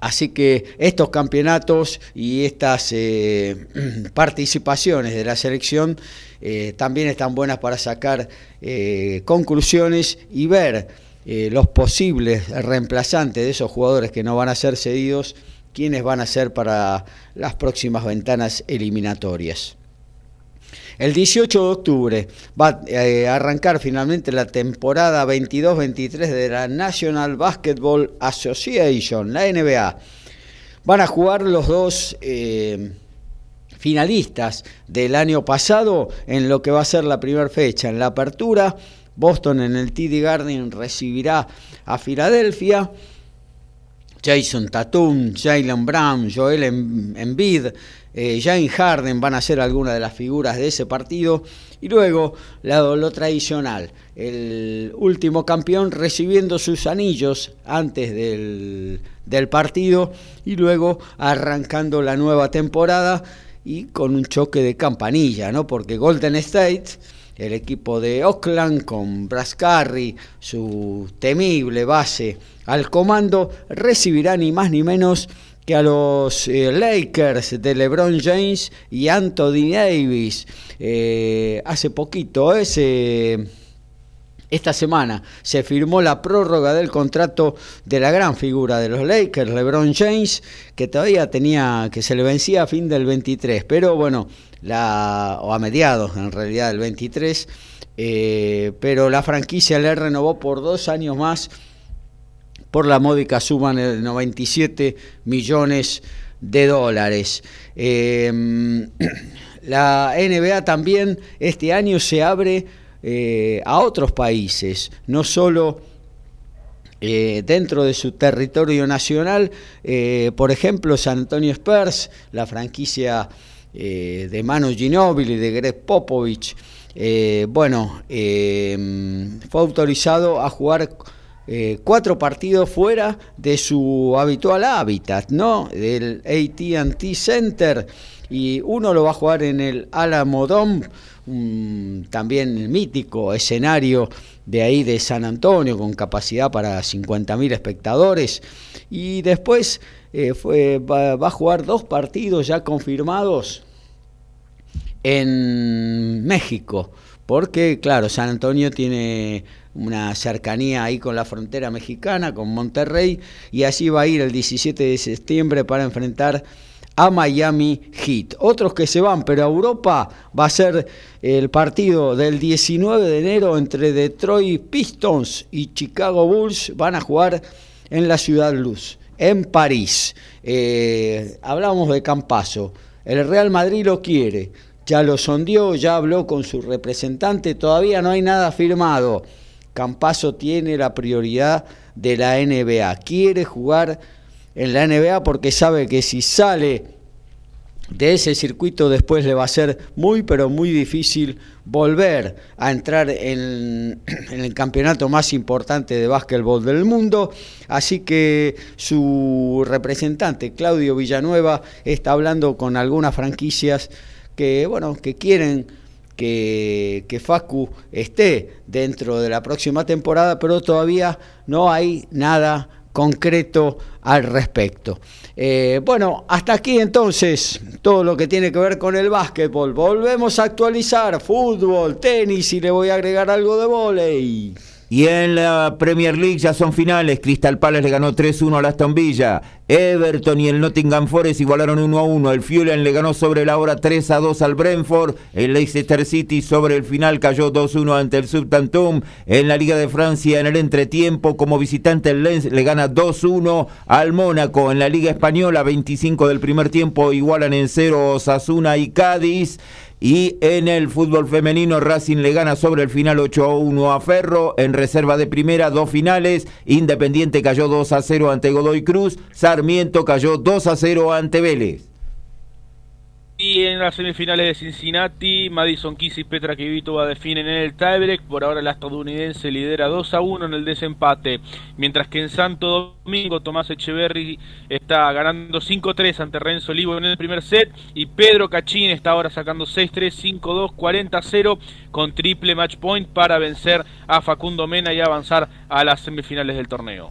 Así que estos campeonatos y estas eh, participaciones de la selección eh, también están buenas para sacar eh, conclusiones y ver los posibles reemplazantes de esos jugadores que no van a ser cedidos, quiénes van a ser para las próximas ventanas eliminatorias. El 18 de octubre va a arrancar finalmente la temporada 22-23 de la National Basketball Association, la NBA. Van a jugar los dos eh, finalistas del año pasado en lo que va a ser la primera fecha. En la apertura, Boston en el TD Garden recibirá a Filadelfia. Jason Tatum, Jalen Brown, Joel Embiid, eh, Jane Harden van a ser algunas de las figuras de ese partido. Y luego lo, tradicional, el último campeón recibiendo sus anillos antes del partido y luego arrancando la nueva temporada y con un choque de campanilla, ¿no? Porque Golden State el equipo de Oakland con Brascarri, su temible base al comando, recibirá ni más ni menos que a los eh, Lakers de LeBron James y Anthony Davis. Eh, hace poquito ese esta semana se firmó la prórroga del contrato de la gran figura de los Lakers, LeBron James, que todavía tenía, que se le vencía a fin del 23, pero bueno, la, o a mediados en realidad del 23, eh, pero la franquicia le renovó por dos años más por la módica suma de 97 millones de dólares. Em, la NBA también este año se abre eh, a otros países, no solo eh, dentro de su territorio nacional, eh, por ejemplo, San Antonio Spurs, la franquicia de Manu Ginóbili de Greg Popovich, bueno, fue autorizado a jugar cuatro partidos fuera de su habitual hábitat, ¿no? Del ATT Center. Y uno lo va a jugar en el Alamo Dome un también mítico escenario de ahí de San Antonio con capacidad para 50.000 espectadores. Y después eh, fue, va, a jugar dos partidos ya confirmados en México porque claro San Antonio tiene una cercanía ahí con la frontera mexicana con Monterrey y así va a ir el 17 de septiembre para enfrentar a Miami Heat. Otros que se van, pero a Europa va a ser el partido del 19 de enero entre Detroit Pistons y Chicago Bulls. Van a jugar en la Ciudad Luz, en París. Eh, hablamos de Campaso. El Real Madrid lo quiere. Ya lo sondió, ya habló con su representante. Todavía no hay nada firmado. Campaso tiene la prioridad de la NBA. Quiere jugar en la NBA porque sabe que si sale de ese circuito después le va a ser muy pero muy difícil volver a entrar en, el campeonato más importante de básquetbol del mundo. Así que su representante, Claudio Villanueva, está hablando con algunas franquicias que, bueno, que quieren que, que, Facu esté dentro de la próxima temporada, pero todavía no hay nada concreto al respecto. Eh, bueno, hasta aquí entonces todo lo que tiene que ver con el básquetbol. Volvemos a actualizar fútbol, tenis y le voy a agregar algo de volei. Y en la Premier League ya son finales. Crystal Palace le ganó 3-1 a Aston Villa. Everton y el Nottingham Forest igualaron 1-1. El Fulham le ganó sobre la hora 3-2 al Brentford. El Leicester City sobre el final cayó 2-1 ante el Southampton. En la Liga de Francia en el entretiempo como visitante el Lens le gana 2-1 al Mónaco. En la Liga Española 25 del primer tiempo igualan en 0 Osasuna y Cádiz. Y en el fútbol femenino, Racing le gana sobre el final 8 a 1 a Ferro. En reserva de primera, dos finales. Independiente cayó 2 a 0 ante Godoy Cruz. Sarmiento cayó 2 a 0 ante Vélez. Y en las semifinales de Cincinnati, Madison Keys y Petra Kvitova definen en el tiebreak. Por ahora la estadounidense lidera 2 a 1 en el desempate. Mientras que en Santo Domingo, Tomás Echeverry está ganando 5-3 ante Renzo Olivo en el primer set. Y Pedro Cachín está ahora sacando 6-3, 5-2, 40-0 con triple match point para vencer a Facundo Mena y avanzar a las semifinales del torneo.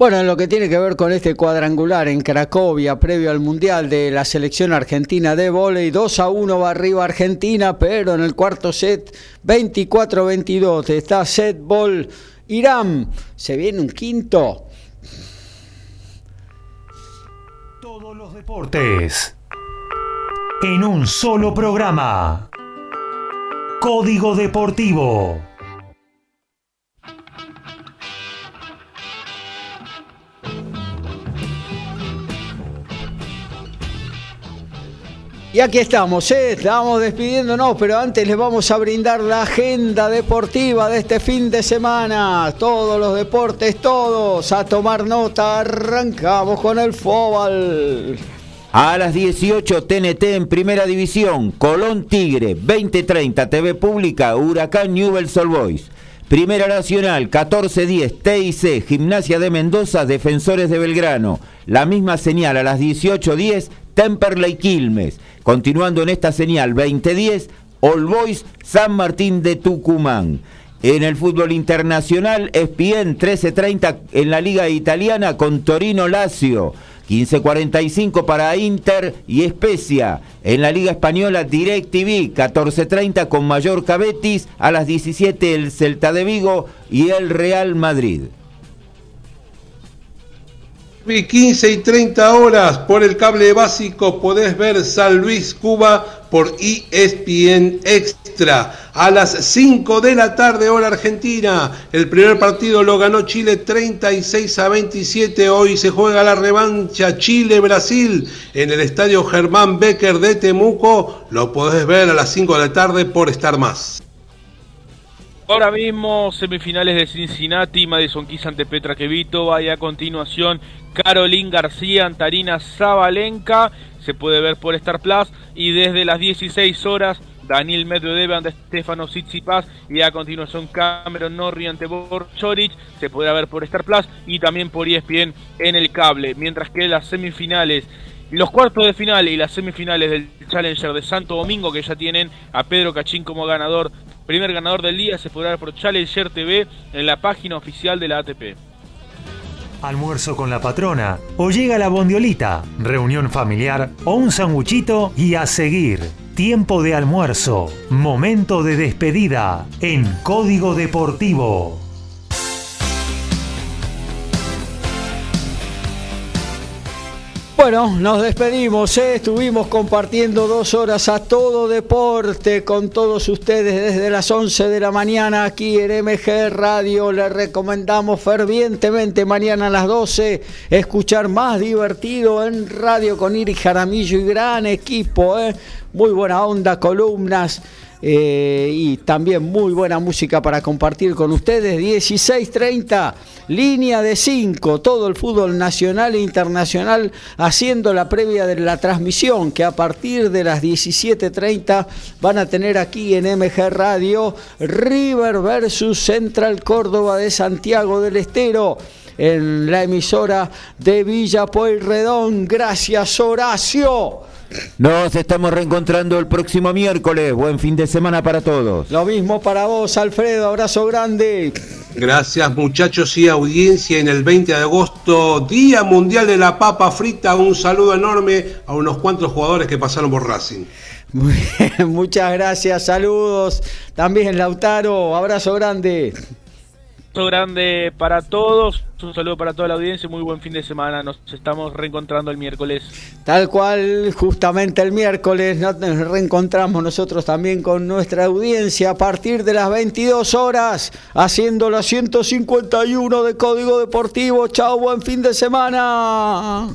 Bueno, en lo que tiene que ver con este cuadrangular en Cracovia, previo al Mundial de la selección argentina de volei, 2 a 1 va arriba Argentina, pero en el cuarto set, 24-22, está set ball Irán. Se viene un quinto. Todos los deportes en un solo programa. Código Deportivo. Y aquí estamos, ¿eh? estamos despidiéndonos, pero antes les vamos a brindar la agenda deportiva de este fin de semana. Todos los deportes, todos, a tomar nota, arrancamos con el fútbol. A las 18 TNT en Primera División, Colón Tigre, 2030 TV Pública, Huracán Newell's Old Boys. Primera Nacional, 14-10, TIC, Gimnasia de Mendoza, Defensores de Belgrano. La misma señal a las 18.10, Temperley Quilmes. Continuando en esta señal 2010, All Boys San Martín de Tucumán. En el fútbol internacional, ESPN 13.30 en la Liga Italiana con Torino Lazio. 15.45 para Inter y Especia. En la Liga Española DirecTV, 14.30 con Mallorca Betis. A las 17 el Celta de Vigo y el Real Madrid. 15 y 30 horas por el cable básico podés ver San Luis Cuba por ESPN Extra. A las 5 de la tarde hora argentina, el primer partido lo ganó Chile 36 a 27. Hoy se juega la revancha Chile-Brasil en el estadio Germán Becker de Temuco. Lo podés ver a las 5 de la tarde por estar más. Ahora mismo semifinales de Cincinnati, Madison Keys ante Petra Kvitova y a continuación Caroline García, Antarina Zabalenka, se puede ver por Star Plus. Y desde las 16 horas Daniel Medvedev ante Stefano Tsitsipas. Y a continuación Cameron Norrie ante Borchoric se podrá ver por Star Plus y también por ESPN en el cable, mientras que las semifinales los cuartos de final y las semifinales del Challenger de Santo Domingo que ya tienen a Pedro Cachín como ganador Primer ganador del día se podrá ver por Challenger TV en la página oficial de la ATP. Almuerzo con la patrona, o llega la bondiolita, reunión familiar o un sanguchito y a seguir. Tiempo de almuerzo, momento de despedida en Código Deportivo. Bueno, nos despedimos, ¿eh? estuvimos compartiendo dos horas a todo deporte con todos ustedes desde las 11 de la mañana aquí en MG Radio. Les recomendamos fervientemente mañana a las 12 escuchar más divertido en radio con Iri Jaramillo y gran equipo, ¿eh? muy buena onda, columnas. Eh, y también muy buena música para compartir con ustedes. 16.30, línea de 5, todo el fútbol nacional e internacional haciendo la previa de la transmisión que a partir de las 17.30 van a tener aquí en MG Radio River versus Central Córdoba de Santiago del Estero en la emisora de Villa Pueyrredón. Gracias Horacio. Nos estamos reencontrando el próximo miércoles. Buen fin de semana para todos. Lo mismo para vos, Alfredo. Abrazo grande. Gracias muchachos y audiencia en el 20 de agosto, Día Mundial de la Papa Frita. Un saludo enorme a unos cuantos jugadores que pasaron por Racing. muchas gracias, saludos. También Lautaro, abrazo grande grande para todos, un saludo para toda la audiencia, muy buen fin de semana, nos estamos reencontrando el miércoles. Tal cual, justamente el miércoles nos reencontramos nosotros también con nuestra audiencia a partir de las 22 horas, haciendo la 151 de Código Deportivo. Chao, buen fin de semana.